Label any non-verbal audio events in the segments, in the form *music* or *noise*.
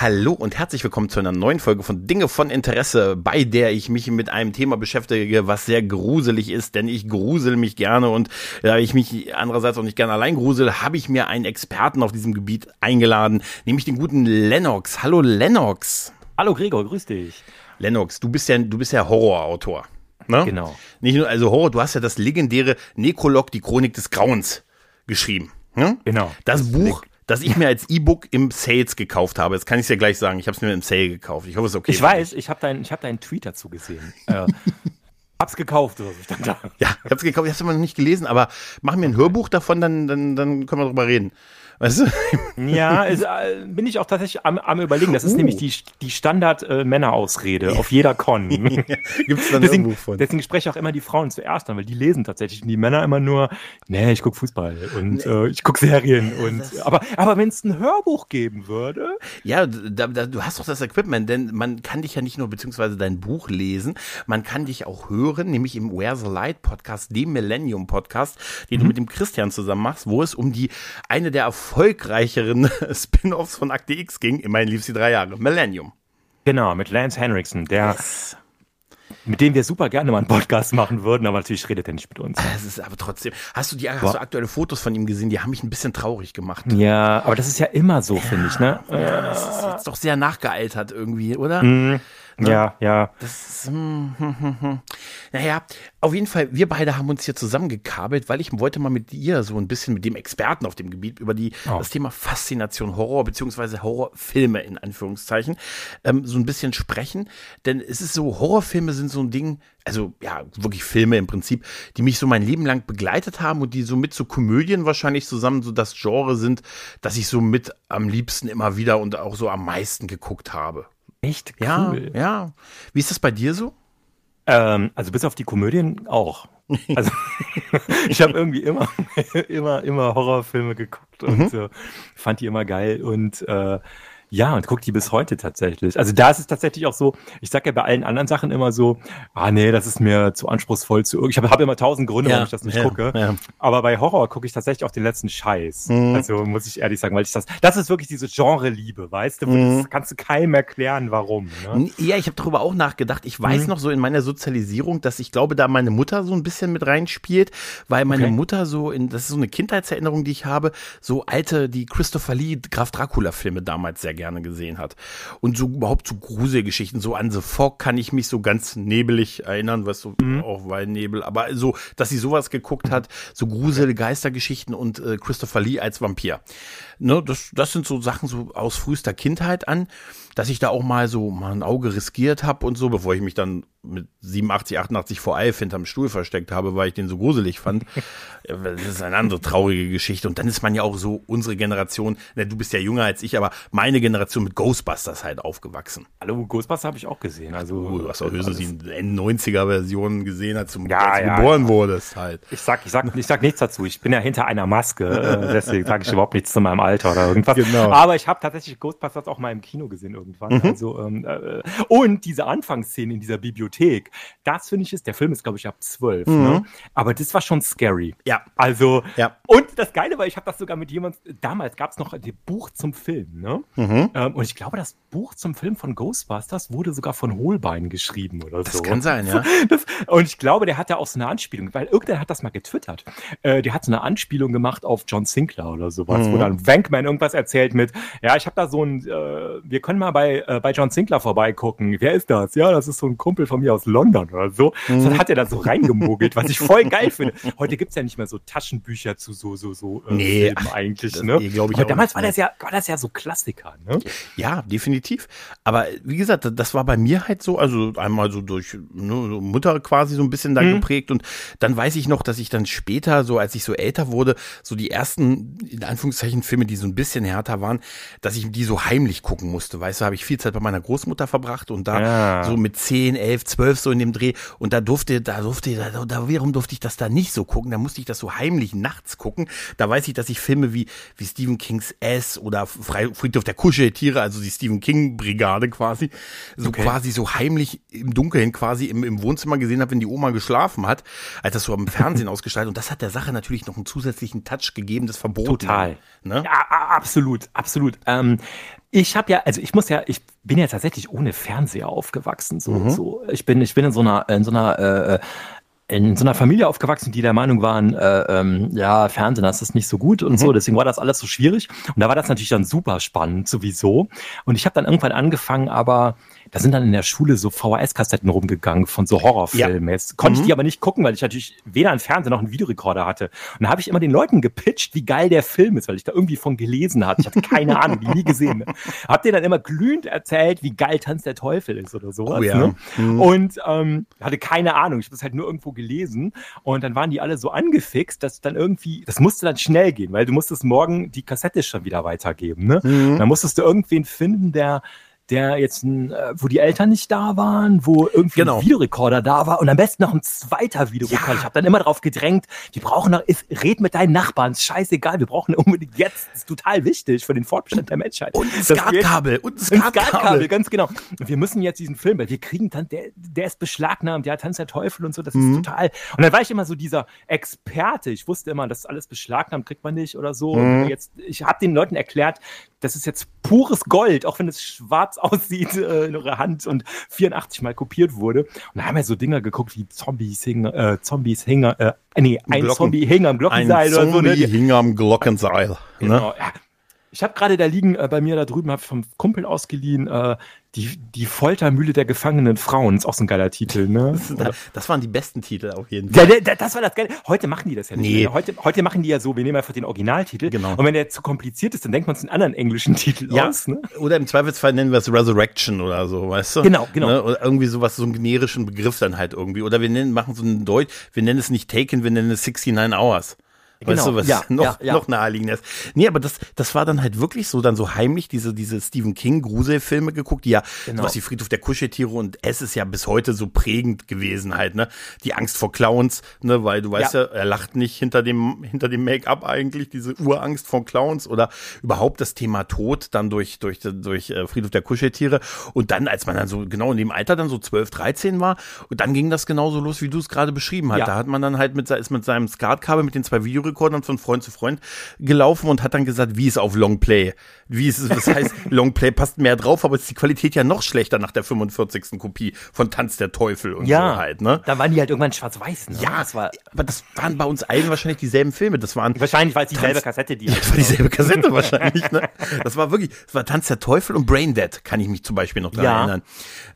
Hallo und herzlich willkommen zu einer neuen Folge von Dinge von Interesse, bei der ich mich mit einem Thema beschäftige, was sehr gruselig ist, denn ich grusel mich gerne und da ich mich andererseits auch nicht gerne allein grusel, habe ich mir einen Experten auf diesem Gebiet eingeladen, nämlich den guten Lennox. Hallo Lennox. Hallo Gregor, grüß dich. Lennox, du bist ja, du bist ja Horrorautor. Ne? Genau. Nicht nur, also Horror, du hast ja das legendäre Nekrolog, die Chronik des Grauens geschrieben. Ne? Genau. Das Buch, das ich mir als E-Book im Sales gekauft habe. Jetzt kann ich es ja gleich sagen. Ich habe es mir im Sale gekauft. Ich hoffe, es ist okay. Ich weiß, ich habe deinen hab dein Tweet dazu gesehen. äh, *laughs* hab's gekauft oder so stand da. Ja, ich hab's gekauft. Ich hab's immer noch nicht gelesen, aber mach mir ein Hörbuch davon, dann, dann, dann können wir drüber reden. Weißt du? Ja, ist, äh, bin ich auch tatsächlich am, am überlegen. Das ist Uh. nämlich die, die Standard-Männerausrede *laughs* auf jeder Con. Gibt's dann ein deswegen, Hörbuch von? deswegen spreche ich auch immer die Frauen zuerst an, weil die lesen tatsächlich und die Männer immer nur, nee, ich guck Fußball und äh, ich guck Serien und aber aber wenn es ein Hörbuch geben würde, Ja, da, da, du hast doch das Equipment, denn man kann dich ja nicht nur beziehungsweise dein Buch lesen, man kann dich auch hören, nämlich im Where the Light Podcast, dem Millennium Podcast, den du mit dem Christian zusammen machst, wo es um die eine der erfolgreicheren *laughs* Spin-offs von Akte X ging. Immerhin lief sie drei Jahre. Millennium. genau, mit Lance Henriksen, der mit dem wir super gerne mal einen Podcast machen würden, aber natürlich redet er nicht mit uns. Das ist aber trotzdem. Hast du die hast du aktuelle Fotos von ihm gesehen? Die haben mich ein bisschen traurig gemacht. Ja, aber das ist ja immer so, finde ich, ne? Das ist jetzt doch sehr nachgealtert irgendwie, oder? Ja, ja. Das ist, hm, hm, hm, hm. Naja, auf jeden Fall, wir beide haben uns hier zusammengekabelt, weil ich wollte mal mit dir so ein bisschen mit dem Experten auf dem Gebiet über die, Oh. das Thema Faszination Horror beziehungsweise Horrorfilme in Anführungszeichen ähm, so ein bisschen sprechen. Denn es ist so, Horrorfilme sind so ein Ding, also ja, wirklich Filme im Prinzip, die mich so mein Leben lang begleitet haben und die so mit so Komödien wahrscheinlich zusammen so das Genre sind, dass ich so mit am liebsten immer wieder und auch so am meisten geguckt habe. Echt Ja, cool. ja. Wie ist das bei dir so? Ähm, also bis auf die Komödien auch. Also *laughs* *laughs* ich habe irgendwie immer, *laughs* immer, immer Horrorfilme geguckt und äh, fand die immer geil und äh, ja, und guck die bis heute tatsächlich. Also da ist es tatsächlich auch so, ich sag ja bei allen anderen Sachen immer so, ah nee, das ist mir zu anspruchsvoll zu. Ich habe hab immer tausend Gründe, Ja, warum ich das nicht ja, gucke. ja. Aber bei Horror gucke ich tatsächlich auch den letzten Scheiß. Mhm. Also muss ich ehrlich sagen, weil ich das, das ist wirklich diese Genre-Liebe, weißt du? Mhm. Das kannst du keinem erklären, warum. Ne? Ja, ich habe darüber auch nachgedacht. Ich weiß Mhm. noch so in meiner Sozialisierung, dass ich glaube, da meine Mutter so ein bisschen mit reinspielt, weil meine Okay. Mutter so in, das ist so eine Kindheitserinnerung, die ich habe, so alte, die Christopher Lee Graf Dracula Filme damals sehr gerne gesehen hat. Und so überhaupt so Gruselgeschichten, so an The Fog kann ich mich so ganz nebelig erinnern, was so Mhm. auch Weinnebel, aber so, dass sie sowas geguckt hat, so Grusel, Geistergeschichten und äh, Christopher Lee als Vampir. Ne, das, das sind so Sachen so aus frühester Kindheit an, dass ich da auch mal so mal ein Auge riskiert habe und so, bevor ich mich dann mit 87, 88 vor Alf hinterm Stuhl versteckt habe, weil ich den so gruselig fand. *laughs* Ja, Das ist eine andere traurige Geschichte. Und dann ist man ja auch so unsere Generation, na, du bist ja jünger als ich, aber meine Generation mit Ghostbusters halt aufgewachsen. Hallo, Ghostbusters habe ich auch gesehen. Also Du hast auch höchstens alles- die N90er-Version gesehen, als du, Ja, als du ja, geboren wurdest halt. Ich sag, ich sag, ich sag nichts dazu. Ich bin ja hinter einer Maske, äh, deswegen sage ich überhaupt nichts zu meinem Alter oder irgendwas. Genau. Aber ich habe tatsächlich Ghostbusters auch mal im Kino gesehen irgendwann. Also ähm, äh, und diese Anfangsszene in dieser Bibliothek, das finde ich ist. Der Film ist glaube ich ab zwölf, ne? aber das war schon scary. Ja. Also Ja. und das Geile war, ich habe das sogar mit jemand. Damals gab es noch ein Buch zum Film, ne? Mhm. Ähm, und ich glaube, das Buch zum Film von Ghostbusters wurde sogar von Holbein geschrieben oder so. Das kann sein, ja. *laughs* Das, und ich glaube, der hat ja auch so eine Anspielung, weil irgendwer hat das mal getwittert. Äh, der hat so eine Anspielung gemacht auf John Sinclair oder sowas, Mhm. wo dann Wankman irgendwas erzählt mit, ja, ich habe da so ein, äh, wir können mal bei, äh, bei John Sinclair vorbeigucken. Wer ist das? Ja, das ist so ein Kumpel von mir aus London oder so. Mhm. Das hat er da so reingemogelt, was ich voll geil *laughs* finde. Heute gibt's ja nicht mehr so Taschenbücher zu so, so, so äh, Nee, Filmen eigentlich, das- ne? glaub ich Aber damals war das ja, war das ja so Klassiker? Ne? Ja, definitiv. Aber wie gesagt, das war bei mir halt so, also einmal so durch ne, Mutter quasi so ein bisschen da mhm. geprägt und dann weiß ich noch, dass ich dann später, so als ich so älter wurde, so die ersten, in Anführungszeichen, Filme, die so ein bisschen härter waren, dass ich die so heimlich gucken musste. Weißt du, habe ich viel Zeit bei meiner Großmutter verbracht und da ja. so mit 10, 11, 12 so in dem Dreh und da durfte, da durfte, da, da, warum durfte ich das da nicht so gucken? Da musste ich das so heimlich nachts gucken. Da weiß ich, dass ich Filme wie, wie Stephen Kings S oder Friedhof der Kuscheltiere, also die Stephen King Brigade quasi, so okay. quasi so heimlich im Dunkeln quasi im, im Wohnzimmer gesehen habe, wenn die Oma geschlafen hat, als das so am Fernsehen *laughs* ausgestaltet. Und das hat der Sache natürlich noch einen zusätzlichen Touch gegeben, das Verboten. Total. Ne? Absolut, absolut. Ähm, ich habe ja, also ich muss ja, ich bin ja tatsächlich ohne Fernseher aufgewachsen. So, mhm. so. Ich bin, ich bin in so einer, in so einer äh, in so einer Familie aufgewachsen, die der Meinung waren, äh, ähm, ja, Fernsehen, das ist nicht so gut und mhm. so. Deswegen war das alles so schwierig. Und da war das natürlich dann super spannend sowieso. Und ich habe dann irgendwann angefangen, aber da sind dann in der Schule so VHS-Kassetten rumgegangen von so Horrorfilmen. Ja. Jetzt konnte mhm. ich die aber nicht gucken, weil ich natürlich weder einen Fernseher noch einen Videorekorder hatte. Und da habe ich immer den Leuten gepitcht, wie geil der Film ist, weil ich da irgendwie von gelesen hatte. Ich hatte keine Ahnung, die nie gesehen. Hab dir dann immer glühend erzählt, wie geil Tanz der Teufel ist oder sowas. Oh, ja. ne? mhm. Und ähm, hatte keine Ahnung. Ich habe es halt nur irgendwo gelesen. Und dann waren die alle so angefixt, dass dann irgendwie, das musste dann schnell gehen, weil du musstest morgen die Kassette schon wieder weitergeben. Ne? Mhm. Dann musstest du irgendwen finden, der der jetzt, äh, wo die Eltern nicht da waren, wo irgendwie genau. ein Videorekorder da war und am besten noch ein zweiter Videorekorder. Ja. Ich habe dann immer darauf gedrängt, die brauchen noch, red mit deinen Nachbarn, ist scheißegal, wir brauchen unbedingt jetzt, ist total wichtig für den Fortbestand der Menschheit. Und ein Skatkabel, und ein *laughs* Skatkabel. ganz genau. wir müssen jetzt diesen Film, weil wir kriegen dann, der, der ist beschlagnahmt, der Tanz der Teufel und so, das mhm. ist total. Und dann war ich immer so dieser Experte, ich wusste immer, das ist alles beschlagnahmt, kriegt man nicht oder so. Mhm. Und jetzt, ich habe den Leuten erklärt, das ist jetzt pures Gold, auch wenn es schwarz aussieht äh, in eurer Hand und 84 mal kopiert wurde. Und da haben wir so Dinger geguckt wie Zombies hing, äh, Zombies hing, äh, nee, ein Glocken, Zombie hing am Glockenseil ein oder so. Ne? hing am Glockenseil. Ne? Genau, ja. Ich habe gerade da liegen äh, bei mir da drüben, habe vom Kumpel ausgeliehen, äh, die, die Foltermühle der gefangenen Frauen. Ist auch so ein geiler Titel, ne? Das, das waren die besten Titel auf jeden Fall. Ja, der, das war das Geile. Heute machen die das ja nicht nee. mehr. Heute, heute machen die ja so, wir nehmen einfach den Originaltitel. Genau. Und wenn der zu kompliziert ist, dann denkt man uns einen anderen englischen Titel ja. aus. Ne? Oder im Zweifelsfall nennen wir es Resurrection oder so, weißt du? Genau, genau. Ne? Oder irgendwie sowas, so einen generischen Begriff dann halt irgendwie. Oder wir nennen, machen so einen Deutsch, wir nennen es nicht Taken, wir nennen es 69 Hours. Genau. Weißt du, was ja, *laughs* noch, ja, ja. noch naheliegender ist. Nee, aber das, das war dann halt wirklich so, dann so heimlich diese, diese Stephen King Gruselfilme geguckt, die ja, genau. was die Friedhof der Kuscheltiere und es ist ja bis heute so prägend gewesen halt, ne? Die Angst vor Clowns, ne? Weil du weißt ja, er lacht nicht hinter dem, hinter dem Make-up eigentlich, diese Urangst vor Clowns oder überhaupt das Thema Tod dann durch, durch, durch äh, Friedhof der Kuscheltiere. Und dann, als man dann so genau in dem Alter dann so 12, 13 war, und dann ging das genauso los, wie du es gerade beschrieben hast. Da hat man dann halt mit, ist mit seinem Skatkabel mit den zwei Videorekorder Videorekordern von Freund zu Freund gelaufen und hat dann gesagt, wie ist auf Longplay? Wie ist es, das *laughs* heißt, Longplay passt mehr drauf, aber ist die Qualität ja noch schlechter nach der 45. Kopie von Tanz der Teufel und ja, so halt, ne? Da waren die halt irgendwann schwarz-weiß, ne? Ja, das war, aber das waren bei uns allen wahrscheinlich dieselben Filme. Das waren. Wahrscheinlich war es dieselbe Kassette, die. *laughs* Ja, das war dieselbe Kassette *laughs* wahrscheinlich, ne? Das war wirklich, das war Tanz der Teufel und Brain Dead, kann ich mich zum Beispiel noch dran ja. erinnern.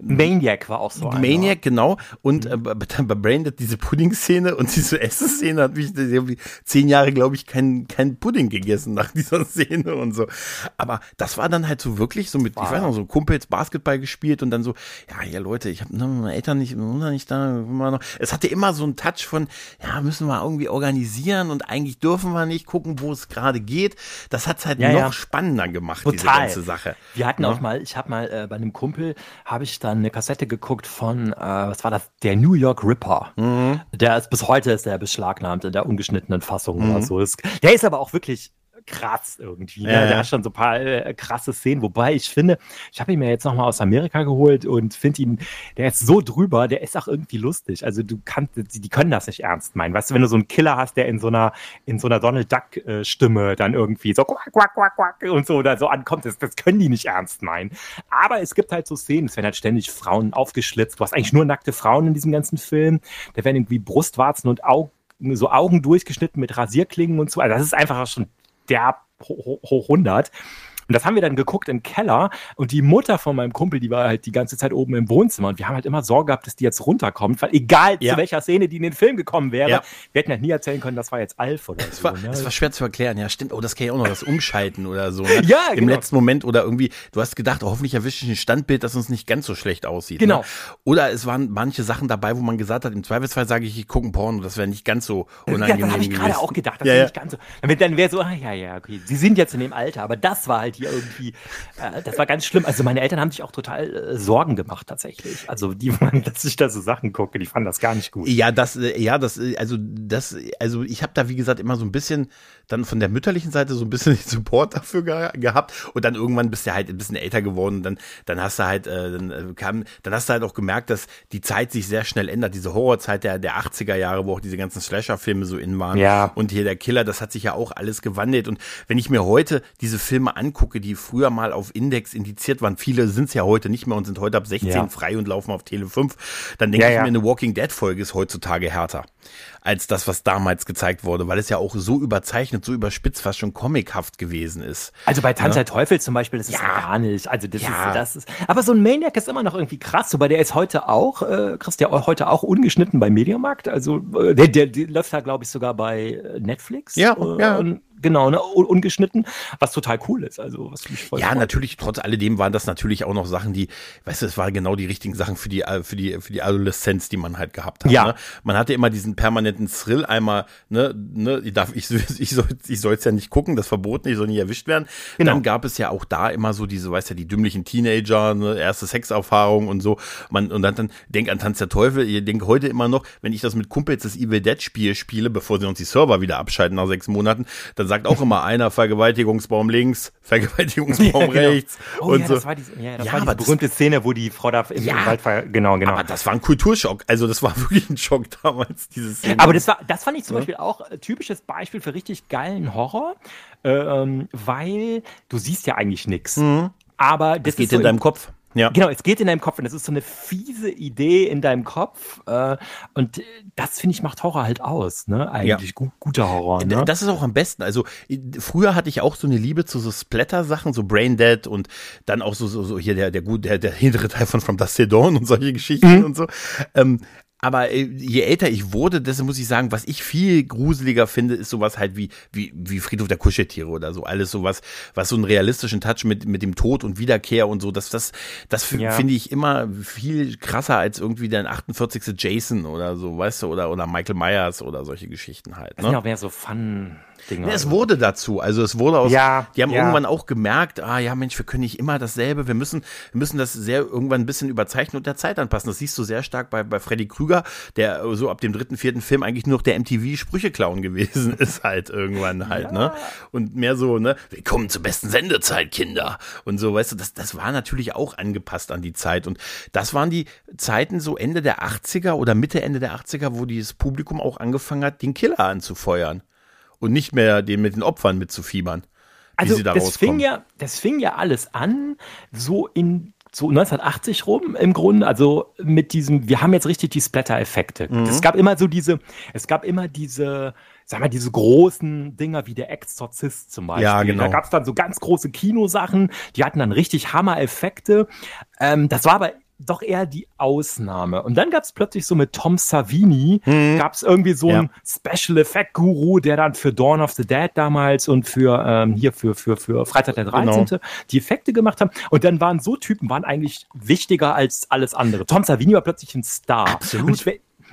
Maniac war auch so. Maniac, einer. genau. Und äh, bei Brain Dead diese Pudding-Szene und diese Essen-Szene hat mich irgendwie zehn Jahre, glaube ich, kein, kein Pudding gegessen nach *laughs* dieser Szene und so. Aber das war dann halt so wirklich so mit, wow. ich weiß noch, so Kumpels Basketball gespielt und dann so, ja, ja Leute, ich habe ne, meine Eltern nicht, nicht da, immer noch. Es hatte immer so einen Touch von, ja, müssen wir irgendwie organisieren und eigentlich dürfen wir nicht gucken, wo es gerade geht. Das hat's halt ja, noch ja. spannender gemacht, Total. diese ganze Sache. Wir hatten ja. auch mal, ich habe mal äh, bei einem Kumpel, habe ich dann eine Kassette geguckt von, äh, was war das, der New York Ripper. Mhm. Der ist bis heute ist der beschlagnahmt in der ungeschnittenen Fassung mhm. oder so. Ist, der ist aber auch wirklich krass irgendwie. Ne? Ja, Der hat schon so ein paar äh, krasse Szenen, wobei ich finde, ich habe ihn mir jetzt nochmal aus Amerika geholt und finde ihn, der ist so drüber, der ist auch irgendwie lustig. Also du kannst, die, die können das nicht ernst meinen. Weißt du, wenn du so einen Killer hast, der in so einer, in so einer Donald Duck äh, Stimme dann irgendwie so quack, quack, quack, quack und so oder so ankommt, das, das können die nicht ernst meinen. Aber es gibt halt so Szenen, es werden halt ständig Frauen aufgeschlitzt. Du hast eigentlich nur nackte Frauen in diesem ganzen Film. Da werden irgendwie Brustwarzen und Augen so Augen durchgeschnitten mit Rasierklingen und so. Also das ist einfach schon derb hoch 100. Und das haben wir dann geguckt im Keller und die Mutter von meinem Kumpel, die war halt die ganze Zeit oben im Wohnzimmer und wir haben halt immer Sorge gehabt, dass die jetzt runterkommt, weil egal Ja. zu welcher Szene die in den Film gekommen wäre, Ja. wir hätten halt nie erzählen können, das war jetzt Alf oder Das so. war, ne? das war schwer zu erklären, ja, stimmt. Oh, das kann ja auch noch das *laughs* Umschalten oder so. Ne? Ja, Im genau. letzten Moment oder irgendwie, du hast gedacht, oh, hoffentlich erwische ich ein Standbild, das uns nicht ganz so schlecht aussieht. Genau. Ne? Oder es waren manche Sachen dabei, wo man gesagt hat, im Zweifelsfall sage ich, ich gucke ein Porno, das wäre nicht ganz so Ja, unangenehm das habe ich gerade auch gedacht. Das Ja, ja, ja. nicht ganz so. Dann, dann wäre so, ah, ja, ja, okay. Sie sind jetzt in dem Alter, aber das war halt hier irgendwie, äh, das war ganz schlimm. Also meine Eltern haben sich auch total äh, Sorgen gemacht tatsächlich. Also die, *laughs* dass ich da so Sachen gucke, die fanden das gar nicht gut. Ja, das, äh, ja, das, äh, also das, also ich habe da wie gesagt immer so ein bisschen dann von der mütterlichen Seite so ein bisschen *laughs* den Support dafür ge gehabt und dann irgendwann bist du halt ein bisschen älter geworden, dann, dann hast du halt, äh, dann äh, kam, dann hast du halt auch gemerkt, dass die Zeit sich sehr schnell ändert, diese Horrorzeit der, der 80er Jahre, wo auch diese ganzen Slasher-Filme so in waren Ja. und hier der Killer, das hat sich ja auch alles gewandelt und wenn ich mir heute diese Filme angucke, die früher mal auf Index indiziert waren, viele sind es ja heute nicht mehr und sind heute ab 16 Ja. frei und laufen auf Tele 5, dann denke Ja, ich mir, eine Walking Dead Folge ist heutzutage härter als das, was damals gezeigt wurde, weil es ja auch so überzeichnet, so überspitzt, fast schon comichaft gewesen ist. Also bei Tanz der Teufel zum Beispiel, das ist ja, gar nicht. Also das ist, das ist. Aber so ein Maniac ist immer noch irgendwie krass. So, bei der ist heute auch, äh, kriegst ja heute auch ungeschnitten bei Mediamarkt. Also äh, der, der, der läuft da, glaube ich, sogar bei Netflix. Ja, äh, ja. Und, genau, ne, un- ungeschnitten, was total cool ist. Also was mich voll Ja, freut. natürlich, trotz alledem waren das natürlich auch noch Sachen, die, weißt du, es waren genau die richtigen Sachen für die, äh, für die, für die Adoleszenz, die man halt gehabt hat. Ja. Ne? Man hatte immer diesen permanenten Thrill einmal, ne, ne, ich darf, ich, *laughs* ich soll, ich soll's ja nicht gucken, das verboten, ich soll nicht erwischt werden. Genau. Dann gab es ja auch da immer so diese, weißt du, die dümmlichen Teenager, ne, erste Sexerfahrung und so. Man, und dann, dann denk an Tanz der Teufel, ihr denkt heute immer noch, wenn ich das mit Kumpels das Evil Dead Spiel spiele, bevor sie uns die Server wieder abschalten nach sechs Monaten, dann sagt auch immer einer Vergewaltigungsbaum links, *laughs* Vergewaltigungsbaum Ja, genau. rechts Oh und ja, so. das war diese, ja, das Ja, war aber diese das- berühmte Szene, wo die Frau da im Ja. Wald ver genau, genau. Aber das war ein Kulturschock. Also das war *laughs* wirklich ein Schock damals, diese Szene. Aber das war, das fand ich zum. Beispiel auch äh, typisches Beispiel für richtig geilen Horror, ähm, weil du siehst ja eigentlich nichts. Aber das das geht ist so in deinem Kopf. Ja. Genau, es geht in deinem Kopf und das ist so eine fiese Idee in deinem Kopf. Äh, und das, finde ich, macht Horror halt aus, ne? Eigentlich gu guter Horror. Ne? Das ist auch am besten. Also früher hatte ich auch so eine Liebe zu so Splatter-Sachen, so Brain Dead und dann auch so, so, so hier der, der gut, der, der hintere Teil von From Dust Till Dawn und solche Geschichten Mhm. und so. Ähm, aber äh, je älter ich wurde, desto muss ich sagen, was ich viel gruseliger finde, ist sowas halt wie, wie, wie Friedhof der Kuscheltiere oder so. Alles sowas, was so einen realistischen Touch mit, mit dem Tod und Wiederkehr und so, das, das, das Ja. finde ich immer viel krasser als irgendwie der 48. Jason oder so, weißt du, oder, oder Michael Myers oder solche Geschichten halt. das Ne? sind auch mehr so Fun-Dinger. Ja, es wurde dazu. Also es wurde aus. Ja, die haben ja. irgendwann auch gemerkt, ah ja, Mensch, wir können nicht immer dasselbe. Wir müssen, wir müssen das sehr irgendwann ein bisschen überzeichnen und der Zeit anpassen. Das siehst du sehr stark bei, bei Freddy Krüger, der so ab dem dritten, vierten Film eigentlich nur noch der MTV-Sprüche-Clown gewesen *laughs* ist halt irgendwann halt, ne? Und mehr so, ne? Willkommen zur besten Sendezeit, Kinder. Und so, weißt du, das, das war natürlich auch angepasst an die Zeit. Und das waren die Zeiten so Ende der 80er oder Mitte, Ende der 80er, wo dieses Publikum auch angefangen hat, den Killer anzufeuern und nicht mehr den mit den Opfern mitzufiebern. Wie also das fing rauskommen. ja, das fing ja alles an, so in so 1980 rum im Grunde, also mit diesem, wir haben jetzt richtig die Splatter-Effekte. Mhm. Es gab immer so diese, es gab immer diese, sag mal, diese großen Dinger wie der Exorzist zum Beispiel. Ja, genau. Da gab es dann so ganz große Kinosachen, die hatten dann richtig Hammer-Effekte. Ähm, das war aber doch eher die Ausnahme. Und dann gab es plötzlich so mit Tom Savini, gab es irgendwie so. Ja. einen Special Effect Guru, der dann für Dawn of the Dead damals und für ähm, hier für, für, für Freitag der 13. Genau. die Effekte gemacht haben. Und dann waren so Typen, waren eigentlich wichtiger als alles andere. Tom Savini war plötzlich ein Star. Absolut.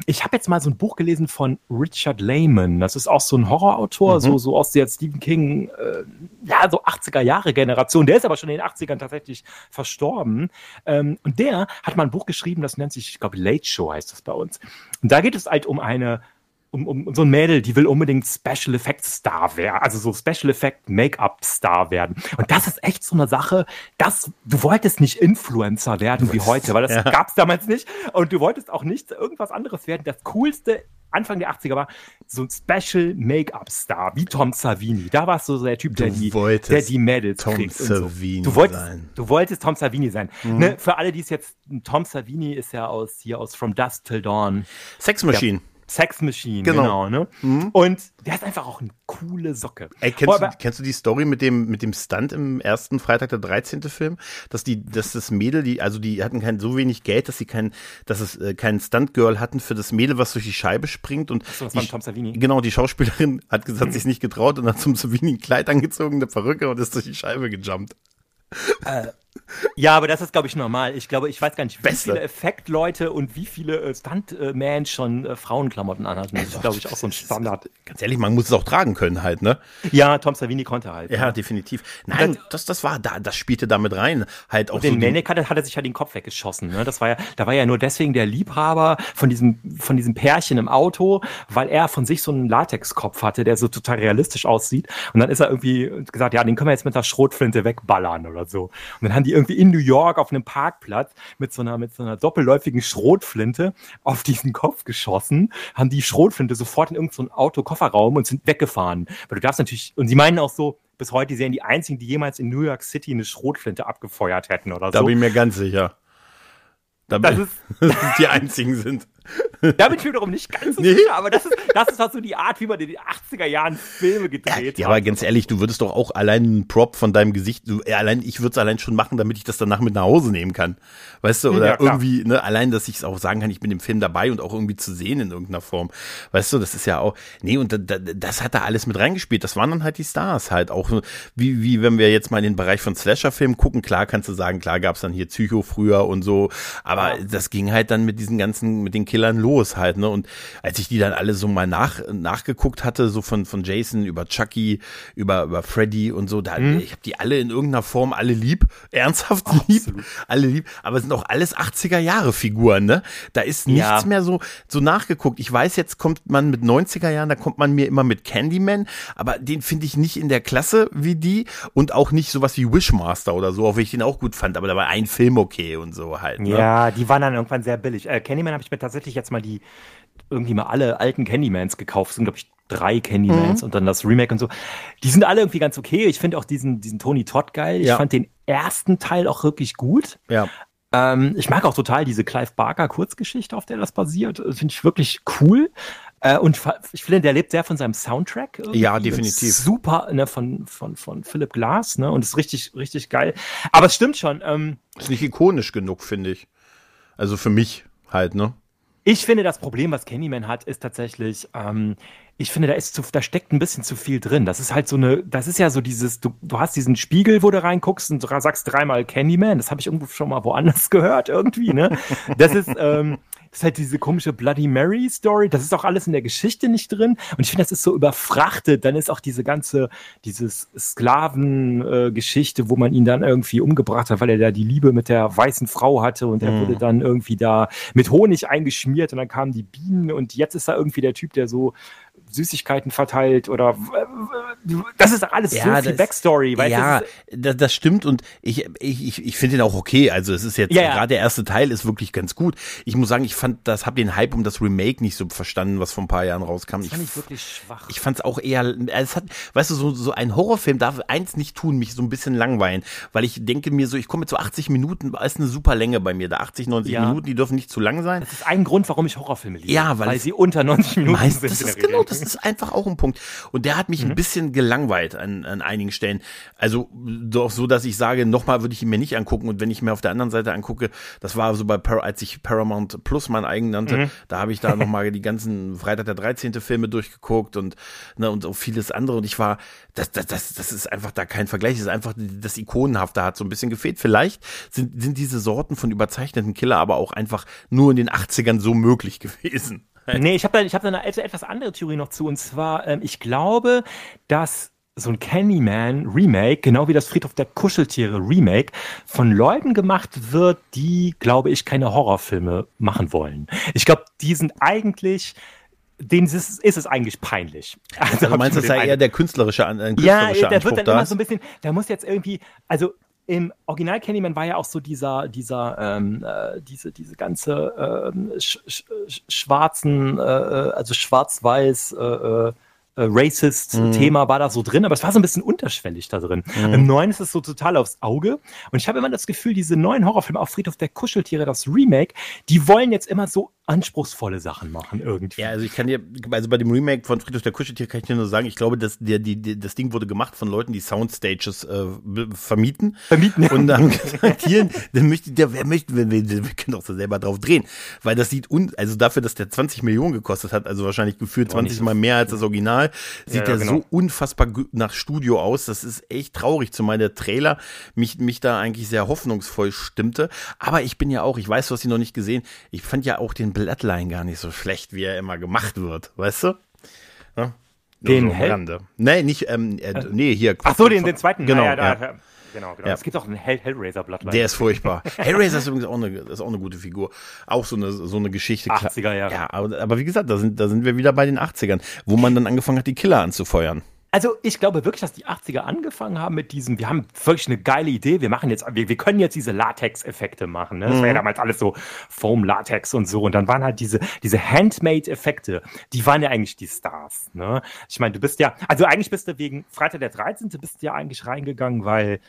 Ich habe jetzt mal so ein Buch gelesen von Richard Lehman. Das ist auch so ein Horrorautor, Mhm. so, so aus der Stephen King, äh, ja, so 80er Jahre Generation. Der ist aber schon in den 80ern tatsächlich verstorben. Ähm, und der hat mal ein Buch geschrieben, das nennt sich, ich glaube, Late Show heißt das bei uns. Und da geht es halt um eine um, um so ein Mädel, die will unbedingt Special Effects Star werden, also so Special Effect Make-up Star werden. Und das ist echt so eine Sache, dass du wolltest nicht Influencer werden wie heute, weil das *laughs* Ja. gab's damals nicht. Und du wolltest auch nicht irgendwas anderes werden. Das coolste Anfang der 80er war so ein Special Make-up Star wie Tom Savini. Da warst du so der Typ, der Du die, der die Mädels Tom kriegt und so. Savini Du wolltest, sein. Mhm. du wolltest Tom Savini sein. Ne, für alle, die es jetzt, Tom Savini ist ja aus hier aus From Dusk Till Dawn. Sex Machine. Sex Machine, Genau. genau, ne? Mhm. Und der ist einfach auch eine coole Socke. Ey, kennst, Oh, du, kennst du die Story mit dem, mit dem Stunt im ersten Freitag der 13. Film? Dass die, dass das Mädel, die, also die hatten kein so wenig Geld, dass sie kein, dass es äh, keinen Stunt-Girl hatten für das Mädel, was durch die Scheibe springt und so, das die, war Tom Savini. Genau, die Schauspielerin hat gesagt, sie ist *laughs* nicht getraut und hat zum Savini ein Kleid angezogen, eine Perücke und ist durch die Scheibe gejumpt. Ja, aber das ist, glaube ich, normal. Ich glaube, ich weiß gar nicht, wie Beste. viele Effektleute und wie viele äh, Stuntman schon äh, Frauenklamotten anhatten. Das ist, glaube ich, auch so ein Standard. Ganz ehrlich, man muss es auch tragen können halt, ne? Ja, Tom Savini konnte halt. Ja, definitiv. Nein, das, das war da, das spielte damit rein. Halt auch Und den so die- Manic hat, er- hat er sich ja den Kopf weggeschossen. Ne? Das war ja, da war ja nur deswegen der Liebhaber von diesem, von diesem Pärchen im Auto, weil er von sich so einen Latexkopf hatte, der so total realistisch aussieht. Und dann ist er irgendwie gesagt, ja, den können wir jetzt mit der Schrotflinte wegballern oder so. Und dann haben die irgendwie in New York auf einem Parkplatz mit so einer, mit so einer doppelläufigen Schrotflinte auf diesen Kopf geschossen, haben die Schrotflinte sofort in irgendeinen so Autokofferraum und sind weggefahren. Weil du darfst natürlich, und sie meinen auch so, bis heute, die seien die einzigen, die jemals in New York City eine Schrotflinte abgefeuert hätten oder da so. bin ich mir ganz sicher. Da Das bin, ist- *laughs* die einzigen sind. *laughs* Da bin ich wiederum nicht ganz so Nee. sicher, aber das ist, das ist halt so die Art, wie man in den 80er Jahren Filme gedreht Ja, hat. aber ganz ehrlich, du würdest doch auch allein einen Prop von deinem Gesicht, du, äh, allein, ich würde es allein schon machen, damit ich das danach mit nach Hause nehmen kann. Weißt du, oder Ja, irgendwie, ne, allein, dass ich es auch sagen kann, ich bin im Film dabei und auch irgendwie zu sehen in irgendeiner Form. Weißt du, das ist ja auch, nee, und da, da, das hat da alles mit reingespielt. Das waren dann halt die Stars halt auch, so, wie, wie wenn wir jetzt mal in den Bereich von Slasher-Filmen gucken, klar kannst du sagen, klar gab's dann hier Psycho früher und so, aber Ja. das ging halt dann mit diesen ganzen, mit den Killern los halt, ne, und als ich die dann alle so mal nach, nachgeguckt hatte, so von, von Jason über Chucky, über, über Freddy und so, da, ich habe die alle in irgendeiner Form alle lieb, *laughs* ernsthaft lieb, alle lieb, aber es sind auch alles 80er Jahre Figuren, ne? Da ist nichts Ja. mehr so, so nachgeguckt. Ich weiß, jetzt kommt man mit 90er Jahren, da kommt man mir immer mit Candyman, aber den finde ich nicht in der Klasse wie die und auch nicht sowas wie Wishmaster oder so, auch wenn ich den auch gut fand, aber da war ein Film okay und so halt. Ne? Ja, die waren dann irgendwann sehr billig. Äh, Candyman habe ich mir tatsächlich jetzt mal die irgendwie mal alle alten Candymans gekauft. Es sind, glaube ich, drei Candymans und dann das Remake und so. Die sind alle irgendwie ganz okay. Ich finde auch diesen, diesen Tony Todd geil. Ich Ja. fand den ersten Teil auch wirklich gut. Ja. Ähm, ich mag auch total diese Clive Barker Kurzgeschichte, auf der das basiert. Das Finde ich wirklich cool. Äh, und ich finde, der lebt sehr von seinem Soundtrack. irgendwie. Ja, definitiv. Super, ne, von, von, von Philip Glass, ne, und ist richtig, richtig geil. Aber es stimmt schon, ähm, Ist nicht ikonisch genug, finde ich. Also für mich halt, ne? Ich finde, das Problem, was Candyman hat, ist tatsächlich, ähm, ich finde, da ist zu, da steckt ein bisschen zu viel drin. Das ist halt so eine, das ist ja so dieses, du, du hast diesen Spiegel, wo du reinguckst und sagst dreimal Candyman. Das habe ich irgendwo schon mal woanders *laughs* gehört irgendwie, ne? Das ist, ähm, das ist halt diese komische Bloody Mary Story. Das ist auch alles in der Geschichte nicht drin. Und ich finde, das ist so überfrachtet. Dann ist auch diese ganze, dieses Sklaven-Geschichte, wo man ihn dann irgendwie umgebracht hat, weil er da die Liebe mit der weißen Frau hatte und er wurde dann irgendwie da mit Honig eingeschmiert und dann kamen die Bienen und jetzt ist er irgendwie der Typ, der so Süßigkeiten verteilt oder das ist alles Ja, so viel das- Backstory, weißt ja, Das ist- das, das stimmt und ich, ich, ich, ich finde den auch okay. Also es ist jetzt, Ja, gerade der erste Teil ist wirklich ganz gut. Ich muss sagen, ich fand, das habe den Hype um das Remake nicht so verstanden, was vor ein paar Jahren rauskam. das fand ich wirklich schwach. Ich fand es auch eher, es hat, weißt du, so, so ein Horrorfilm darf eins nicht tun, mich so ein bisschen langweilen, weil ich denke mir so, ich komme mit so 80 Minuten, ist eine super Länge bei mir, da 80, 90 Ja. Minuten, die dürfen nicht zu lang sein. das ist ein Grund, warum ich Horrorfilme liebe. Ja, weil es- sie unter 90 Minuten Meist, sind. das ist genau, Regel. Das ist einfach auch ein Punkt. Und der hat mich Mhm. ein bisschen gelangweilt an, an einigen Stellen. Also doch so, dass ich sage, nochmal würde ich ihn mir nicht angucken. Und wenn ich mir auf der anderen Seite angucke, das war so bei, Par als ich Paramount Plus mein eigen nannte, Mhm. da habe ich da *laughs* nochmal die ganzen Freitag der 13. Filme durchgeguckt und, ne, und auch vieles andere. Und ich war, das, das, das, das ist einfach da kein Vergleich. Das ist einfach, das Ikonenhafte hat so ein bisschen gefehlt. Vielleicht sind, sind diese Sorten von überzeichneten Killer aber auch einfach nur in den 80ern so möglich *laughs* gewesen. Nee, ich habe da, ich hab da eine et- etwas andere Theorie noch zu. Und zwar, ähm, ich glaube, dass so ein Candyman Remake, genau wie das Friedhof der Kuscheltiere Remake, von Leuten gemacht wird, die, glaube ich, keine Horrorfilme machen wollen. Ich glaube, die sind eigentlich, denen ist, es- ist es eigentlich peinlich. *laughs* Also, du hab meinst, ich dass mir da den eher der künstlerische, An- ein ja, künstlerischer da Anspruch wird dann da immer so ein bisschen, da muss jetzt irgendwie, also im Original Candyman war ja auch so dieser, dieser, ähm, äh, diese, diese ganze ähm, sch sch sch- schwarzen, äh, äh, also schwarz-weiß, äh, äh, Racist-Thema mhm. war da so drin, aber es war so ein bisschen unterschwellig da drin. Mhm. Im neuen ist es so total aufs Auge. Und ich habe immer das Gefühl, diese neuen Horrorfilme, auch Friedhof der Kuscheltiere, das Remake, die wollen jetzt immer so anspruchsvolle Sachen machen irgendwie. Ja, also ich kann dir, also bei dem Remake von Friedhof der Kuscheltiere kann ich dir nur sagen, ich glaube, dass der, die, die, das Ding wurde gemacht von Leuten, die Soundstages äh, vermieten. Vermieten. Und dann gesagt, hier, dann möchte der, wer möchte, wir, wir, wir können doch so selber drauf drehen. Weil das sieht un, also dafür, dass der 20 Millionen gekostet hat, also wahrscheinlich gefühlt 20 Mal mehr als das Original, sieht ja, ja, genau. so unfassbar nach Studio aus. Das ist echt traurig, zumal der Trailer mich, mich da eigentlich sehr hoffnungsvoll stimmte. Aber ich bin ja auch, ich weiß, du hast ihn noch nicht gesehen, ich fand ja auch den Bloodline gar nicht so schlecht, wie er immer gemacht wird, weißt du? Ja? Den so Hell? Nee, nicht, ähm, äh, nee, hier. Ach so, den, den zweiten. Genau, ja, da, ja. Genau, genau. Ja. Es gibt auch einen Hell Hellraiser Bloodline. Der ist furchtbar. *laughs* Hellraiser ist übrigens auch eine, ist auch eine gute Figur. Auch so eine, so eine Geschichte. 80er Jahre. Ja, aber, aber wie gesagt, da sind, da sind wir wieder bei den 80ern, wo man dann angefangen hat, die Killer anzufeuern. Also ich glaube wirklich, dass die 80er angefangen haben mit diesem, wir haben wirklich eine geile Idee, wir machen jetzt, wir, wir können jetzt diese Latex-Effekte machen. Ne? Das mhm. war ja mhm. damals alles so Foam, Latex und so. Und dann waren halt diese, diese Handmade-Effekte, die waren ja eigentlich die Stars. Ne? Ich meine, du bist ja, also eigentlich bist du wegen Freitag der 13. bist du ja eigentlich reingegangen, weil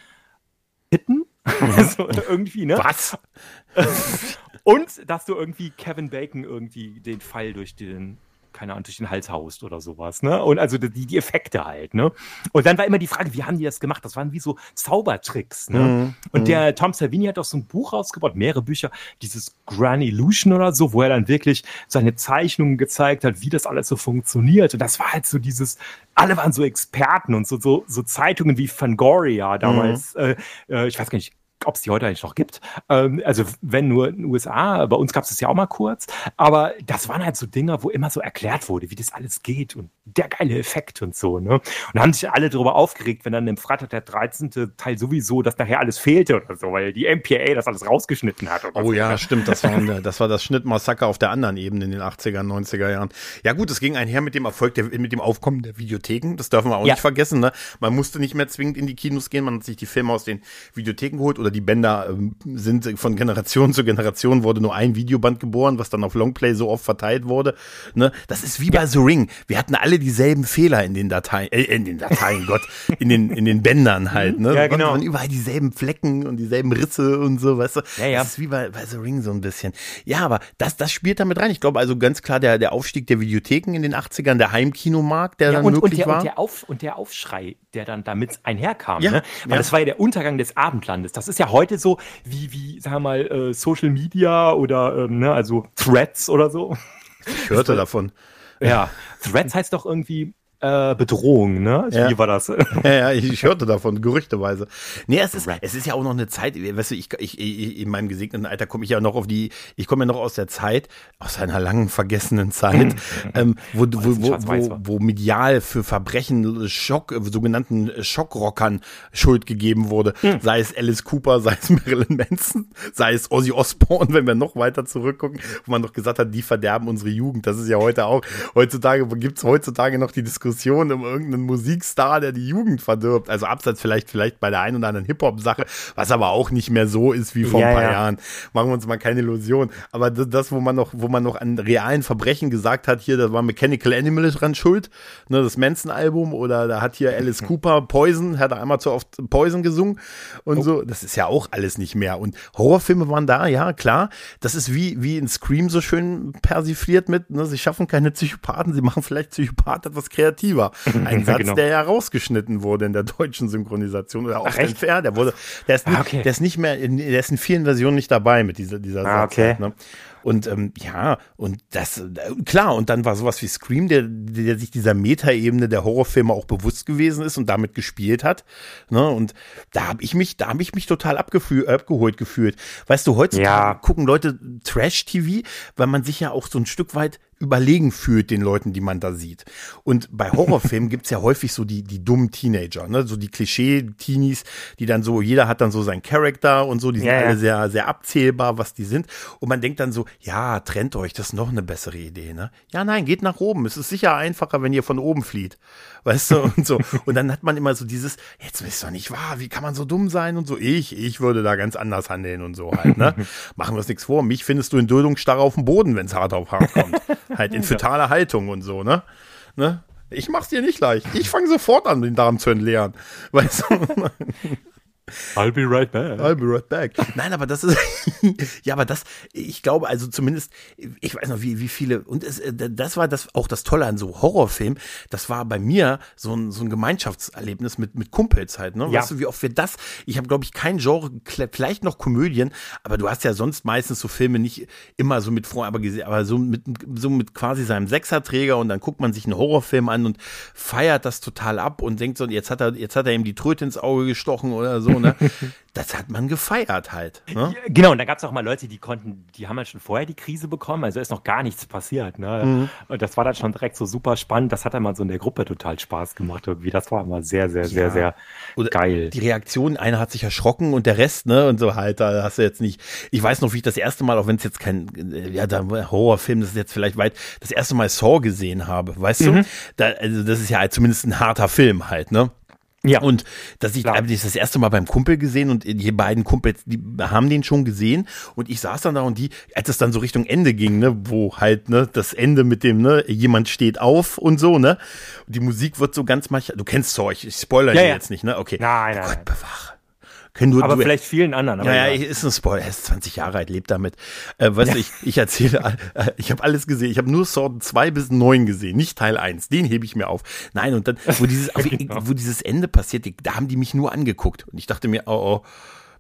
Hitten, mhm. *laughs* so irgendwie, ne? Was? *laughs* und dass du irgendwie Kevin Bacon irgendwie den Pfeil durch den keine Ahnung, durch den Hals haust oder sowas, ne? Und also die, die Effekte halt, ne? Und dann war immer die Frage, wie haben die das gemacht? Das waren wie so Zaubertricks, ne? Mhm. Und der mhm. Tom Savini hat auch so ein Buch rausgebracht, mehrere Bücher, dieses Grand Illusion oder so, wo er dann wirklich seine Zeichnungen gezeigt hat, wie das alles so funktioniert. Und das war halt so dieses, alle waren so Experten und so, so, so Zeitungen wie Fangoria damals, mhm. äh, äh ich weiß gar nicht, ob es die heute eigentlich noch gibt. Ähm, also wenn nur in den USA, bei uns gab es das ja auch mal kurz. Aber das waren halt so Dinger, wo immer so erklärt wurde, wie das alles geht und der geile Effekt und so. Ne? Und da haben sich alle darüber aufgeregt, wenn dann im Freitag der 13. Teil sowieso, dass nachher alles fehlte oder so, weil die MPA das alles rausgeschnitten hat. oh so. ja, stimmt. Das war, *laughs* das war das Schnittmassaker auf der anderen Ebene in den 80er, 90er Jahren. Ja gut, es ging einher mit dem Erfolg, der, mit dem Aufkommen der Videotheken. Das dürfen wir auch ja. nicht vergessen. Ne? Man musste nicht mehr zwingend in die Kinos gehen. Man hat sich die Filme aus den Videotheken geholt oder die Bänder ähm, sind von Generation zu Generation wurde nur ein Videoband geboren, was dann auf Longplay so oft verteilt wurde. Ne? Das ist wie bei The Ring. Wir hatten alle dieselben Fehler in den Dateien, äh, in den Dateien, *laughs* Gott, in den, in den Bändern halt. Ne? Ja, genau. Und überall dieselben Flecken und dieselben Risse und so, weißt du. Ja, ja. Das ist wie bei, bei The Ring so ein bisschen. Ja, aber das, das spielt damit rein. Ich glaube also ganz klar der, der Aufstieg der Videotheken in den 80ern, der Heimkinomarkt, der ja, dann und, möglich und der, war. Und der, Auf, und der Aufschrei, der dann damit einherkam. Ja, ne? Weil ja. das war ja der Untergang des Abendlandes. Das ist ja heute so wie, wie sagen wir mal, äh, Social Media oder, ähm, ne, also Threads oder so. Ich hörte davon. Ja, Threads heißt doch irgendwie äh, Bedrohung, ne? Ja. Wie war das? Ja, ja, ich hörte davon, gerüchteweise. Nee, es ist, es ist ja auch noch eine Zeit, weißt du, ich, ich, ich in meinem gesegneten Alter komme ich ja noch auf die, ich komme ja noch aus der Zeit, aus einer langen vergessenen Zeit, ähm, wo, wo, wo, wo, wo medial für Verbrechen, Schock, sogenannten Schockrockern Schuld gegeben wurde. Hm. Sei es Alice Cooper, sei es *laughs* Marilyn Manson, sei es Ozzy Osbourne, wenn wir noch weiter zurückgucken, wo man noch gesagt hat, die verderben unsere Jugend. Das ist ja heute auch, heutzutage, gibt's heutzutage noch die Diskussion, Diskussion um irgendeinen Musikstar, der die Jugend verdirbt. Also abseits vielleicht, vielleicht bei der einen oder anderen Hip-Hop-Sache, was aber auch nicht mehr so ist wie vor ja, ein paar ja. Jahren. Machen wir uns mal keine Illusion. Aber das, wo man noch, wo man noch an realen Verbrechen gesagt hat, hier, da war Mechanical Animal dran schuld, ne, das Manson-Album, oder da hat hier Alice *laughs* Cooper Poison, hat er einmal zu oft Poison gesungen und oh. so. Das ist ja auch alles nicht mehr. Und Horrorfilme waren da, ja, klar. Das ist wie, wie in Scream so schön persifliert mit, ne, sie schaffen keine Psychopathen, sie machen vielleicht Psychopath etwas kreativ effektiver. *laughs* Ein Satz, genau. der ja rausgeschnitten wurde in der deutschen Synchronisation oder auch entfernt. Der wurde, der ist, ah, okay. der ist nicht mehr, in, der ist in vielen Versionen nicht dabei mit dieser, dieser ah, Satz. Okay. Ne? Und ähm, ja, und das, äh, klar, und dann war sowas wie Scream, der, der sich dieser Metaebene der Horrorfilme auch bewusst gewesen ist und damit gespielt hat. Ne? Und da habe ich mich, da habe ich mich total abgeholt gefühlt. Weißt du, heutzutage ja. gucken Leute Trash-TV, weil man sich ja auch so ein Stück weit überlegen fühlt den Leuten, die man da sieht. Und bei *laughs* Horrorfilmen gibt's ja häufig so die, die dummen Teenager, ne? so die Klischee-Teenies, die dann so, jeder hat dann so seinen Charakter und so, die sind ja, alle sehr, sehr abzählbar, was die sind. Und man denkt dann so, ja, trennt euch, das ist noch eine bessere Idee, ne? Ja, nein, geht nach oben. Es ist sicher einfacher, wenn ihr von oben flieht. Weißt du, und so. Und dann hat man immer so dieses, jetzt ist doch nicht wahr, wie kann man so dumm sein und so. Ich, ich würde da ganz anders handeln und so halt, ne? *laughs* Machen wir uns nichts vor. Mich findest du in Duldungsstarre auf dem Boden, wenn es hart auf hart kommt. halt in fötaler Haltung und so, ne? ne? Ich mach's dir nicht leicht. Ich fange sofort an, den Darm zu entleeren. Weißt du? *laughs* I'll be right back. I'll be right back. *laughs* Nein, aber das ist, *laughs* ja, aber das, ich glaube, also zumindest, ich weiß noch, wie, wie viele, und es, äh, das war das, auch das Tolle an so Horrorfilmen, das war bei mir so ein, so ein Gemeinschaftserlebnis mit, mit Kumpels halt, ne? Ja. Weißt du, wie oft wir das, ich habe, glaube ich, kein Genre, vielleicht noch Komödien, aber du hast ja sonst meistens so Filme nicht immer so mit Freunden, aber, gesehen, aber so mit, so mit quasi seinem Sechserträger und dann guckt man sich einen Horrorfilm an und feiert das total ab und denkt so, jetzt hat er, jetzt hat er ihm die Tröte ins Auge gestochen oder so, ne? *laughs* das hat man gefeiert halt. Ne? Genau, und da gab es auch mal Leute, die konnten, die haben halt schon vorher die Krise bekommen, also ist noch gar nichts passiert. Ne? Mhm. Und das war dann schon direkt so super spannend. Das hat dann mal so in der Gruppe total Spaß gemacht irgendwie. Das war immer sehr, sehr, sehr, Ja. sehr Oder geil. Die Reaktion, einer hat sich erschrocken und der Rest, ne, und so halt, da hast du jetzt nicht. Ich weiß noch, wie ich das erste Mal, auch wenn es jetzt kein, ja, da Horrorfilm, das ist jetzt vielleicht weit, das erste Mal Saw gesehen habe, weißt Mhm. du? Da, also das ist ja halt zumindest ein harter Film halt, ne? Ja. Und dass ich habe ich das erste Mal beim Kumpel gesehen und die beiden Kumpels, die haben den schon gesehen. Und ich saß dann da und die, als es dann so Richtung Ende ging, ne, wo halt ne das Ende mit dem ne jemand steht auf und so ne, und die Musik wird so ganz manchmal, du kennst Zeug, ich spoilere Ja, ja. jetzt nicht, ne, okay, Nein, nein, Gott bewahre, können du, aber du, vielleicht vielen anderen. Aber ja, ja, ist ein Spoiler. Er ist 20 Jahre alt, lebt damit. Äh, weißt du, ich, ich erzähle, äh, ich habe alles gesehen. Ich habe nur Sword 2 bis 9 gesehen, nicht Teil 1. Den hebe ich mir auf. Nein, und dann, wo dieses, *laughs* Genau. wo dieses Ende passiert, da haben die mich nur angeguckt. Und ich dachte mir, oh, oh,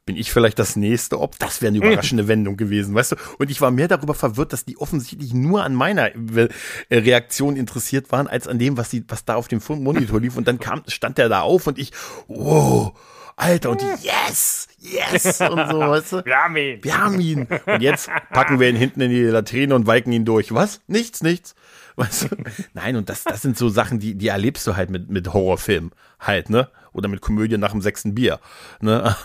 bin ich vielleicht das nächste? Ob das wäre eine *laughs* überraschende Wendung gewesen, weißt du? Und ich war mehr darüber verwirrt, dass die offensichtlich nur an meiner äh, Reaktion interessiert waren, als an dem, was, die, was da auf dem Monitor lief. Und dann kam, stand der da auf und ich, wow, Alter, und die, yes, yes, und so, *laughs* weißt du? Wir haben ihn. Wir haben ihn. Und jetzt packen wir ihn hinten in die Latrine und weiken ihn durch. Was? Nichts, nichts. Weißt du? *laughs* Nein, und das, das sind so Sachen, die, die erlebst du halt mit, mit Horrorfilmen halt, ne? Oder mit Komödien nach dem sechsten Bier. Ne? *laughs*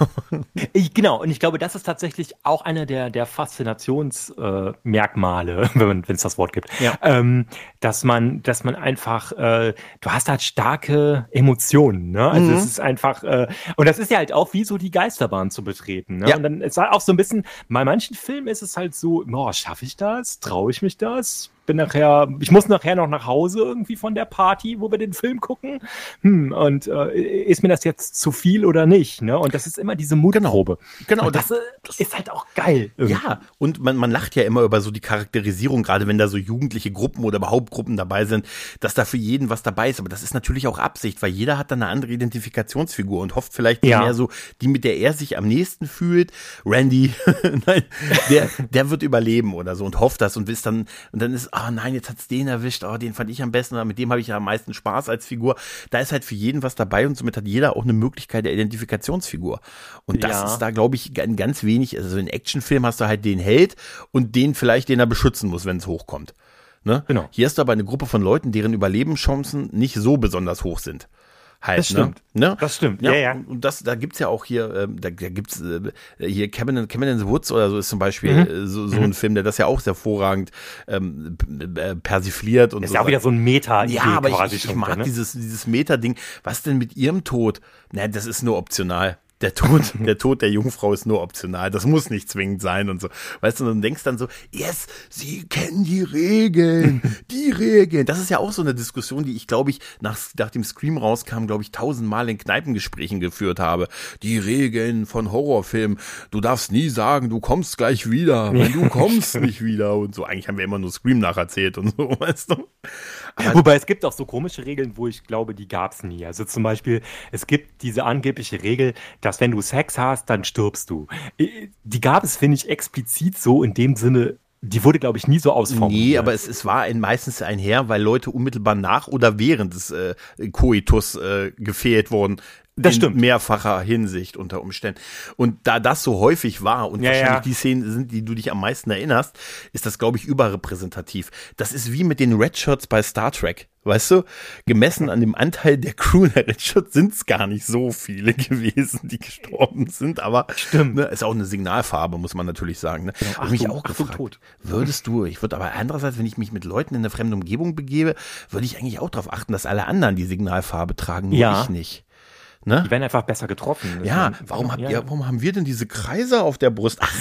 Ich, genau, und ich glaube, das ist tatsächlich auch einer der, der Faszinationsmerkmale, äh, *laughs* wenn man- wenn es das Wort gibt. Ja. Ähm, dass man, dass man einfach, äh, du hast halt starke Emotionen, ne? Also Mhm. es ist einfach, äh, und das ist ja halt auch wie so die Geisterbahn zu betreten. Ne? Ja. Und dann ist halt auch so ein bisschen, bei manchen Filmen ist es halt so, oh, schaffe ich das? Traue ich mich das? Bin nachher, ich muss nachher noch nach Hause irgendwie von der Party, wo wir den Film gucken. Hm, und äh, ist mir das jetzt zu viel oder nicht? Ne? Und das ist immer diese Mutprobe. Genau, und das, äh, ist halt auch geil. irgendwie. Ja, und man, man lacht ja immer über so die Charakterisierung, gerade wenn da so jugendliche Gruppen oder überhaupt Gruppen dabei sind, dass da für jeden was dabei ist. Aber das ist natürlich auch Absicht, weil jeder hat dann eine andere Identifikationsfigur und hofft vielleicht Ja. mehr so, die mit der er sich am nächsten fühlt. Randy, *laughs* nein, der, der wird überleben oder so und hofft das und ist dann, und dann ist, ah nein, jetzt hat's den erwischt, oh, den fand ich am besten, mit dem habe ich ja am meisten Spaß als Figur. Da ist halt für jeden was dabei und somit hat jeder auch eine Möglichkeit der Identifikationsfigur. Und das Ja. ist da, glaube ich, ein ganz wenig, also in Actionfilm hast du halt den Held und den vielleicht, den er beschützen muss, wenn es hochkommt. Ne? Genau. Hier hast du aber eine Gruppe von Leuten, deren Überlebenschancen nicht so besonders hoch sind. Halt, Das stimmt. Ne? Ne? Das stimmt. Ja, Ja, ja. Und das, da gibt's ja auch hier, ähm, da, da gibt's äh, hier Cabin in, Cabin in the Woods oder so ist zum Beispiel Mhm. äh, so, so ein Film, der das ja auch sehr hervorragend ähm, äh, persifliert und Ist so. ja auch wieder so ein meta ja, aber quasi ich, ich mag ne? dieses, dieses Meta-Ding. Was denn mit ihrem Tod? Na, das ist nur optional. Der Tod, *laughs* der Tod der Jungfrau ist nur optional. Das muss nicht zwingend sein und so. Weißt du, und du denkst dann so, yes, sie kennen die Regeln, *laughs* die Regeln. Das ist ja auch so eine Diskussion, die ich, glaube ich, nach, nach dem Scream rauskam, glaube ich, tausendmal in Kneipengesprächen geführt habe. Die Regeln von Horrorfilmen. Du darfst nie sagen, du kommst gleich wieder, wenn du *laughs* kommst nicht wieder und so. Eigentlich haben wir immer nur Scream nacherzählt und so, weißt du. Wobei es gibt auch so komische Regeln, wo ich glaube, die gab's nie. Also zum Beispiel, es gibt diese angebliche Regel, dass wenn du Sex hast, dann stirbst du. Äh, Die gab es, finde ich, explizit so in dem Sinne, die wurde, glaube ich, nie so ausformuliert. Nee, aber es, es war ein, meistens einher, weil Leute unmittelbar nach oder während des äh, Koitus äh, gefehlt wurden. Das in stimmt. mehrfacher Hinsicht unter Umständen. Und da das so häufig war und Ja, wahrscheinlich ja. die Szenen sind, die du dich am meisten erinnerst, ist das, glaube ich, überrepräsentativ. Das ist wie mit den Red Shirts bei Star Trek. Weißt du, gemessen an dem Anteil der Crew der Red Shirts sind es gar nicht so viele *laughs* gewesen, die gestorben sind, aber Stimmt. Ne, ist auch eine Signalfarbe, muss man natürlich sagen. Ne? Hab Achtung, mich auch gefragt, Tod. würdest du, ich würde aber andererseits, wenn ich mich mit Leuten in eine fremde Umgebung begebe, würde ich eigentlich auch darauf achten, dass alle anderen die Signalfarbe tragen, nur Ja. ich nicht. Ne? Die werden einfach besser getroffen. Ja, Das- warum habt ja. ihr, warum haben wir denn diese Kreise auf der Brust? Ach,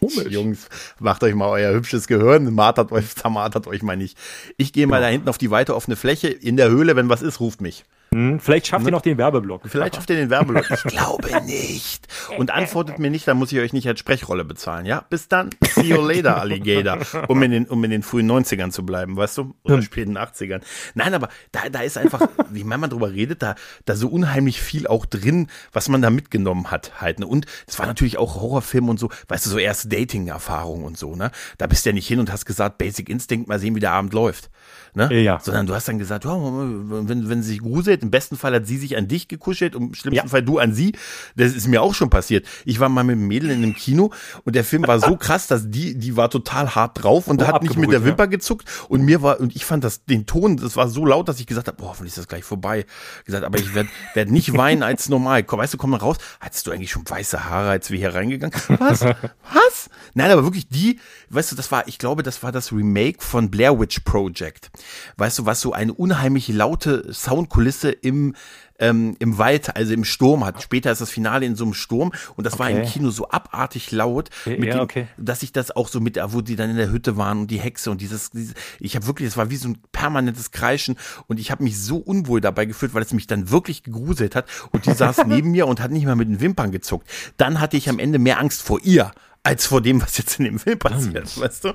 Mensch, Jungs, macht euch mal euer hübsches Gehirn, martert euch, zermartert euch mal nicht. Ich gehe mal da hinten auf die weite offene Fläche, in der Höhle, wenn was ist, ruft mich. Hm, vielleicht schafft ihr noch den Werbeblock. Vielleicht schafft ihr den Werbeblock. *laughs* Ich glaube nicht. Und antwortet mir nicht, dann muss ich euch nicht als Sprechrolle bezahlen. Ja, bis dann. See you later, *laughs* Alligator. Um in den, um in den frühen 90ern zu bleiben, weißt du? Oder späten 80ern. Nein, aber da, da ist einfach, *laughs* wie man mal drüber redet, da, da so unheimlich viel auch drin, was man da mitgenommen hat halt. Ne? Und es war natürlich auch Horrorfilm und so, weißt du, so erste Dating-Erfahrung und so, ne? Da bist du ja nicht hin und hast gesagt, Basic Instinct, mal sehen, wie der Abend läuft. Ne? Ja. Sondern du hast dann gesagt, oh, wenn, wenn sie sich gruselt, im besten Fall hat sie sich an dich gekuschelt, im schlimmsten ja. Fall du an sie. Das ist mir auch schon passiert. Ich war mal mit einem Mädel in einem Kino und der Film war so *laughs* krass, dass die, die war total hart drauf und oh, hat nicht mit der Wimper ja. gezuckt und mir war, und ich fand das, den Ton, das war so laut, dass ich gesagt habe, boah, hoffentlich ist das gleich vorbei. Gesagt, aber ich werde werd nicht *laughs* weinen als normal. Komm, weißt du, komm mal raus. Hattest du eigentlich schon weiße Haare, als wir hier reingegangen? *laughs* Was? Was? Nein, aber wirklich die, weißt du, das war, ich glaube, das war das Remake von Blair Witch Project. Weißt du, was so eine unheimlich laute Soundkulisse im ähm, im Wald, also im Sturm hat. Später ist das Finale in so einem Sturm und das okay. war im Kino so abartig laut, ja, dem, okay. dass ich das auch so mit, wo die dann in der Hütte waren und die Hexe und dieses, dieses ich habe wirklich, es war wie so ein permanentes Kreischen und ich habe mich so unwohl dabei gefühlt, weil es mich dann wirklich gegruselt hat und die saß *laughs* neben mir und hat nicht mal mit den Wimpern gezuckt. Dann hatte ich am Ende mehr Angst vor ihr als vor dem, was jetzt in dem Film passiert, weißt du?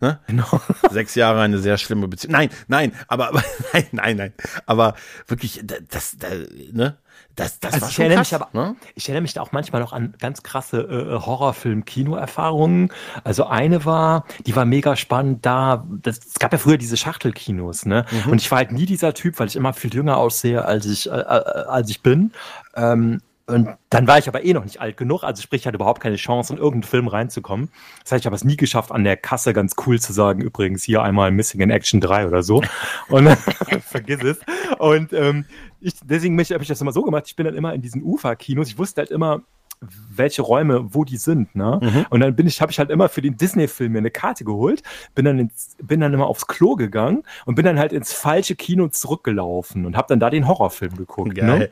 Ne? Genau. *laughs* Sechs Jahre eine sehr schlimme Beziehung. Nein, nein, aber, aber *laughs* nein, nein, nein. Aber wirklich, das, das, ne? Das, das also war ich schon erinnere krass, mich aber, ne? ich erinnere mich da auch manchmal noch an ganz krasse äh, Horrorfilm-Kino-Erfahrungen. Also eine war, die war mega spannend da. Das, es gab ja früher diese Schachtelkinos, ne? Mhm. Und ich war halt nie dieser Typ, weil ich immer viel jünger aussehe, als ich, äh, äh als ich bin. Ähm, und dann war ich aber eh noch nicht alt genug, also sprich, ich hatte überhaupt keine Chance, in irgendeinen Film reinzukommen. Das heißt, ich habe es nie geschafft, an der Kasse ganz cool zu sagen, übrigens hier einmal Missing in Action 3 oder so. Und *laughs* vergiss es. Und ähm, ich, deswegen habe ich das immer so gemacht, ich bin dann immer in diesen Ufer-Kinos, ich wusste halt immer, welche Räume, wo die sind, ne? Mhm. Und dann bin ich, habe ich halt immer für den Disney-Film mir eine Karte geholt, bin dann ins, bin dann immer aufs Klo gegangen und bin dann halt ins falsche Kino zurückgelaufen und habe dann da den Horrorfilm geguckt. Geil. Ne?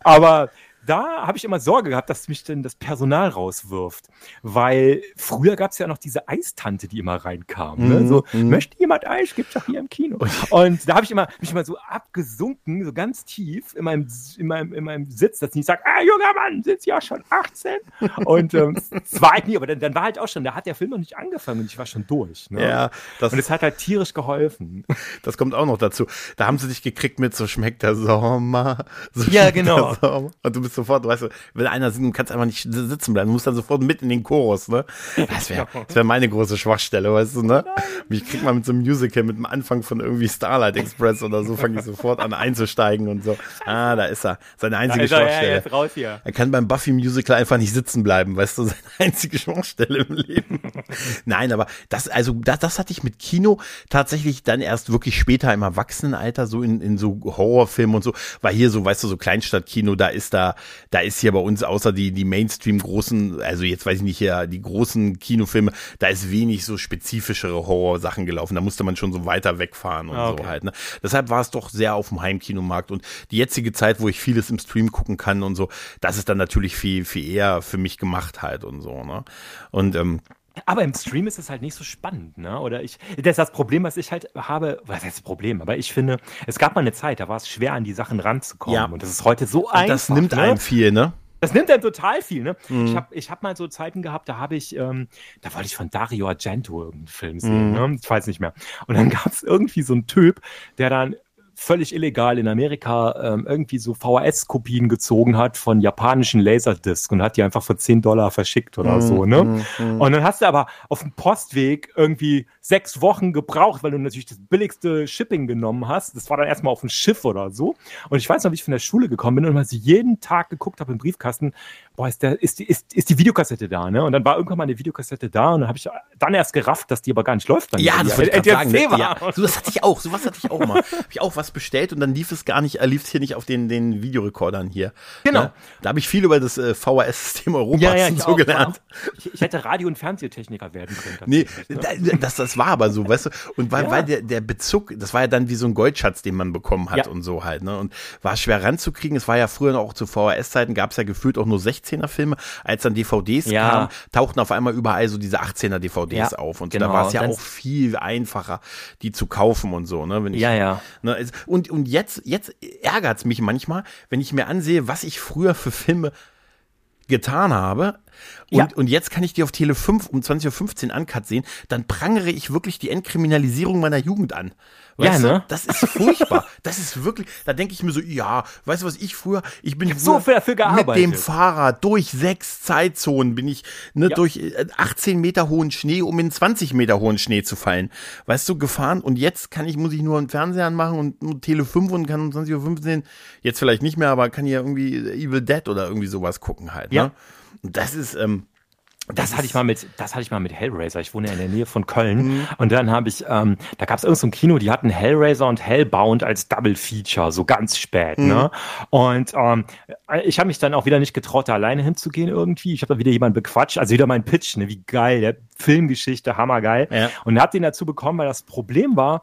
Aber da habe ich immer Sorge gehabt, dass mich denn das Personal rauswirft. Weil früher gab es ja noch diese Eistante, die immer reinkam. Ne? Mhm, So, mhm. möchte jemand Eis? Gibt's doch hier im Kino. Und da habe ich immer, mich immer so abgesunken, so ganz tief in meinem, in meinem, in meinem Sitz, dass ich nicht sage, ah, junger Mann, sind Sie ja schon 18? Und ähm, *laughs* das war halt nie, aber dann, dann war halt auch schon, da hat der Film noch nicht angefangen und ich war schon durch. Ne? Ja, das, Und es hat halt tierisch geholfen. *laughs* das kommt auch noch dazu. Da haben sie dich gekriegt mit so schmeckt der Sommer. So Ja, genau. Sommer. Und du bist sofort, weißt du, wenn einer singt, kannst einfach nicht sitzen bleiben. Du musst dann sofort mit in den Chorus, ne? Das wäre *laughs* das wär meine große Schwachstelle, weißt du, ne? Mich kriegt man mit so einem Musical, mit dem Anfang von irgendwie Starlight Express oder so, fange ich sofort an einzusteigen und so. Ah, da ist er. Seine einzige ja, Schwachstelle. jetzt raus hier. Er kann beim Buffy-Musical einfach nicht sitzen bleiben, weißt du, *laughs* seine einzige Schwachstelle im Leben. Nein, aber das, also das, das hatte ich mit Kino tatsächlich dann erst wirklich später im Erwachsenenalter, so in, in so Horrorfilmen und so, weil hier so, weißt du, so Kleinstadtkino, da ist da, da ist hier bei uns außer die, die Mainstream-großen, also jetzt weiß ich nicht, hier die großen Kinofilme, da ist wenig so spezifischere Horrorsachen gelaufen. Da musste man schon so weiter wegfahren und Ah, okay. so halt. Ne? Deshalb war es doch sehr auf dem Heimkinomarkt und die jetzige Zeit, wo ich vieles im Stream gucken kann und so, das ist dann natürlich viel, viel eher für mich gemacht halt und so. Ne? Und ähm, Aber im Stream ist es halt nicht so spannend, ne? Oder ich, das ist das Problem, was ich halt habe, was heißt das Problem? Aber ich finde, es gab mal eine Zeit, da war es schwer, an die Sachen ranzukommen. Ja. Und das ist heute so einfach. das nimmt ne? einem viel, ne? Das nimmt einem total viel, ne? Mhm. Ich habe ich hab mal so Zeiten gehabt, da habe ich, ähm, da wollte ich von Dario Argento irgendeinen Film sehen, Mhm. ne? Ich weiß nicht mehr. Und dann gab es irgendwie so einen Typ, der dann völlig illegal in Amerika ähm, irgendwie so VHS-Kopien gezogen hat von japanischen Laserdisc und hat die einfach für 10 Dollar verschickt oder Mhm, so, ne? mhm, mhm. Und dann hast du aber auf dem Postweg irgendwie sechs Wochen gebraucht, weil du natürlich das billigste Shipping genommen hast. Das war dann erstmal auf dem Schiff oder so. Und ich weiß noch, wie ich von der Schule gekommen bin und mal so jeden Tag geguckt habe im Briefkasten, boah, ist, der, ist, die, ist, ist die Videokassette da, ne? Und dann war irgendwann mal eine Videokassette da und dann habe ich dann erst gerafft, dass die aber gar nicht läuft. mir. Ja, das wollte ich sagen. Ne? Ja, so was hatte ich auch, sowas hatte ich auch mal. *laughs* Hab ich auch was was bestellt und dann lief es gar nicht, äh, lief es hier nicht auf den, den Videorekordern hier. Genau. Ne? Da habe ich viel über das äh, VHS-System Europas Ja, ja, *laughs* und so auch, gelernt. Ich, ich hätte Radio- und Fernsehtechniker werden können. Nee, ne? da- das, das war aber so, weißt du, und weil, Ja. weil der, der Bezug, das war ja dann wie so ein Goldschatz, den man bekommen hat Ja. und so halt, ne, und war schwer ranzukriegen, es war ja früher auch zu VHS-Zeiten, gab es ja gefühlt auch nur 16er-Filme, als dann DVDs Ja. kamen, tauchten auf einmal überall so diese 18er-DVDs Ja, auf und genau. da war es ja auch viel einfacher, die zu kaufen und so, ne, wenn ich, Ja, ja. Ne, und, und jetzt, jetzt ärgert's mich manchmal, wenn ich mir ansehe, was ich früher für Filme getan habe. Und, Ja. und jetzt kann ich die auf Tele 5 um 20.15 Uhr Uncut sehen, dann prangere ich wirklich die Entkriminalisierung meiner Jugend an. Ja, Weißt du? ne? Das ist furchtbar. *laughs* das ist wirklich, da denke ich mir so, ja, weißt du was, ich früher, ich bin so früher viel dafür mit gearbeitet. dem Fahrrad durch sechs Zeitzonen bin ich, ne, Ja. durch äh, 18 Meter hohen Schnee, um in 20 Meter hohen Schnee zu fallen. Weißt du, gefahren und jetzt kann ich, muss ich nur einen Fernseher anmachen und nur Tele 5 und kann um 20.15 Uhr, jetzt vielleicht nicht mehr, aber kann hier irgendwie Evil Dead oder irgendwie sowas gucken halt, Ja. ne? Und das ist, ähm, Das hatte ich mal mit, das hatte ich mal mit Hellraiser. Ich wohne ja in der Nähe von Köln. Mhm. Und dann habe ich, ähm, da gab es irgendein so ein Kino, die hatten Hellraiser und Hellbound als Double Feature, so ganz spät, Mhm. ne? Und ähm, ich habe mich dann auch wieder nicht getraut, da alleine hinzugehen irgendwie. Ich habe da wieder jemanden bequatscht, also wieder mein Pitch, ne? Wie geil, der Filmgeschichte, hammergeil. Ja. Und hab den dazu bekommen, weil das Problem war,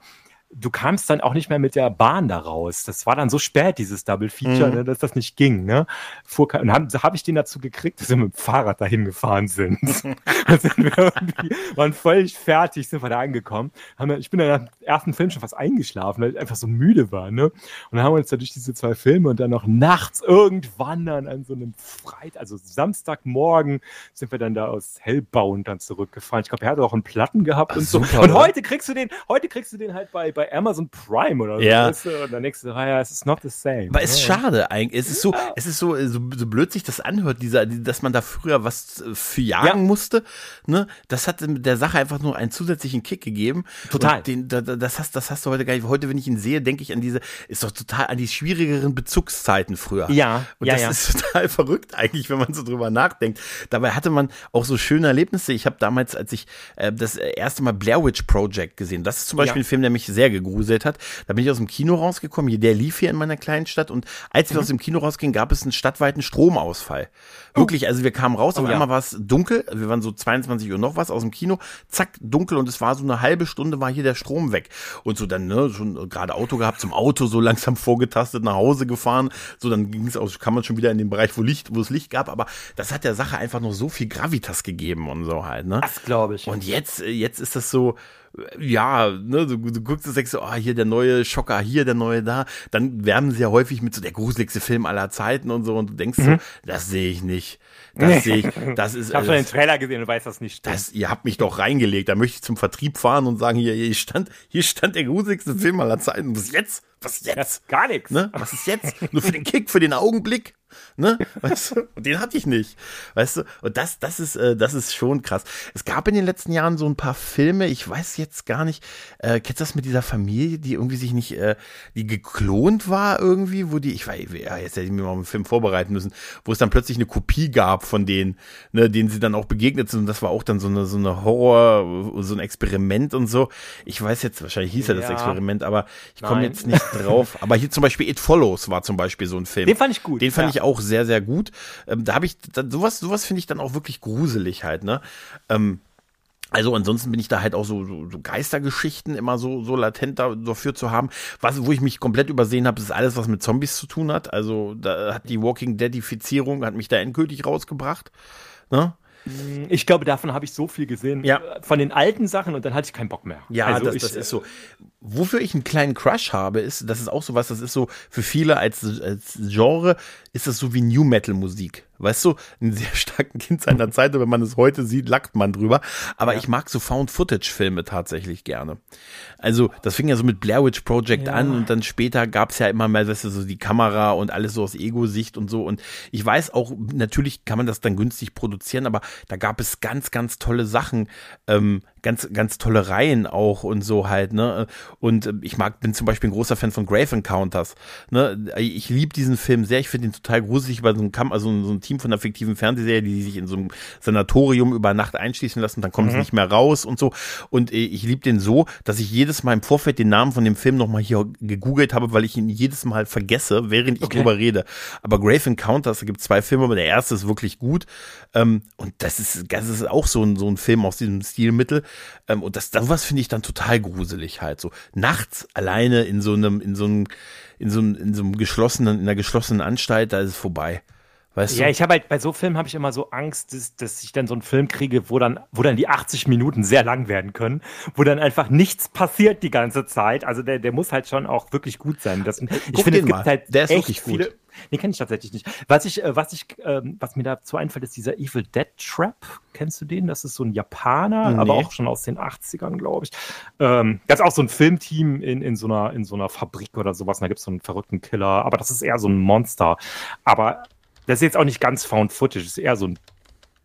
du kamst dann auch nicht mehr mit der Bahn da raus. Das war dann so spät, dieses Double Feature, Mhm. ne, dass das nicht ging. Ne? Fuhr, und habe hab ich den dazu gekriegt, dass wir mit dem Fahrrad dahin gefahren sind. *laughs* dann sind wir irgendwie, waren völlig fertig, sind wir da angekommen. Wir, ich bin dann im ersten Film schon fast eingeschlafen, weil ich einfach so müde war. Ne? Und dann haben wir uns da durch diese zwei Filme und dann noch nachts irgendwann dann an so einem Freitag, also Samstagmorgen, sind wir dann da aus Hellbound dann zurückgefahren. Ich glaube, er hat auch einen Platten gehabt und so. super, Und heute kriegst du den, heute kriegst du den halt bei, bei Amazon Prime oder so. Ja. Weißt du? Und dann denkst du, ah ja, es ist not the same. Aber es ist Ja. schade eigentlich. Es ist so, es ist so, so, so blöd sich das anhört, dieser, dass man da früher was äh, für jagen Ja. musste. Ne? Das hat der Sache einfach nur einen zusätzlichen Kick gegeben. Total. Den, da, da- das hast, das hast du heute gar nicht. Heute, wenn ich ihn sehe, denke ich an diese, ist doch total an die schwierigeren Bezugszeiten früher. Ja, Und ja, das ja. ist *laughs* total verrückt eigentlich, wenn man so drüber nachdenkt. Dabei hatte man auch so schöne Erlebnisse. Ich habe damals, als ich äh, das erste Mal Blair Witch Project gesehen, das ist zum Beispiel Ja. ein Film, der mich sehr gegruselt hat. Da bin ich aus dem Kino rausgekommen. Der lief hier in meiner kleinen Stadt und als Mhm. wir aus dem Kino rausgingen, gab es einen stadtweiten Stromausfall. Wirklich, also wir kamen raus, auf Oh, ja. einmal war es dunkel, wir waren so 22 Uhr noch was aus dem Kino, zack, dunkel und es war so eine halbe Stunde war hier der Strom weg. Und so dann, ne, schon gerade Auto gehabt, zum Auto so *laughs* langsam vorgetastet, nach Hause gefahren, so dann ging es aus, kam man schon wieder in den Bereich, wo Licht, wo es Licht gab, aber das hat der Sache einfach noch so viel Gravitas gegeben und so halt, ne? Das glaube ich. Und jetzt, äh, jetzt ist das so, ja, ne, du, du guckst und denkst so, ah, hier der neue Schocker, hier der neue da. Dann werben sie ja häufig mit so der gruseligste Film aller Zeiten und so und du denkst so, das sehe ich nicht. Das sehe ich, *laughs* das ist, Mhm. ich habe schon den Trailer gesehen und weiß das nicht stimmt. das, ihr habt mich doch reingelegt. Da möchte ich zum Vertrieb fahren und sagen, hier, hier stand, hier stand der gruseligste Film aller Zeiten. Was jetzt? Was jetzt? Ist gar nichts. Ne? Was ist jetzt? Nur für den Kick, für den Augenblick. Ne? Weißt du? Und den hatte ich nicht. Weißt du? Und das, das ist, äh, das ist schon krass. Es gab in den letzten Jahren so ein paar Filme, ich weiß jetzt gar nicht, äh, kennst du das mit dieser Familie, die irgendwie sich nicht, äh, die geklont war irgendwie, wo die, ich weiß, ja, jetzt hätte ich mir mal einen Film vorbereiten müssen, wo es dann plötzlich eine Kopie gab von denen, ne, denen sie dann auch begegnet sind. Und das war auch dann so eine, so eine Horror, so ein Experiment und so. Ich weiß jetzt, wahrscheinlich hieß ja das Ja. Experiment, aber ich komme jetzt nicht drauf. Aber hier zum Beispiel It Follows war zum Beispiel so ein Film. Den fand ich gut, Den fand ja. ich auch sehr, sehr gut. Ähm, da habe ich, da, sowas, sowas finde ich dann auch wirklich gruselig halt, ne? Ähm, also ansonsten bin ich da halt auch so, so, so Geistergeschichten immer so, so latent da, dafür zu haben. Was, wo ich mich komplett übersehen habe, ist alles, was mit Zombies zu tun hat. Also da hat die Walking Deadifizierung hat mich da endgültig rausgebracht. Ne? Ich glaube, davon habe ich so viel gesehen. Ja. Von den alten Sachen und dann hatte ich keinen Bock mehr. Ja, also das, ich, das ist so. Wofür ich einen kleinen Crush habe, ist, das ist auch so was, das ist so für viele als, als Genre, ist das so wie New Metal Musik. Weißt du, einen sehr starken Kind seiner Zeit, und wenn man es heute sieht, lackt man drüber. Aber ich mag so Found-Footage-Filme tatsächlich gerne. Also, das fing ja so mit Blair Witch Project Ja. an und dann später gab's ja immer mehr, weißt du, so die Kamera und alles so aus Ego-Sicht und so. Und ich weiß auch, natürlich kann man das dann günstig produzieren, aber da gab es ganz, ganz tolle Sachen. Ähm, ganz, ganz tolle Reihen auch und so halt, ne? Und äh, ich mag, bin zum Beispiel ein großer Fan von Grave Encounters. Ne? Ich liebe diesen Film sehr, ich finde ihn total gruselig, weil so ein Kam also so ein Team von einer fiktiven Fernsehserie, die sich in so einem Sanatorium über Nacht einschließen lassen, dann kommen mhm. sie nicht mehr raus und so. Und äh, ich liebe den so, dass ich jedes Mal im Vorfeld den Namen von dem Film nochmal hier gegoogelt habe, weil ich ihn jedes Mal vergesse, während ich okay. drüber rede. Aber Grave Encounters, da gibt es zwei Filme, aber der erste ist wirklich gut. Ähm, und das ist, das ist auch so ein, so ein Film aus diesem Stilmittel. Ähm, und das, das was finde ich dann total gruselig halt. So nachts alleine in so einem, in so einem, in so einem, in so einem geschlossenen, in einer geschlossenen Anstalt, da ist es vorbei. Weißt ja, du? ich habe halt bei so Filmen habe ich immer so Angst, dass, dass ich dann so einen Film kriege, wo dann, wo dann die 80 Minuten sehr lang werden können, wo dann einfach nichts passiert die ganze Zeit. Also der, der muss halt schon auch wirklich gut sein. Das, ich finde, es gibt halt der ist wirklich gut. Viele, Nee, kenne ich tatsächlich nicht. Was ich, äh, was ich, ähm, was mir dazu einfällt, ist dieser Evil Dead Trap. Kennst du den? Das ist so ein Japaner, nee. aber auch schon aus den 80ern, glaube ich. Ähm, das ist auch so ein Filmteam in, in, so einer, in so einer Fabrik oder sowas. Und da gibt es so einen verrückten Killer, aber das ist eher so ein Monster. Aber das ist jetzt auch nicht ganz Found Footage, das ist eher so ein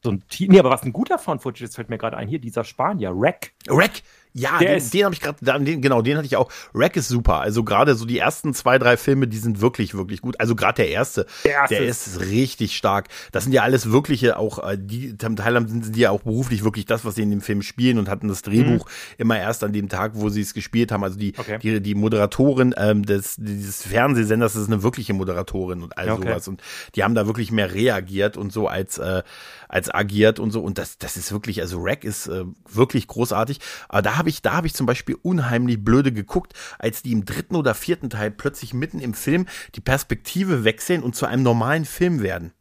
so ein Team. Nee, aber was ein guter Found Footage ist, fällt mir gerade ein. Hier, dieser Spanier, Rack. Rack, ja, der den, den habe ich gerade, genau, den hatte ich auch. Rack ist super. Also gerade so die ersten zwei, drei Filme, die sind wirklich, wirklich gut. Also gerade der erste, der, erste der ist richtig stark. Das sind ja alles wirkliche, auch äh, die zum Teil sind die ja auch beruflich wirklich das, was sie in dem Film spielen und hatten das Drehbuch mhm. immer erst an dem Tag, wo sie es gespielt haben. Also die, okay. die, die Moderatorin ähm, des dieses Fernsehsenders das ist eine wirkliche Moderatorin und all okay. sowas. Und die haben da wirklich mehr reagiert und so als äh, als agiert und so. Und das, das ist wirklich, also Rack ist äh, wirklich großartig. Aber da habe ich, da habe ich zum Beispiel unheimlich blöde geguckt, als die im dritten oder vierten Teil plötzlich mitten im Film die Perspektive wechseln und zu einem normalen Film werden.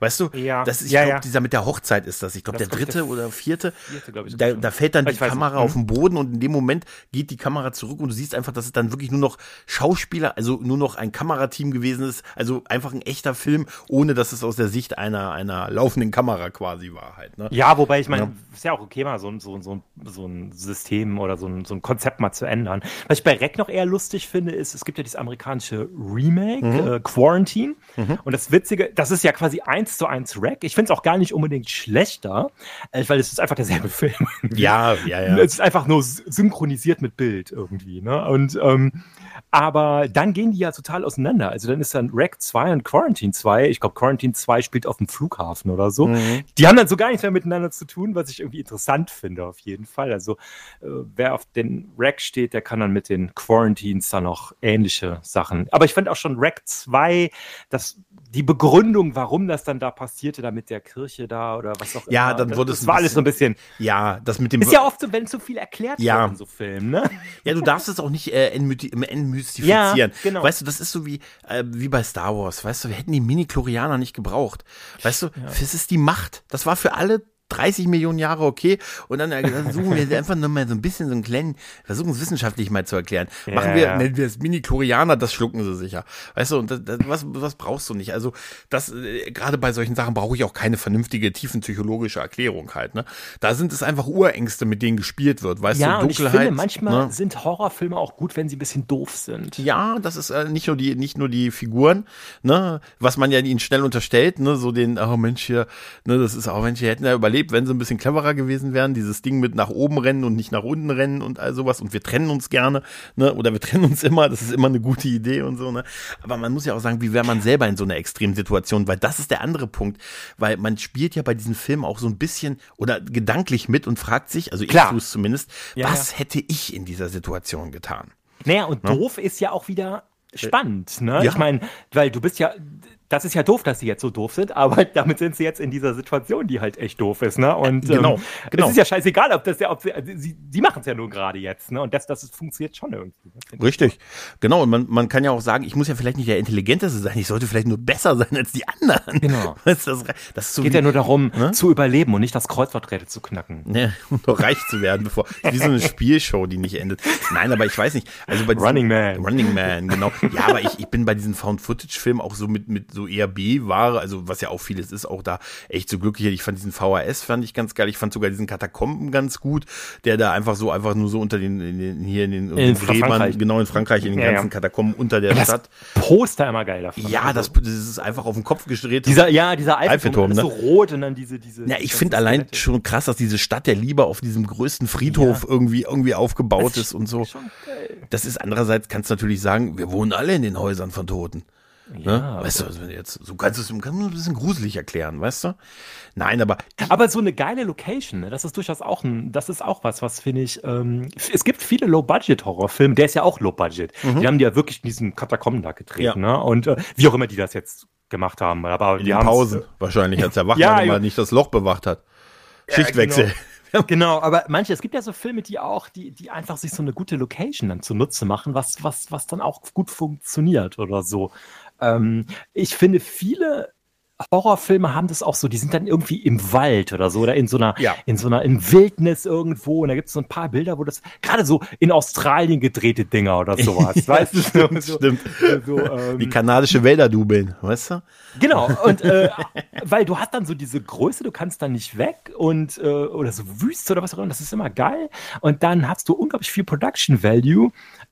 Weißt du? Ja. Das ist, ich ja, glaube, ja. dieser mit der Hochzeit ist das. Ich glaube, der dritte der oder vierte. vierte ich, da, da fällt dann die Kamera nicht. auf den Boden und in dem Moment geht die Kamera zurück und du siehst einfach, dass es dann wirklich nur noch Schauspieler, also nur noch ein Kamerateam gewesen ist. Also einfach ein echter Film, ohne dass es aus der Sicht einer, einer laufenden Kamera quasi war halt. Ne? Ja, wobei ich meine, ja. ist ja auch okay, mal so, so, so, so ein System oder so ein, so ein Konzept mal zu ändern. Was ich bei Rec noch eher lustig finde, ist, es gibt ja dieses amerikanische Remake, mhm. äh, Quarantine. Mhm. Und das Witzige, das ist ja quasi eins eins zu eins Rack. Ich finde es auch gar nicht unbedingt schlechter, äh, weil es ist einfach derselbe *laughs* Film. Ja, ja, ja. Es ist einfach nur synchronisiert mit Bild irgendwie. Ne? Und ähm, aber dann gehen die ja total auseinander. Also dann ist dann Rack 2 und Quarantine 2. Ich glaube, Quarantine 2 spielt auf dem Flughafen oder so. Mhm. Die haben dann so gar nichts mehr miteinander zu tun, was ich irgendwie interessant finde, auf jeden Fall. Also äh, wer auf den Rack steht, der kann dann mit den Quarantines dann auch ähnliche Sachen. Aber ich fand auch schon Rack 2, das die Begründung, warum das dann da passierte, da mit der Kirche da oder was auch immer. Ja, dann wurde das, es. Das war alles so ein bisschen. Ja, das mit dem. Ist ja oft so, wenn zu viel erklärt ja. wird in so Filmen, ne? *laughs* Ja, du darfst es auch nicht äh, entmystifizieren. Ja, genau. Weißt du, das ist so wie, äh, wie bei Star Wars. Weißt du, wir hätten die Mini-Chlorianer nicht gebraucht. Weißt du, ja. es ist die Macht. Das war für alle 30 Millionen Jahre okay und dann versuchen wir einfach nur mal so ein bisschen so einen kleinen, versuchen es wissenschaftlich mal zu erklären. Ja, Machen wir, nennen wir es Mini-Chlorianer, das schlucken sie sicher. Weißt du, und das, das, was, was brauchst du nicht? Also das, äh, gerade bei solchen Sachen brauche ich auch keine vernünftige, tiefenpsychologische Erklärung halt. Ne? Da sind es einfach Urängste, mit denen gespielt wird. Weißt ja, du, Dunkelheit. Und ich finde, manchmal ne? sind Horrorfilme auch gut, wenn sie ein bisschen doof sind. Ja, das ist äh, nicht nur die, nicht nur die Figuren, ne, was man ja ihnen schnell unterstellt, ne, so den, oh Mensch hier, ne, das ist auch Mensch, die hätten ja überlebt überlebt, wenn sie ein bisschen cleverer gewesen wären. Dieses Ding mit nach oben rennen und nicht nach unten rennen und all sowas. Und wir trennen uns gerne, ne? Oder wir trennen uns immer. Das ist immer eine gute Idee und so, ne? Aber man muss ja auch sagen, wie wäre man selber in so einer extremen Situation? Weil das ist der andere Punkt. Weil man spielt ja bei diesen Filmen auch so ein bisschen oder gedanklich mit und fragt sich, also ich tue es zumindest, ja, was ja. hätte ich in dieser Situation getan? Naja, und ja? doof ist ja auch wieder spannend, ne? Ja. Ich meine, weil du bist ja, das ist ja doof, dass sie jetzt so doof sind, aber *laughs* damit sind sie jetzt in dieser Situation, die halt echt doof ist, ne? Und genau, ähm, genau. es ist ja scheißegal, ob das ja, ob sie, also sie, sie machen es ja nur gerade jetzt, ne? Und das, das funktioniert schon irgendwie. Ne? Richtig, genau. Und man, man kann ja auch sagen, ich muss ja vielleicht nicht der Intelligenteste sein, ich sollte vielleicht nur besser sein als die anderen. Genau. *laughs* Das, das, so geht wie, ja nur darum, ne? zu überleben und nicht das Kreuzworträtsel zu knacken. Ne, und doch reich zu werden, bevor wie so eine Spielshow, die nicht endet. Nein, aber ich weiß nicht. Also bei Running Man. Running Man, genau. Ja, aber ich, ich bin bei diesen Found-Footage-Filmen auch so mit, mit so eher B-Ware, also was ja auch vieles ist, auch da echt so glücklich. Ich fand diesen VHS fand ich ganz geil. Ich fand sogar diesen Katakomben ganz gut, der da einfach so einfach nur so unter den, in den hier in den In Frankreich. genau in Frankreich in den Ja, ganzen ja. Katakomben unter der Das Stadt. Poster immer geil davon. Ja, Also das, das ist einfach auf den Kopf gedreht. dieser, ja, dieser Eiffelturm, ne? ist so rot und dann diese, diese. Ja, ich finde allein Skelette. schon krass, dass diese Stadt der Liebe auf diesem größten Friedhof irgendwie irgendwie aufgebaut Das ist und so. Schon geil. Das ist andererseits kannst du natürlich sagen, wir wohnen alle in den Häusern von Toten. Ja, Ne? Weißt du, also wenn du jetzt, so kannst du es ein bisschen gruselig erklären, weißt du? Nein, aber Aber so eine geile Location, ne? das ist durchaus auch ein, das ist auch was, was finde ich, ähm, es gibt viele Low-Budget-Horrorfilme, der ist ja auch Low-Budget. Die haben die ja wirklich in diesen Katakomben da gedreht, Mhm. Ja. ne? Und äh, wie auch immer die das jetzt gemacht haben. Aber in die Pausen wahrscheinlich, als der *laughs* Wachmann Ja, ja. nicht das Loch bewacht hat. Schichtwechsel. Äh, genau, aber manche, es gibt ja so Filme, die auch, die, die einfach sich so eine gute Location dann zunutze machen, was, was, was dann auch gut funktioniert oder so. Ähm, ich finde, viele Horrorfilme haben das auch so, die sind dann irgendwie im Wald oder so, oder in so einer, Ja. in so einer, in Wildnis irgendwo. Und da gibt es so ein paar Bilder, wo das, gerade so in Australien gedrehte Dinger oder *laughs* sowas. weißt du? So, *laughs* so, Stimmt. so, ähm, Die kanadische Wälder dubeln, weißt du? Genau, und äh, *laughs* weil du hast dann so diese Größe, du kannst dann nicht weg und äh, oder so Wüste oder was auch immer, das ist immer geil. Und dann hast du unglaublich viel Production Value,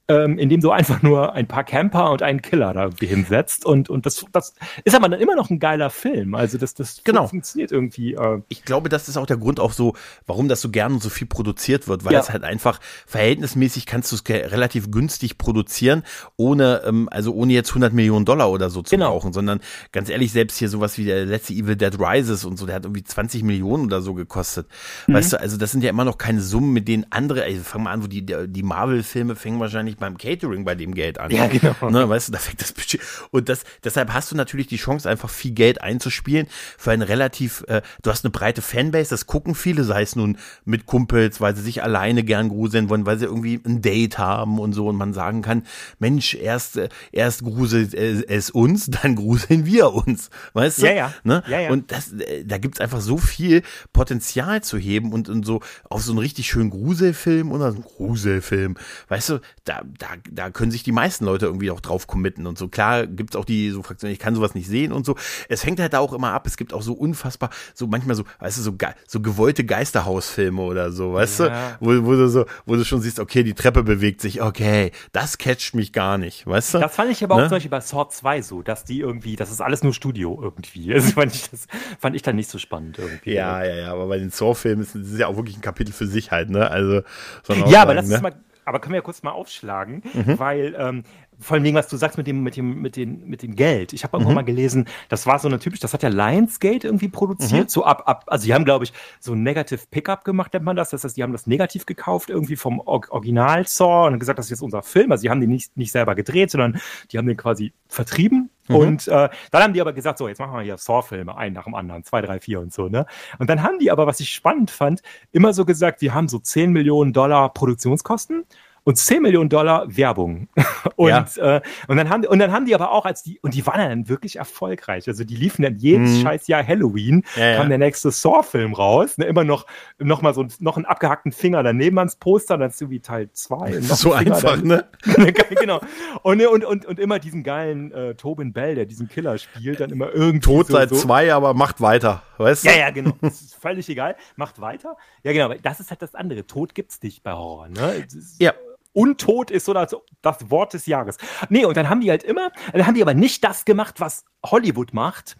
ähm, indem du einfach nur ein paar Camper und einen Killer da irgendwie hinsetzt. Und, und das, das ist aber dann immer noch ein geiler Film. Also das, das Genau. funktioniert irgendwie. Äh, Ich glaube, das ist auch der Grund auch so, warum das so gern und so viel produziert wird, weil Ja. es halt einfach verhältnismäßig kannst du es relativ günstig produzieren, ohne, ähm, also ohne jetzt 100 Millionen Dollar oder so zu Genau. brauchen, sondern ganz ehrlich, selbst hier sowas wie der letzte Evil Dead Rises und so, der hat irgendwie 20 Millionen oder so gekostet. Mhm. Weißt du, also das sind ja immer noch keine Summen, mit denen andere, also fang mal an, wo die, die Marvel-Filme fängen wahrscheinlich beim Catering bei dem Geld an. Ja, genau. Ne, weißt du, da fängt das Budget. Und das, deshalb hast du natürlich die Chance, einfach viel Geld einzuspielen für ein relativ, äh, du hast eine breite Fanbase, das gucken viele, sei es nun mit Kumpels, weil sie sich alleine gern gruseln wollen, weil sie irgendwie ein Date haben und so und man sagen kann, Mensch, erst, äh, erst gruselt äh, es uns, *laughs* dann gruseln wir uns. Weißt du? Ja, ja. Ne? Ja, ja. Und das, äh, da gibt's einfach so viel Potenzial zu heben und, und so auf so einen richtig schönen Gruselfilm oder so einen Gruselfilm, weißt du, da, da, da können sich die meisten Leute irgendwie auch drauf committen und so. Klar gibt's auch die so Fraktionen, ich kann sowas nicht sehen und so. Es hängt halt da auch immer ab. Es gibt auch so unfassbar, so manchmal so, weißt du, so, so gewollte Geisterhausfilme oder so, weißt Ja. du, wo, wo du so, wo du schon siehst, okay, die Treppe bewegt sich, okay, das catcht mich gar nicht, weißt du? Das fand ich aber auch Ne? zum Beispiel bei Sword 2 so, dass die irgendwie, das ist alles nur Studio irgendwie. *laughs* Also fand ich, das fand ich dann nicht so spannend irgendwie. Ja, ja, ja, aber bei den Saw-Filmen ist ist ja auch wirklich ein Kapitel für sich halt, ne? Also, auch Ja, aber sagen, das ist ne? mal, aber können wir ja kurz mal aufschlagen, Mhm. weil ähm, vor allem was du sagst mit dem, mit dem, mit den, mit dem Geld. Ich habe Mhm. irgendwann mal gelesen, das war so eine typisch, das hat ja Lionsgate irgendwie produziert, Mhm. so ab, ab, also die haben, glaube ich, so ein Negative Pickup gemacht, nennt man das. Das heißt, die haben das negativ gekauft, irgendwie vom Or Original Saw und gesagt, das ist jetzt unser Film. Also die haben den nicht, nicht selber gedreht, sondern die haben den quasi vertrieben. Mhm. Und äh, dann haben die aber gesagt, so, jetzt machen wir hier Saw-Filme, einen nach dem anderen, zwei, drei, vier und so, ne? Und dann haben die aber, was ich spannend fand, immer so gesagt, wir haben so 10 Millionen Dollar Produktionskosten und 10 Millionen Dollar Werbung. *laughs* Und, Ja. äh, und, dann haben die, und dann haben die aber auch als die, und die waren dann wirklich erfolgreich. Also die liefen dann jedes Mhm. scheiß Jahr Halloween, Ja, ja. kam der nächste Saw-Film raus, ne, immer noch, noch mal so ein- noch einen abgehackten Finger daneben ans Poster, dann ist irgendwie Teil 2. so einfach, ne? *laughs* genau. Und, und, und, und immer diesen geilen äh, Tobin Bell, der diesen Killer spielt, dann immer irgendwie. Tot so, seit so. zwei, aber macht weiter, weißt du? Ja, ja, genau. Das ist völlig egal. Macht weiter. Ja, genau. aber Das ist halt das andere. Tod gibt's nicht bei Horror. Ne? Ja. Untot ist so das, das Wort des Jahres. Nee, und dann haben die halt immer, dann haben die aber nicht das gemacht, was Hollywood macht,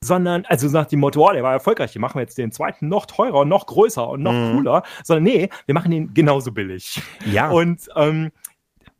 sondern, also nach dem Motto, oh, der war erfolgreich, wir machen jetzt den zweiten noch teurer und noch größer und noch Mhm. cooler, sondern nee, wir machen den genauso billig. Ja. Und, ähm,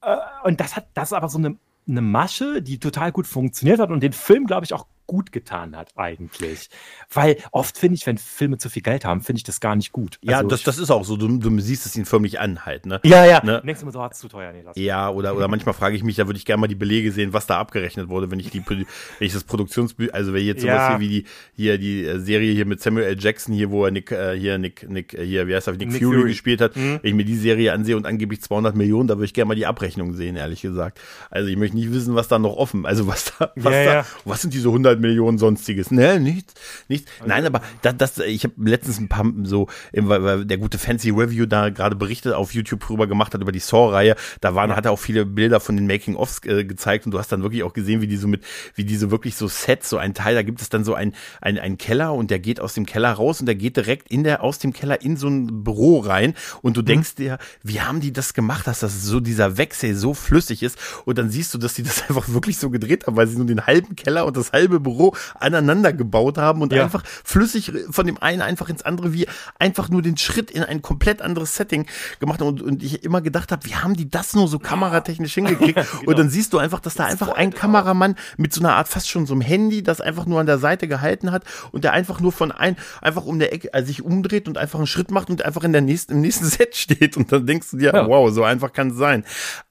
äh, und das hat, das ist aber so eine, eine Masche, die total gut funktioniert hat und den Film, glaube ich, auch gut getan hat, eigentlich. Weil oft finde ich, wenn Filme zu viel Geld haben, finde ich das gar nicht gut. Ja, Also das, ich- das ist auch so. Du, du siehst es ihn förmlich an halt, ne? ja, ja. Ne? Du immer so, hat's zu teuer, nee, lass. Ja, oder, oder manchmal frage ich mich, da würde ich gerne mal die Belege sehen, was da abgerechnet wurde, wenn ich die, wenn ich das Produktionsbü, also wenn jetzt sowas Ja. hier wie die, hier die äh, Serie hier mit Samuel L. Jackson hier, wo er Nick, äh, hier Nick, Nick, äh, hier, wie heißt er, Nick, Nick Fury, Fury. gespielt hat, Mhm. wenn ich mir die Serie ansehe und angeblich 200 Millionen, da würde ich gerne mal die Abrechnung sehen, ehrlich gesagt. Also ich möchte nicht wissen, was da noch offen, also was da, was Ja, da, ja. was sind diese 100 100 Millionen sonstiges. Ne, nichts, nichts. Nein, aber das, das ich habe letztens ein paar so, weil, der gute Fancy Review da gerade berichtet auf YouTube drüber gemacht hat über die Saw-Reihe. Da waren, hat er auch viele Bilder von den Making-ofs äh, gezeigt und du hast dann wirklich auch gesehen, wie die so mit, wie die so wirklich so Sets, so ein Teil, da gibt es dann so ein, ein, ein Keller und der geht aus dem Keller raus und der geht direkt in der, aus dem Keller in so ein Büro rein und du mhm. denkst dir, wie haben die das gemacht, dass das so dieser Wechsel so flüssig ist und dann siehst du, dass die das *laughs* einfach wirklich so gedreht haben, weil sie nur den halben Keller und das halbe Büro aneinander gebaut haben und ja. einfach flüssig von dem einen einfach ins andere wie einfach nur den Schritt in ein komplett anderes Setting gemacht haben und, und ich immer gedacht habe, wie haben die das nur so kameratechnisch *laughs* hingekriegt? genau. Und dann siehst du einfach, dass da einfach ein Kameramann mit so einer Art fast schon so einem Handy, das einfach nur an der Seite gehalten hat und der einfach nur von ein, einfach um der Ecke, also sich umdreht und einfach einen Schritt macht und einfach in der nächsten, im nächsten *laughs* Set steht und dann denkst du dir, ja. wow, so einfach kann es sein.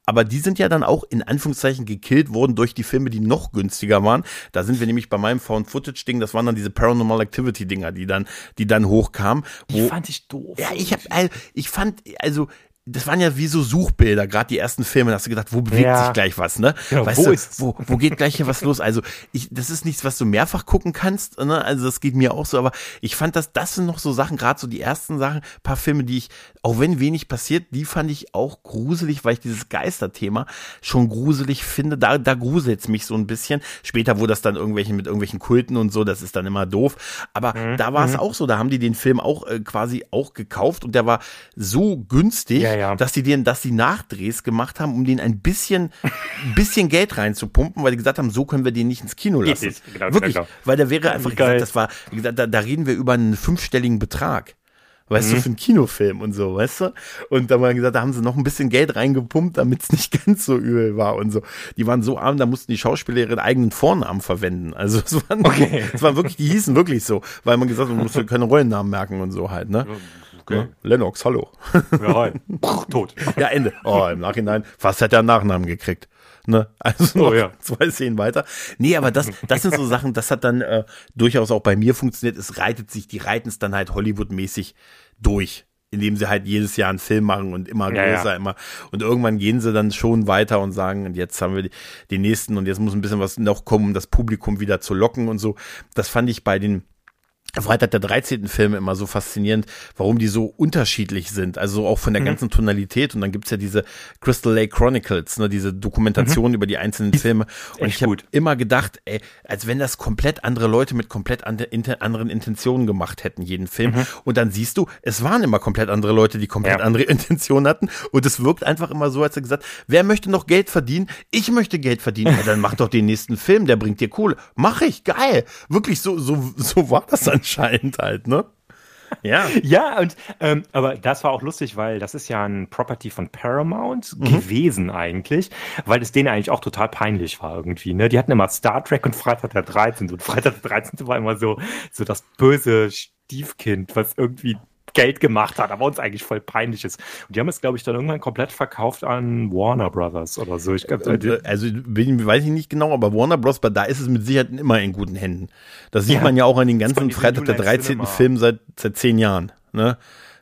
Aber die sind ja dann auch in Anführungszeichen gekillt worden durch die Filme, die noch günstiger waren. Da sind wir nämlich bei meinem Found Footage Ding, das waren dann diese Paranormal Activity Dinger, die dann, die dann hochkamen. Die fand ich doof. Ja, ich hab, ich fand, also das waren ja wie so Suchbilder, gerade die ersten Filme, da hast du gedacht, wo bewegt ja. sich gleich was, ne? Genau, weißt wo du, ist wo, wo geht gleich hier was los? Also, ich, das ist nichts, was du mehrfach gucken kannst, ne? Also, das geht mir auch so, aber ich fand das, das sind noch so Sachen, gerade so die ersten Sachen, paar Filme, die ich, auch wenn wenig passiert, die fand ich auch gruselig, weil ich dieses Geisterthema schon gruselig finde. Da, da gruselt's mich so ein bisschen. Später wurde das dann irgendwelchen mit irgendwelchen Kulten und so, das ist dann immer doof. Aber mhm. da war es mhm. auch so, da haben die den Film auch äh, quasi auch gekauft und der war so günstig. Ja ja. dass die den, dass die Nachdrehs gemacht haben, um den ein bisschen, *laughs* bisschen Geld reinzupumpen, weil die gesagt haben, so können wir den nicht ins Kino lassen. Genau, Wirklich, genau. weil der wäre einfach Geil. gesagt, das war, da, da reden wir über einen fünfstelligen Betrag weißt mhm. du, für einen Kinofilm und so, weißt du? Und da haben wir gesagt, da haben sie noch ein bisschen Geld reingepumpt, damit es nicht *laughs* ganz so übel war und so. Die waren so arm, da mussten die Schauspieler ihren eigenen Vornamen verwenden. Also es waren, okay. *laughs* es waren wirklich, die hießen wirklich so, weil man gesagt hat, man musste keine Rollennamen merken und so halt, ne? Okay. Ne? Lennox, hallo. *laughs* Ja, rein. Tot. Ja, Ende. *laughs* Oh, im Nachhinein, fast hat er einen Nachnamen gekriegt. Ne? Also oh, ja. *laughs* zwei Szenen weiter. Nee, aber das, das sind so Sachen, das hat dann äh, durchaus auch bei mir funktioniert. Es reitet sich, die reiten es dann halt Hollywood-mäßig durch indem sie halt jedes Jahr einen Film machen und immer größer, ja. immer. Und irgendwann gehen sie dann schon weiter und sagen, und jetzt haben wir die, die nächsten und jetzt muss ein bisschen was noch kommen, um das Publikum wieder zu locken und so. Das fand ich bei den Freitag der 13. Filme immer so faszinierend, warum die so unterschiedlich sind, also auch von der mhm. ganzen Tonalität und dann gibt's ja diese Crystal Lake Chronicles, ne, diese Dokumentation mhm. über die einzelnen Filme und ich habe immer gedacht, ey, als wenn das komplett andere Leute mit komplett anderen Intentionen gemacht hätten, jeden Film mhm. und dann siehst du, es waren immer komplett andere Leute, die komplett ja. andere *laughs* Intentionen hatten und es wirkt einfach immer so, als er gesagt, wer möchte noch Geld verdienen? Ich möchte Geld verdienen, ja, dann mach doch den nächsten Film, der bringt dir Kohle. Mach ich, geil. Wirklich so so so war das dann anscheinend halt, ne? Ja. *laughs* ja, und ähm, aber das war auch lustig, weil das ist ja ein Property von Paramount mhm. gewesen eigentlich, weil es denen eigentlich auch total peinlich war irgendwie. Ne? Die hatten immer Star Trek und Freitag der 13. Und Freitag der 13. war immer so, so das böse Stiefkind, was irgendwie Geld gemacht hat, aber uns eigentlich voll peinlich ist. Und die haben es, glaube ich, dann irgendwann komplett verkauft an Warner Brothers oder so. Ich glaub, äh, also weiß ich nicht genau, aber Warner Bros., da ist es mit Sicherheit immer in guten Händen. Das sieht ja. man ja auch an den ganzen Freitag der 13. Film seit, seit zehn Jahren. Ne?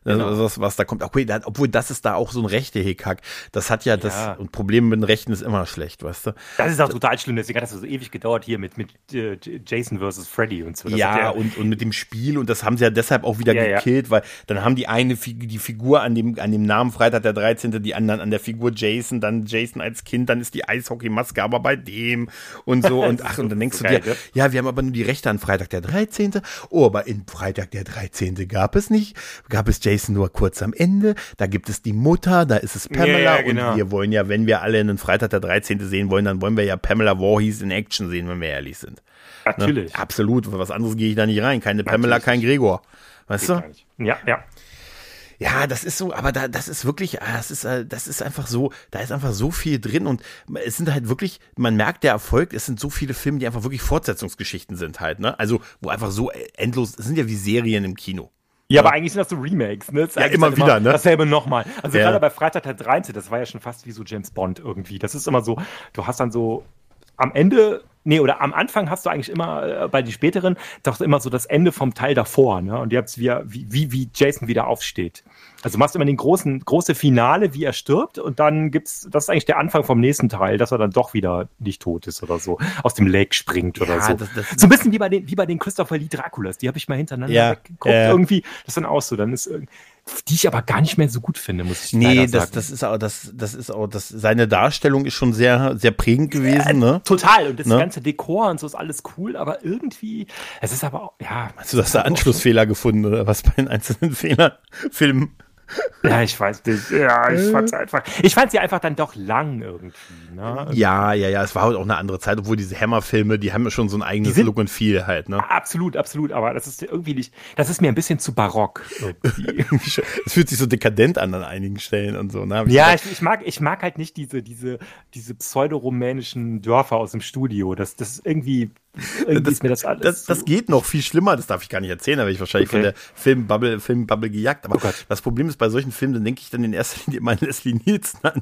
Genau. Was, was da kommt. Okay, da, obwohl das ist da auch so ein rechte Hickhack. Das hat ja, ja. das und Problem mit den Rechten ist immer schlecht, weißt du? Das ist auch total schlimm. Deswegen hat das so ewig gedauert hier mit, mit äh, Jason versus Freddy und so. Das ja, ja, und, und mit dem Spiel und das haben sie ja deshalb auch wieder ja, gekillt, weil dann haben die eine die Figur an dem, an dem Namen Freitag der 13., die anderen an der Figur Jason, dann Jason als Kind, dann ist die Eishockeymaske aber bei dem und so *laughs* und ach, und dann denkst so du dir, geil, ja, wir haben aber nur die Rechte an Freitag der 13. Oh, aber in Freitag der 13. gab es nicht, gab es Jason Jason nur kurz am Ende. Da gibt es die Mutter, da ist es Pamela. Ja, genau. Und wir wollen ja, wenn wir alle einen Freitag der 13. sehen wollen, dann wollen wir ja Pamela Voorhees in Action sehen, wenn wir ehrlich sind. Natürlich. Ne? Absolut. Was anderes gehe ich da nicht rein. Keine Pamela, kein Gregor. Weißt Geht du? Ja, ja. Ja, das ist so, aber da, das ist wirklich, ah, das ist, äh, das ist einfach so, da ist einfach so viel drin und es sind halt wirklich, man merkt der Erfolg, es sind so viele Filme, die einfach wirklich Fortsetzungsgeschichten sind halt, ne? Also, wo einfach so endlos, es sind ja wie Serien im Kino. Ja, aber eigentlich sind das so Remakes, ne? ja, immer wieder, ne? Dasselbe nochmal. Also ja. gerade bei Freitag der 13., das war ja schon fast wie so James Bond irgendwie. Das ist immer so, du hast dann so am Ende, nee, oder am Anfang hast du eigentlich immer äh, bei den späteren doch immer so das Ende vom Teil davor, ne? Und jetzt wie, wie, wie Jason wieder aufsteht. Also du machst immer den großen, große Finale, wie er stirbt, und dann gibt's, das ist eigentlich der Anfang vom nächsten Teil, dass er dann doch wieder nicht tot ist oder so, aus dem Lake springt oder Ja, so. das- das- so ein bisschen wie bei den, wie bei den Christopher Lee Draculas, die habe ich mal hintereinander Ja, weggeguckt, ja. irgendwie. Das ist dann auch so, dann ist irgend- die ich aber gar nicht mehr so gut finde, muss ich Nee, leider das, sagen. das ist auch, das, das ist auch, das, seine Darstellung ist schon sehr, sehr prägend gewesen, ne? Total. Und das Ne? ganze Dekor und so ist alles cool, aber irgendwie, es ist aber auch, ja. Hast du das da Anschlussfehler gefunden oder was bei den einzelnen Fehlern, Filmen? *laughs* Ja, ich weiß nicht. Ja, ich fand's einfach. Ich fand sie einfach dann doch lang irgendwie. Ne? Ja, ja, ja, es war halt auch eine andere Zeit, obwohl diese Hammer-Filme, die haben ja schon so ein eigenes Look und Feel halt, ne? Absolut, absolut. Aber das ist irgendwie nicht. Das ist mir ein bisschen zu barock. *laughs* Es fühlt sich so dekadent an an einigen Stellen und so, ne? Ja, ich, ich mag, ich mag halt nicht diese, diese, diese pseudo-rumänischen Dörfer aus dem Studio. Das, das ist irgendwie, *laughs* das das, das so- geht noch viel schlimmer, das darf ich gar nicht erzählen, da werde ich wahrscheinlich Okay. von der Filmbubble, Filmbubble gejagt. Aber Oh das Problem ist bei solchen Filmen, dann denke ich dann in erster Linie immer an Leslie Nielsen an.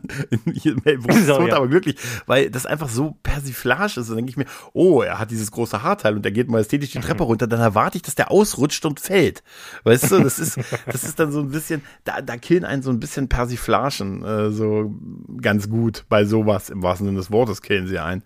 Hier, Mel Brooks ist So, ja. aber glücklich, weil das einfach so Persiflage ist. Dann denke ich mir, oh, er hat dieses große Haarteil und er geht majestätisch die Treppe runter, dann erwarte ich, dass der ausrutscht und fällt. Weißt du, das ist, das ist dann so ein bisschen, da, da killen einen so ein bisschen Persiflagen äh, so ganz gut bei sowas, im wahrsten Sinne des Wortes killen sie ein.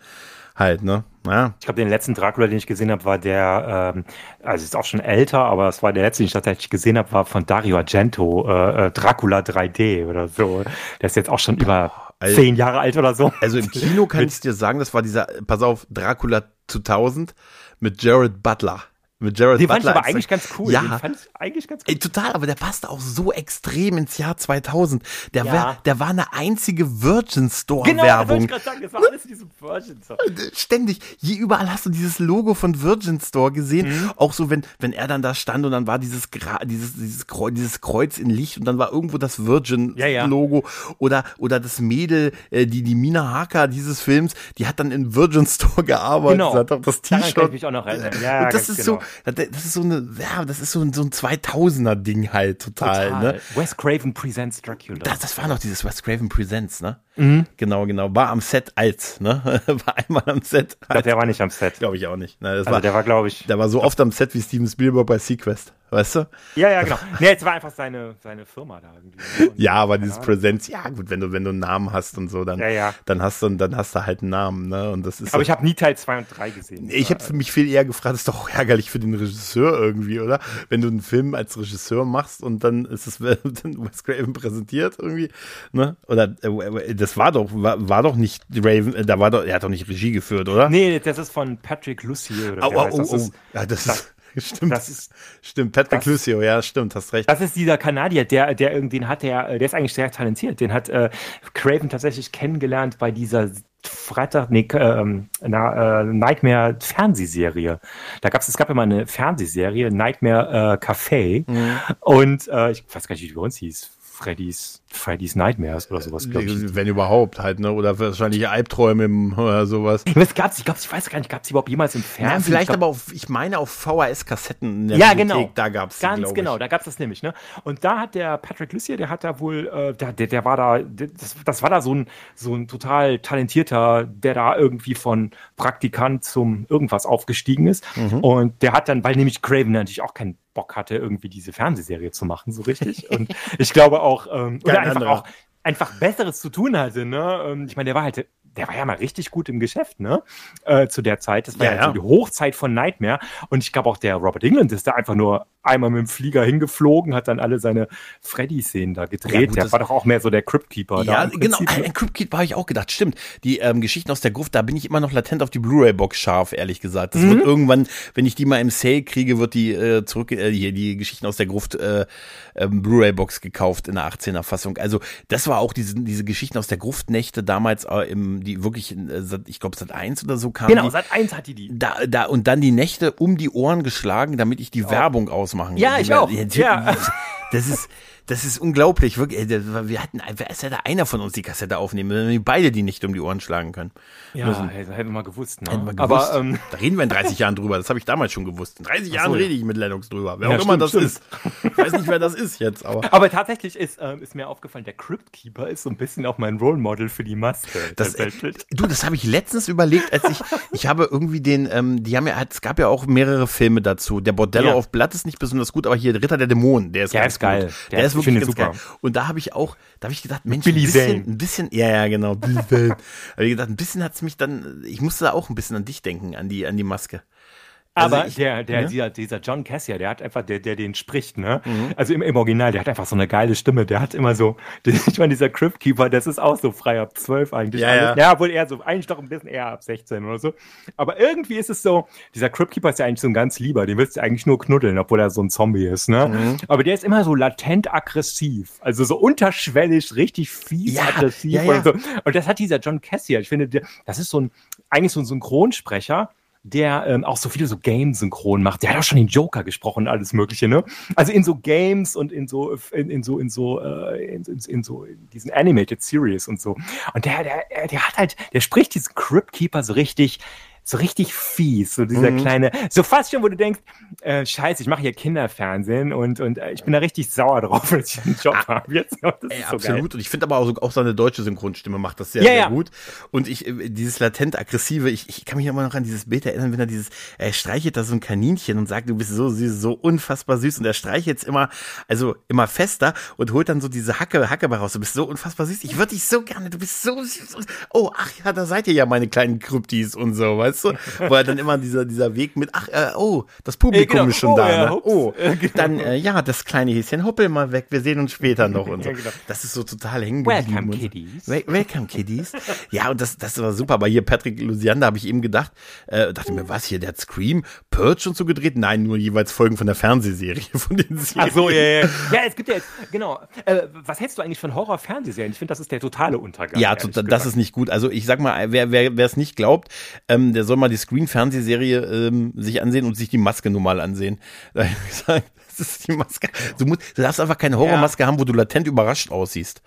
Halt, ne? Ja. Ich glaube, den letzten Dracula, den ich gesehen habe, war der, ähm, also ist auch schon älter, aber es war der letzte, den ich tatsächlich gesehen habe, war von Dario Argento, äh, äh, Dracula 3D oder so. Der ist jetzt auch schon über Alter. zehn Jahre alt oder so. Also im Kino kann *laughs* ich dir sagen, das war dieser, pass auf, Dracula 2000 mit Jared Butler. Mit Jared Den fand ich Butler aber eigentlich ganz cool. Ja. Den fand ich eigentlich ganz Ey, cool. total, aber der passte auch so extrem ins Jahr 2000. Der, Ja. war, der war eine einzige Virgin Store Genau, Werbung. ich gerade sagen, das war alles in diesem Virgin. So. *laughs* Ständig. Je überall hast du dieses Logo von Virgin Store gesehen. Mhm. Auch so, wenn, wenn er dann da stand und dann war dieses, Gra dieses, dieses, Kreuz, dieses Kreuz in Licht und dann war irgendwo das Virgin Ja, ja. Logo. Oder, oder das Mädel, äh, die, die Mina Harker dieses Films, die hat dann in Virgin Store gearbeitet. Genau. Hat auch das T-Shirt. Ja, und das ist genau. so, das ist so eine, ja, das ist so ein, so ein 2000er Ding halt total, Total. ne? Wes Craven presents Dracula. Das, das war noch dieses Wes Craven Presents, ne? Mhm. Genau, genau. War am Set als, ne? *laughs* War einmal am Set. Glaub, der war nicht am Set. Glaube ich auch nicht. Ne, das Also war, der war, glaube ich. der war so oft am Set wie Steven Spielberg bei Sequest, weißt du? Ja, ja, genau. Nee, es war einfach seine, seine Firma da irgendwie. ne? *laughs* Und- Ja, aber dieses Ahnung. Presents, ja gut, wenn du, wenn du einen Namen hast und so, dann, Ja, ja. dann hast du, dann hast du halt einen Namen, ne? Und das ist. Aber so- ich habe nie Teil 2 und 3 gesehen. Ich habe mich viel eher gefragt, das ist doch ärgerlich für den Regisseur irgendwie, oder? Wenn du einen Film als Regisseur machst und dann ist es *laughs* dann Wes Craven präsentiert irgendwie, ne? Oder äh, das war doch war, war doch nicht Raven, äh, da war doch er hat doch nicht Regie geführt, oder? Nee, das ist von Patrick Lucier. Oder das? oh, ist, oh. Ja, das, ist *laughs* stimmt. das ist stimmt, Patrick das- Lucio, ja, stimmt, hast recht. Das ist dieser Kanadier, der, der irgendden hat, der, der ist eigentlich sehr talentiert. Den hat äh, Craven tatsächlich kennengelernt bei dieser Freitag, nee, ähm, na, äh, Nightmare Fernsehserie. Da gab's, es gab immer eine Fernsehserie, Nightmare äh, Café. Mhm. Und äh, ich weiß gar nicht, wie die bei uns hieß. Freddy's, Freddy's Nightmares oder sowas, glaube ich. Wenn überhaupt halt, ne? Oder wahrscheinlich Albträume oder sowas. Es gab's, ich glaube, ich weiß gar nicht, gab's die überhaupt jemals im Fernsehen? Ja, vielleicht ich glaub, aber auf, ich meine auf VHS-Kassetten Ja, Bibliothek, genau. da gab's die, Ganz glaub genau, da gab's das nämlich, ne? Und da hat der Patrick Lucier, der hat da wohl, äh, der, der, der war da, das, das war da so ein, so ein total talentierter, der da irgendwie von Praktikant zum irgendwas aufgestiegen ist. Mhm. Und der hat dann, weil nämlich Craven natürlich auch keinen Bock hatte, irgendwie diese Fernsehserie zu machen, so richtig. *laughs* Und ich glaube auch, ähm, oder einfach auch einfach Besseres zu tun hatte, ne? Ähm, Ich meine, der war halt, der war ja mal richtig gut im Geschäft, ne? Äh, zu der Zeit. Das war Ja, ja, ja. so die Hochzeit von Nightmare. Und ich glaube auch der Robert England ist da einfach nur einmal mit dem Flieger hingeflogen, hat dann alle seine Freddy-Szenen da gedreht. Ja, der das- war doch auch mehr so der Crypt Keeper. da Ja, genau. Prinzip, ne? Ein Crypt Keeper habe ich auch gedacht. Stimmt. Die ähm, Geschichten aus der Gruft, da bin ich immer noch latent auf die Blu-ray-Box scharf, ehrlich gesagt. Das Mhm. wird irgendwann, wenn ich die mal im Sale kriege, wird die äh, zurück, äh, hier, die Geschichten aus der Gruft äh, ähm, Blu-ray-Box gekauft in der 18er Fassung. Also das war auch diese, diese Geschichten aus der Gruftnächte damals, äh, im, die wirklich, äh, seit- ich glaube, seit eins oder so kamen. Genau, die. seit eins hat die die. da, da und dann die Nächte um die Ohren geschlagen, damit ich die Werbung ausmachen Ja, konnte. ich auch. Ja. Das ist *laughs* das ist unglaublich. Wirklich, das- wir hatten, es hätte einer von uns die Kassette aufnehmen, wenn wir beide die nicht um die Ohren schlagen können. Ja, hätten hätten wir mal gewusst. Ne? Hätten wir gewusst. Aber ähm, da reden wir in 30 *laughs* Jahren drüber. Das habe ich damals schon gewusst. In 30 Jahren ja. rede ich mit Lennox drüber. Wer Ja, auch immer stimmt, das stimmt. ist. Ich weiß nicht, wer das ist jetzt, aber. *laughs* Aber tatsächlich ist, ähm, ist mir aufgefallen, der Crypt Keeper ist so ein bisschen auch mein Role Model für die Maske. Das, äh, du, das habe ich letztens überlegt, als ich, ich habe irgendwie den, ähm, die haben ja, es gab ja auch mehrere Filme dazu. Der Bordello Ja. auf Blatt ist nicht besonders gut, aber hier Ritter der Dämonen, der ist Ja, ganz ist geil. Der, Der ist ist- ich wirklich ganz ihn geil. super. Und da habe ich auch, da habe ich gedacht, Mensch, Billy ein bisschen, Zane. ein bisschen, ja, ja, genau, Billy Zane. habe ich gedacht, ein bisschen hat's mich dann, ich musste da auch ein bisschen an dich denken, an die, an die Maske. Also Aber ich- der, der, ne? dieser, dieser John Cassier, der hat einfach, der, der den spricht, ne? Mhm. Also im, im Original, der hat einfach so eine geile Stimme. Der hat immer so, *laughs* ich meine, dieser Crypt Keeper, das ist auch so frei ab 12 eigentlich. Ja, ja. ja, wohl eher so, eigentlich doch ein bisschen eher ab 16 oder so. Aber irgendwie ist es so, dieser Crypt Keeper ist ja eigentlich so ein ganz lieber, den willst du eigentlich nur knuddeln, obwohl er so ein Zombie ist, ne? Mhm. Aber der ist immer so latent aggressiv. Also so unterschwellig, richtig fies Ja, aggressiv ja, ja. und so. Und das hat dieser John Cassier. Ich finde, der, das ist so ein, eigentlich so ein Synchronsprecher, der ähm, auch so viele so Game-Synchron macht. Der hat auch schon den Joker gesprochen und alles Mögliche, ne? Also in so Games und in so, in, in so, in so, äh, in, in, in so in diesen Animated Series und so. Und der, der, der hat halt, der spricht diesen Crypt Keeper so richtig, so richtig fies, so dieser Mhm. kleine, so fast schon, wo du denkst, äh, scheiße, ich mache hier Kinderfernsehen und, und äh, ich bin da richtig sauer drauf, *laughs* dass ich einen Job habe jetzt. Das Ey, so absolut. Und ich finde aber auch, so- auch seine deutsche Synchronstimme macht das sehr, Ja, sehr ja. gut. Und ich, äh, dieses latent aggressive, ich, ich kann mich immer noch an dieses Bild erinnern, wenn er dieses, er streichelt da so ein Kaninchen und sagt, du bist so süß, so unfassbar süß. Und er streichelt es immer, also immer fester und holt dann so diese Hacke, Hacke raus. Du bist so unfassbar süß. Ich würde dich so gerne, du bist so süß. Und, oh, ach ja, da seid ihr ja meine kleinen Kryptis und so, weißt du? Wo er dann immer dieser, dieser Weg mit, ach, äh, oh, das Publikum genau. ist schon Oh, da, ja, ne? Oh, genau. dann, äh, ja, das kleine Häschen, hoppel mal weg, wir sehen uns später noch und *laughs* so. Ja, genau. Das ist so total hängen geblieben. Welcome. Kiddies. Wel welcome, Kiddies. ja, und das, das war super. Aber hier Patrick Lucianda habe ich eben gedacht, äh, dachte mir, was hier, der hat Scream, Purge und so gedreht? Nein, nur jeweils Folgen von der Fernsehserie, *laughs* von den Serien. Ach so, ja, ja. Ja, es gibt ja jetzt, genau. Äh, was hältst du eigentlich von Horror-Fernsehserien? Ich finde, das ist der totale Untergang. Ja, to- das gesagt. ist nicht gut. Also ich sag mal, wer wer wer es nicht glaubt, ähm, der soll mal die Screen-Fernsehserie ähm, sich ansehen und sich die Maske nun mal ansehen. Da hab ich gesagt, Das ist die Maske. Du, musst, du darfst einfach keine Horrormaske haben, wo du latent überrascht aussiehst.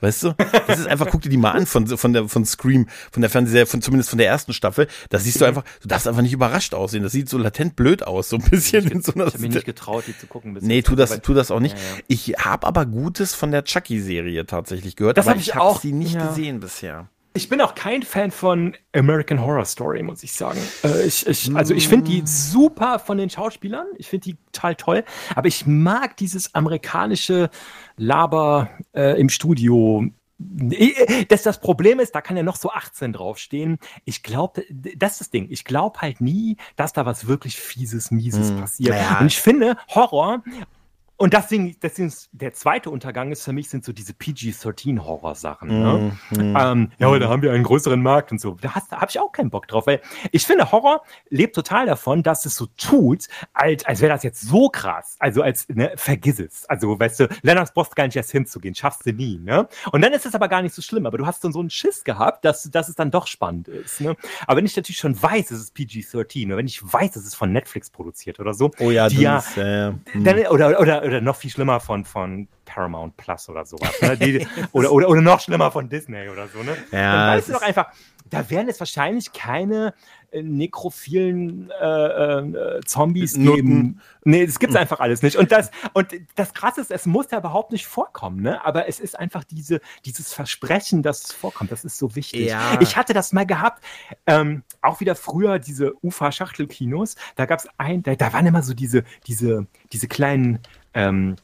Weißt du? Das ist einfach, guck dir die mal an von, von der, von Scream, von der Fernsehserie, von, zumindest von der ersten Staffel. Da siehst du einfach, du darfst einfach nicht überrascht aussehen. Das sieht so latent blöd aus, so ein bisschen in so einer Ich habe mich nicht getraut, die zu gucken. Nee, tu das, tu das auch nicht. Ja, ja. Ich habe aber Gutes von der Chucky-Serie tatsächlich gehört, Das aber hab ich ich habe auch, sie nicht ja. gesehen bisher. Ich bin auch kein Fan von American Horror Story, muss ich sagen. Äh, ich, ich, also ich finde die super von den Schauspielern. Ich finde die total toll. Aber ich mag dieses amerikanische Laber äh, im Studio. Äh, Das, das Problem ist, da kann ja noch so 18 draufstehen. Ich glaube, das ist das Ding. Ich glaube halt nie, dass da was wirklich Fieses, Mieses Hm. passiert. Naja. Und ich finde, Horror und deswegen, deswegen ist der zweite Untergang ist für mich sind so diese PG-13-Horror-Sachen. Ne? Mhm. Ähm, ja, aber da haben wir einen größeren Markt und so. Da, hast- da habe ich auch keinen Bock drauf, weil ich finde, Horror lebt total davon, dass es so tut, als, als wäre das jetzt so krass. Also als, ne, vergiss es. Also, weißt du, Lennox brauchst gar nicht erst hinzugehen, schaffst du nie, ne? Und dann ist es aber gar nicht so schlimm, aber du hast dann so einen Schiss gehabt, dass, dass es dann doch spannend ist, ne? Aber wenn ich natürlich schon weiß, es ist PG-13, oder wenn ich weiß, es ist von Netflix produziert oder so, Oh ja, die das ja, ist, äh, dann, oder, oder, oder noch viel schlimmer von, von Paramount Plus oder sowas. Ne? Die, oder, oder, oder noch schlimmer von Disney oder so. Ne? Ja, Dann weißt du doch einfach, da werden es wahrscheinlich keine äh, nekrophilen äh, äh, Zombies geben. Nee, das gibt's einfach alles nicht. Und das, und das Krasse ist, es muss ja überhaupt nicht vorkommen, ne? Aber es ist einfach diese, dieses Versprechen, dass es vorkommt. Das ist so wichtig. Ja. Ich hatte das mal gehabt, ähm, auch wieder früher diese Ufa-Schachtelkinos. Da gab's ein, da, da waren immer so diese, diese, diese kleinen, ähm,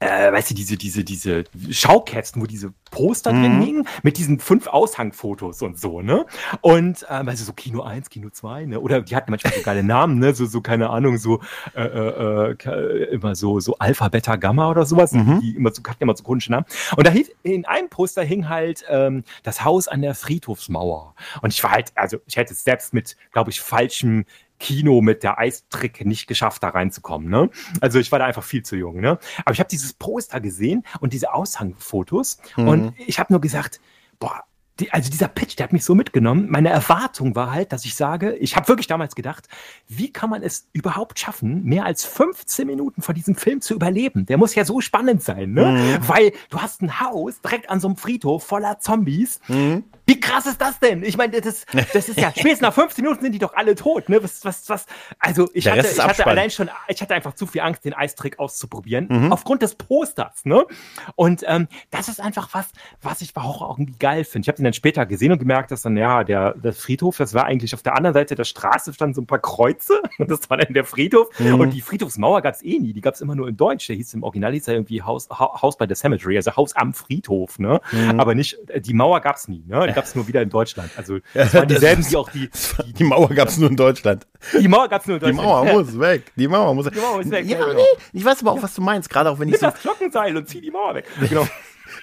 äh, weißt du, diese, diese, diese Schaukästen, wo diese Poster drin Mhm. hingen, mit diesen fünf Aushangfotos und so, ne? Und, ähm, also so Kino 1, Kino 2, ne? Oder die hatten manchmal so geile Namen, ne? So, so, keine Ahnung, so, äh, äh, äh, immer so, so Alpha, Beta, Gamma oder sowas. Mhm. Die immer so, hatten immer so komischen Namen. Und da hieß, in einem Poster hing halt, ähm, das Haus an der Friedhofsmauer. Und ich war halt, also, ich hätte es selbst mit, glaube ich, falschem Kino mit der Eistrick nicht geschafft, da reinzukommen. Ne? Also ich war da einfach viel zu jung. Ne? Aber ich habe dieses Poster gesehen und diese Aushangfotos Mhm. und ich habe nur gesagt, boah, die, also dieser Pitch, der hat mich so mitgenommen. Meine Erwartung war halt, dass ich sage, ich habe wirklich damals gedacht, wie kann man es überhaupt schaffen, mehr als 15 Minuten von diesem Film zu überleben? Der muss ja so spannend sein, ne? Mhm. Weil du hast ein Haus direkt an so einem Friedhof voller Zombies. Mhm. Wie krass ist das denn? Ich meine, das, das ist ja, *laughs* spätestens nach 15 Minuten sind die doch alle tot, ne? Was, was, was? Also, ich Der hatte, ich hatte allein schon, ich hatte einfach zu viel Angst, den Eistrick auszuprobieren, aufgrund des Posters, ne? Und ähm, das ist einfach was, was ich bei Horror irgendwie geil finde. Ich habe den dann später gesehen und gemerkt, dass dann, ja, der, der Friedhof, das war eigentlich auf der anderen Seite der Straße standen so ein paar Kreuze *laughs* und das war dann der Friedhof. Und die Friedhofsmauer gab es eh nie, die gab es immer nur in Deutsch. Der hieß im Original hieß er irgendwie Haus, Ha- Haus bei the Cemetery, also Haus am Friedhof, ne? Aber nicht, die Mauer gab es nie, ne? Die gab es nur wieder in Deutschland. Also das waren dieselben, die auch die, Die Mauer gab es nur in Deutschland. die Mauer gab es nur in Die Deutschland. Mauer muss weg. Die Mauer muss weg. Die Mauer ist weg, Ja, ja, genau. nee, ich weiß aber auch, was du meinst. Gerade auch wenn ich Nimm so, das Glockenseil und zieh die Mauer weg. *laughs* Genau.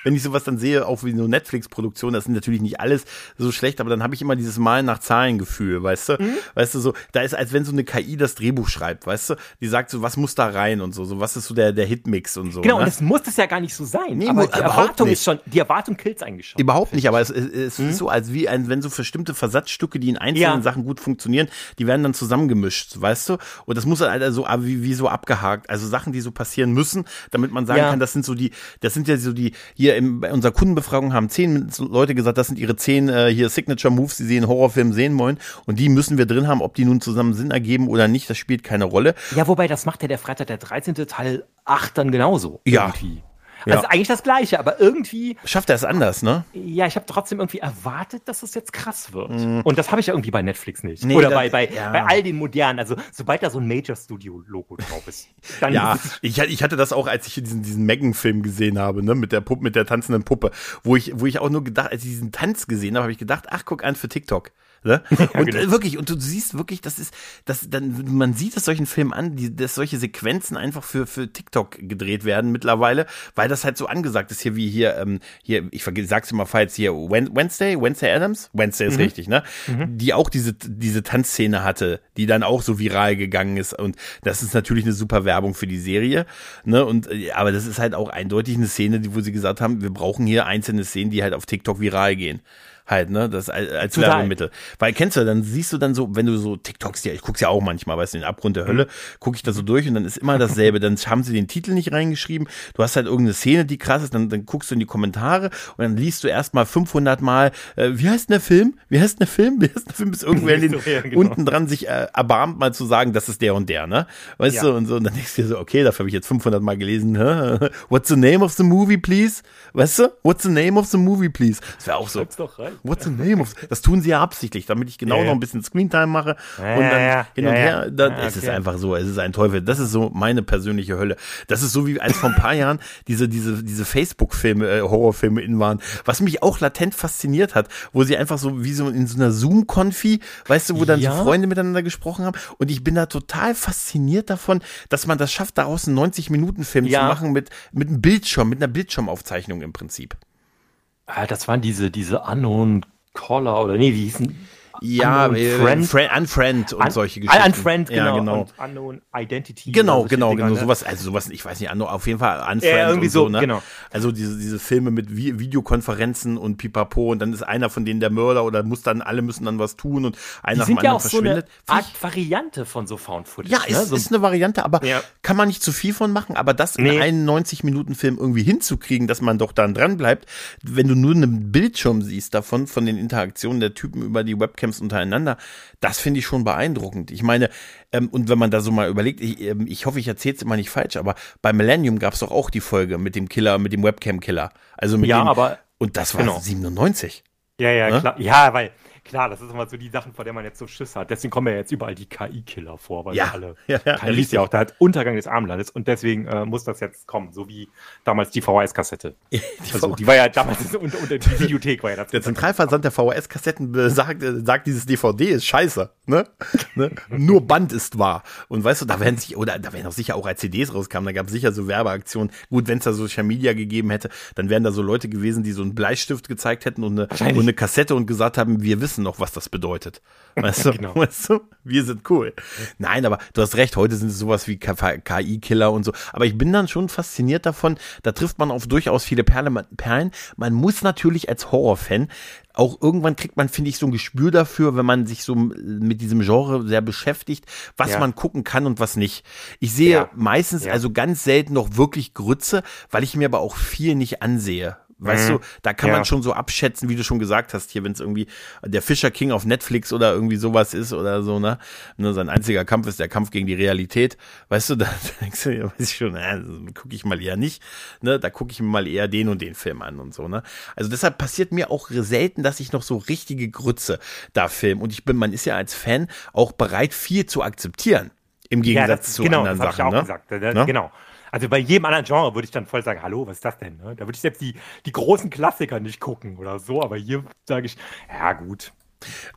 Wenn ich sowas dann sehe, auch wie so Netflix-Produktion, das sind natürlich nicht alles so schlecht, aber dann habe ich immer dieses Malen nach Zahlen-Gefühl, weißt du? Mhm. Weißt du, so, da ist, als wenn so eine KI das Drehbuch schreibt, weißt du? Die sagt so, was muss da rein und so, so was ist so der, der Hitmix und so. Genau, ne? und das muss es ja gar nicht so sein. Nee, aber die Erwartung nicht. ist schon, die Erwartung killt eigentlich schon. Überhaupt nicht, aber es, es, es Mhm. ist so, als wie ein, wenn so bestimmte Versatzstücke, die in einzelnen Ja. Sachen gut funktionieren, die werden dann zusammengemischt, weißt du? Und das muss halt so ab- wie, wie so abgehakt. Also Sachen, die so passieren müssen, damit man sagen Ja. kann, das sind so die, das sind ja so die, hier im, bei unserer Kundenbefragung haben zehn Leute gesagt, das sind ihre zehn äh, hier Signature Moves, die sie in Horrorfilmen sehen wollen. Und die müssen wir drin haben, ob die nun zusammen Sinn ergeben oder nicht, das spielt keine Rolle. Ja, wobei das macht ja der Freitag der 13. Teil 8 dann genauso. Ja. Irgendwie. Ja. Also eigentlich das Gleiche, aber irgendwie, Schafft er es anders, ne? ja, ich habe trotzdem irgendwie erwartet, dass es jetzt krass wird. Und das habe ich ja irgendwie bei Netflix nicht. Nee, Oder das- bei, bei, ja. bei all den modernen. Also sobald da so ein Major Studio Logo drauf ist, *laughs* dann Ja, ich, ich hatte das auch, als ich diesen, diesen Megan-Film gesehen habe, ne, mit der Puppe, mit der tanzenden Puppe, wo ich, wo ich auch nur gedacht, als ich diesen Tanz gesehen habe, habe ich gedacht, ach, guck an für TikTok. Ne? *laughs* Und genau. äh, wirklich, und du siehst wirklich, das ist, das, dann, man sieht es solchen Filmen an, die, dass solche Sequenzen einfach für, für TikTok gedreht werden mittlerweile, weil das halt so angesagt ist hier, wie hier, ähm, hier, ich vergesse, sag's immer falsch, hier, Wednesday, Wednesday Adams, Wednesday ist richtig, ne? Die auch diese, diese Tanzszene hatte, die dann auch so viral gegangen ist und das ist natürlich eine super Werbung für die Serie, ne? Und, äh, aber das ist halt auch eindeutig eine Szene, die, wo sie gesagt haben, wir brauchen hier einzelne Szenen, die halt auf TikTok viral gehen halt, ne, das als, als. Werbemittel. Weil kennst du, dann siehst du dann so, wenn du so TikToks, ja, ich guck's ja auch manchmal, weißt du, den Abgrund der Hölle, gucke ich da so durch und dann ist immer dasselbe. Dann haben sie den Titel nicht reingeschrieben. Du hast halt irgendeine Szene, die krass ist, dann, dann guckst du in die Kommentare und dann liest du erstmal 500 Mal, äh, wie heißt denn der Film? Wie heißt denn der Film? Wie heißt denn der Film? Bis irgendwer in den, Ja, genau. unten dran sich äh, erbarmt, mal zu sagen, das ist der und der, ne? Weißt Ja. du, und so, und dann denkst du dir so, okay, dafür habe ich jetzt 500 Mal gelesen? *laughs* What's the name of the movie, please? Weißt du? What's the name of the movie, please? Das wäre auch so. Schreib's doch rein. What's the name of? Das tun sie ja absichtlich, damit ich genau ja. noch ein bisschen Screentime mache Ja, und dann hin und her. Dann ist es okay. einfach so. Es ist ein Teufel. Das ist so meine persönliche Hölle. Das ist so wie als vor ein paar Jahren diese diese diese Facebook-Filme, äh, Horrorfilme in waren, was mich auch latent fasziniert hat, wo sie einfach so wie so in so einer Zoom-Konfi, weißt du, wo dann Ja. so Freunde miteinander gesprochen haben. Und ich bin da total fasziniert davon, dass man das schafft, daraus einen 90-Minuten-Film Ja. zu machen mit mit einem Bildschirm, mit einer Bildschirmaufzeichnung im Prinzip. Ah, das waren diese, diese Unknown Caller oder nee, wie hießen? Ja, Unknown äh, Friend. Friend, Unfriend und Un- solche Geschichten. Unfriend, genau. Ja, genau. Und Unknown Identity. Genau, genau, genau, ne? sowas, also sowas, ich weiß nicht, auf jeden Fall Unfriend Ja, irgendwie und so, so, ne? genau. Also diese, diese Filme mit Vi Videokonferenzen und Pipapo und dann ist einer von denen der Mörder oder muss dann, alle müssen dann was tun und einer sind ja anderen auch so eine verschwindet. Art Variante von so Found Footage. ja, ne? ist, so, ist eine Variante, aber Ja. kann man nicht zu viel von machen. Aber das in Nee. einen 90-Minuten-Film irgendwie hinzukriegen, dass man doch dann dran bleibt, wenn du nur einen Bildschirm siehst davon, von den Interaktionen der Typen über die Webcams untereinander, das finde ich schon beeindruckend. Ich meine, ähm, und wenn man da so mal überlegt, ich, ähm, ich hoffe, ich erzähle es immer nicht falsch, aber bei Millennium gab es doch auch die Folge mit dem Killer, mit dem Webcam-Killer. Also mit Ja, dem, aber- und das war genau. 97. ja, ja, Ne? klar. Ja, weil, klar, das ist immer so die Sachen, vor denen man jetzt so Schiss hat. Deswegen kommen ja jetzt überall die KI-Killer vor, weil Ja. alle. *laughs* Ja, ja, KI ist ja auch da hat Untergang des Armlandes und deswegen äh, muss das jetzt kommen, so wie damals die VHS-Kassette. *laughs* Also, die war ja damals *laughs* unter, unter die Videothek war ja das. Der Zentralversand der VHS-Kassetten äh, sagt, äh, sagt, dieses DVD ist scheiße. Ne? *laughs* ne? Nur Band ist wahr. Und weißt du, da werden sich, oder da werden auch sicher auch als CDs rauskamen, da gab es sicher so Werbeaktionen. Gut, wenn es da Social Media gegeben hätte, dann wären da so Leute gewesen, die so einen Bleistift gezeigt hätten und eine, und eine Kassette und gesagt haben, wir wissen noch, was das bedeutet. Weißt du, *laughs* Genau. weißt du, wir sind cool. Nein, aber du hast recht, heute sind es sowas wie KI-Killer und so. Aber ich bin dann schon fasziniert davon, da trifft man auf durchaus viele Perle, Perlen. Man muss natürlich als Horrorfan auch irgendwann kriegt man, finde ich, so ein Gespür dafür, wenn man sich so mit diesem Genre sehr beschäftigt, was Ja. man gucken kann und was nicht. Ich sehe Ja. meistens, Ja. also ganz selten noch wirklich Grütze, weil ich mir aber auch viel nicht ansehe. Weißt Mhm. du, da kann Ja. man schon so abschätzen, wie du schon gesagt hast, hier, wenn es irgendwie der Fischer King auf Netflix oder irgendwie sowas ist oder so, ne? ne sein einziger Kampf ist der Kampf gegen die Realität, weißt du, *laughs* da denkst du, ja, weiß ich schon, äh, gucke ich mal eher nicht, ne? Da gucke ich mir mal eher den und den Film an und so, ne? Also deshalb passiert mir auch selten, dass ich noch so richtige Grütze da film und ich bin, man ist ja als Fan auch bereit, viel zu akzeptieren. Im Gegensatz das, zu genau, anderen Sachen, ich auch ne? gesagt. Da- Ne? Genau. Also bei jedem anderen Genre würde ich dann voll sagen, hallo, was ist das denn? Ne? Da würde ich selbst die, die großen Klassiker nicht gucken oder so, aber hier sage ich, ja gut,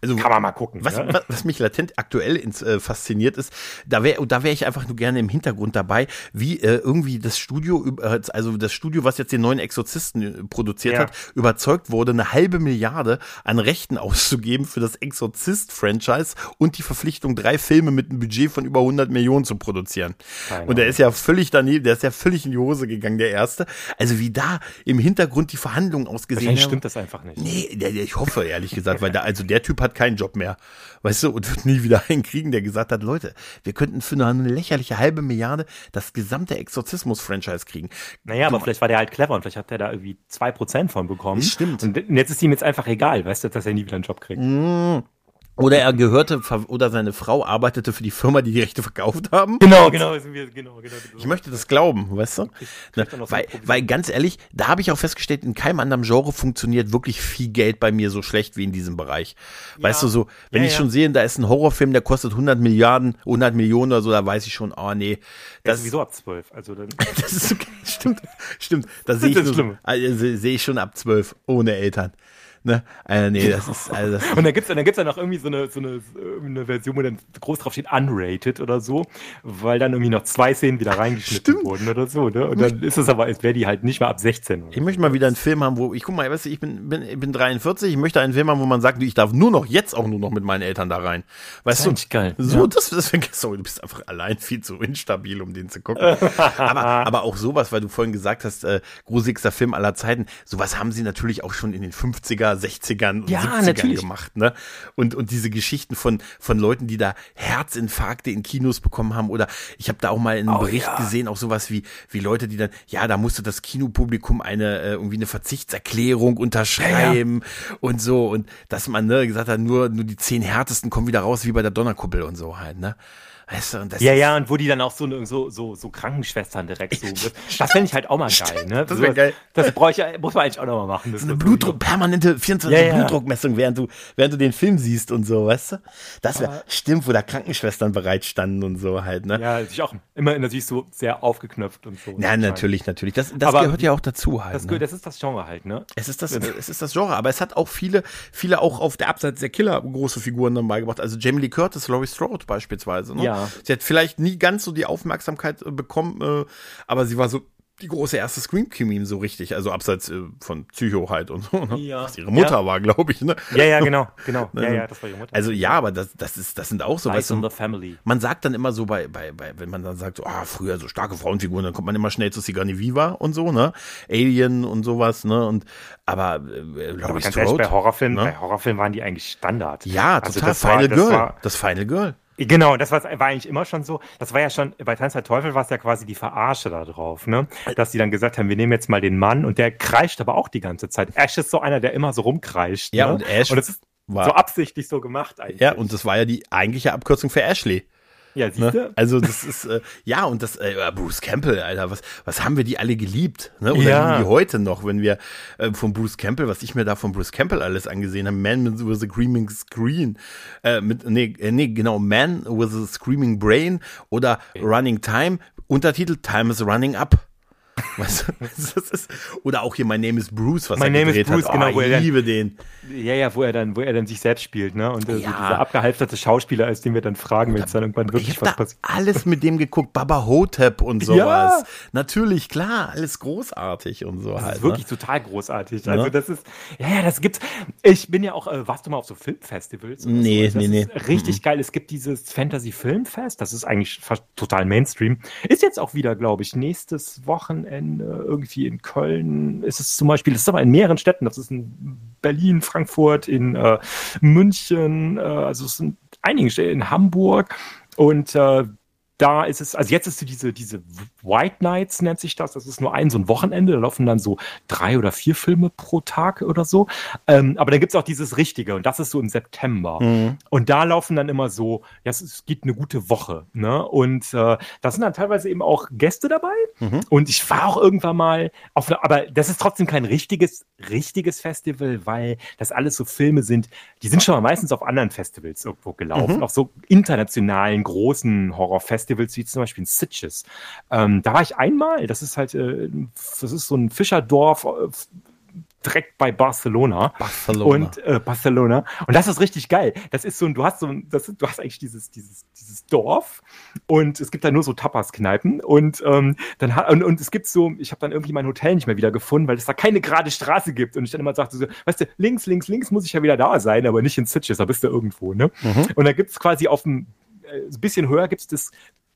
Also, kann man mal gucken. Was, ne? was, mich latent aktuell ins, äh, fasziniert ist, da wäre da wär ich einfach nur gerne im Hintergrund dabei, wie äh, irgendwie das Studio, äh, also das Studio, was jetzt den neuen Exorzisten äh, produziert Ja. hat, überzeugt wurde, eine halbe Milliarde an Rechten *laughs* auszugeben für das Exorzist-Franchise und die Verpflichtung, drei Filme mit einem Budget von über 100 Millionen zu produzieren. Keine und der ist ja völlig daneben, der ist ja völlig in die Hose gegangen, der erste. Also wie da im Hintergrund die Verhandlungen ausgesehen haben. stimmt das einfach nicht. Nee, ich hoffe ehrlich gesagt, weil da, also der Typ hat keinen Job mehr, weißt du, und wird nie wieder *laughs* einen kriegen, der gesagt hat, Leute, wir könnten für nur eine lächerliche halbe Milliarde das gesamte Exorzismus-Franchise kriegen. Naja, aber vielleicht war der halt clever und vielleicht hat er da irgendwie 2% von bekommen. Stimmt. Und jetzt ist ihm jetzt einfach egal, weißt du, dass er nie wieder einen Job kriegt. Oder er gehörte, oder seine Frau arbeitete für die Firma, die die Rechte verkauft haben. Genau, genau, sind wir, genau, genau. Ich möchte das glauben, weißt du? So weil, weil ganz ehrlich, da habe ich auch festgestellt, in keinem anderen Genre funktioniert wirklich viel Geld bei mir so schlecht wie in diesem Bereich. Weißt du so, wenn Ja, ich ja. schon sehe, da ist ein Horrorfilm, der kostet 100 Milliarden, 100 Millionen oder so, da weiß ich schon, oh nee, Das ist sowieso ab 12. Also dann, *laughs* Das ist okay. Stimmt, stimmt. Das sehe ich, schlimm. also, sehe ich schon ab zwölf, ohne Eltern. Ne? Also, nee, das ist, also das, Und dann gibt's dann gibt's dann noch irgendwie so eine, so eine, eine Version, wo dann groß drauf steht, unrated oder so, weil dann irgendwie noch zwei Szenen wieder reingeschnitten Stimmt. wurden oder so, ne? Und dann ist es aber, als wäre die halt nicht mehr ab 16. ich möchte mal wieder einen Film haben, wo, ich guck mal, weißt du, ich bin, bin, ich bin 43, ich möchte einen Film haben, wo man sagt, ich darf nur noch, jetzt auch nur noch mit meinen Eltern da rein. Weißt du? eigentlich geil. So, Ja. das, das sorry, du bist einfach allein viel zu instabil, um den zu gucken. aber, aber auch sowas, weil du vorhin gesagt hast, äh, gruseligster Film aller Zeiten, sowas haben sie natürlich auch schon in den 50er, 60ern und Ja, 70ern natürlich. gemacht, ne? Und, und diese Geschichten von, von Leuten, die da Herzinfarkte in Kinos bekommen haben oder ich habe da auch mal einen Oh, Bericht ja. gesehen, auch sowas wie, wie Leute, die dann, ja, da musste das Kinopublikum eine, äh, irgendwie eine Verzichtserklärung unterschreiben und so und dass man, ne, gesagt hat, nur, nur die zehn härtesten kommen wieder raus, wie bei der Donnerkuppel und so halt, ne? Weißt du, Ja, ja, und wo die dann auch so, so, so, so Krankenschwestern direkt so. Das fände ich halt auch mal geil, ne? das So- geil. Das bräuchte muss man eigentlich auch noch mal machen. Das So eine Blutdruck, permanente 24 Ja, ja. Blutdruckmessung, während du, während du den Film siehst und so, weißt du? Das wäre, stimmt, wo da Krankenschwestern bereit standen und so halt, ne? Ja, sich auch immer natürlich so sehr aufgeknöpft und so. Ja, natürlich, natürlich. Das, das Aber gehört ja auch dazu halt. Das, ne? das ist das Genre halt, ne? Es ist das, es ist das Genre, aber es hat auch viele, viele auch auf der Abseits der Killer große Figuren dann beigebracht. Also Jamie Lee Curtis, Laurie Strode beispielsweise. Ne? Ja. Sie hat vielleicht nie ganz so die Aufmerksamkeit äh, bekommen, äh, aber sie war so die große erste Scream Queen so richtig, also abseits äh, von Psycho halt und so. Ne? Ja. Was ihre Mutter Ja. war, glaube ich. Ne? Ja, ja, genau, genau. *laughs* Ja, ja, das war ihre Mutter. Also ja, aber das, das ist, das sind auch so, weißt du, the Family. man sagt dann immer so bei, bei, bei, wenn man dann sagt, so, ah, früher so starke Frauenfiguren, dann kommt man immer schnell zu Sigourney Weaver und so, ne? Alien und sowas, ne? Und aber äh, Aber Laurie ganz ehrlich, Strode, bei Horrorfilmen, ne? bei Horrorfilmen waren die eigentlich Standard. Ja, Also total. das war- Final das Girl. war- das Final Girl. Genau, das war, war eigentlich immer schon so. Das war ja schon, bei Tanz der Teufel war es ja quasi die Verarsche da drauf, ne? Dass die dann gesagt haben, wir nehmen jetzt mal den Mann und der kreischt aber auch die ganze Zeit. Ash ist so einer, der immer so rumkreischt. Ja, ne? und Ash Und das ist war- so absichtlich so gemacht eigentlich. Ja, und das war ja die eigentliche Abkürzung für Ashley. Ja Ne? siehst du? Also das ist äh, ja und das äh, Bruce Campbell, Alter, was was haben wir die alle geliebt, ne? Oder Ja. lieben die heute noch, wenn wir äh, von Bruce Campbell, was ich mir da von Bruce Campbell alles angesehen habe, Man with a Screaming Screen, äh, mit nee, äh, nee genau Man with a Screaming Brain oder Running Time, Untertitel Time is Running Up. *laughs* Weißt du, das ist, oder auch hier My Name is Bruce, was My er Name is gedreht Bruce, hat. genau, oh, wo er ich dann- liebe den. Ja, ja, wo er dann, wo er dann sich selbst spielt, ne? Und äh, Ja. dieser abgehalfterte Schauspieler ist, den wir dann fragen, wenn es dann irgendwann Ich wirklich was da passiert. alles mit dem geguckt, Baba Hotep und sowas. Ja. Natürlich, klar, alles großartig und so Das halt. ist wirklich ne? total großartig. Ja. Also das ist, ja, ja, das gibt's. Ich bin ja auch, äh, warst du mal auf so Filmfestivals? Nee, so? Das nee, ist nee. Richtig geil. Es gibt dieses Fantasy Filmfest. Das ist eigentlich fast total Mainstream. Ist jetzt auch wieder, glaube ich, nächstes Wochenende irgendwie in Köln. Ist es zum Beispiel. Das ist aber in mehreren Städten. Das ist in Berlin, Frankfurt, in äh, München. Äh, also es sind einigen Städten in Hamburg und äh, da ist es, also jetzt ist diese, diese White Nights nennt sich das. Das ist nur ein so ein Wochenende. Da laufen dann so drei oder vier Filme pro Tag oder so. Ähm, aber dann gibt es auch dieses Richtige und das ist so im September. Mhm. Und da laufen dann immer so, ja, es, es gibt eine gute Woche. Ne? Und äh, da sind dann teilweise eben auch Gäste dabei. Mhm. Und ich war auch irgendwann mal auf eine, aber das ist trotzdem kein richtiges, richtiges Festival, weil das alles so Filme sind, die sind schon mal meistens auf anderen Festivals irgendwo gelaufen, mhm. auf so internationalen großen Horrorfestivals wie zum Beispiel in Sitges. Ähm, da war ich einmal, das ist halt, äh, das ist so ein Fischerdorf, äh, direkt bei Barcelona. Barcelona. Und äh, Barcelona. Und das ist richtig geil. Das ist so ein, du hast so ein, das, du hast eigentlich dieses, dieses, dieses Dorf und es gibt da nur so Tapas-Kneipen und ähm, dann und, und es gibt so, ich habe dann irgendwie mein Hotel nicht mehr wieder gefunden, weil es da keine gerade Straße gibt. Und ich dann immer sagte so, weißt du, links, links, links muss ich ja wieder da sein, aber nicht in Sitges, da bist du irgendwo, ne? Mhm. Und da gibt es quasi auf dem ein bisschen höher gibt es das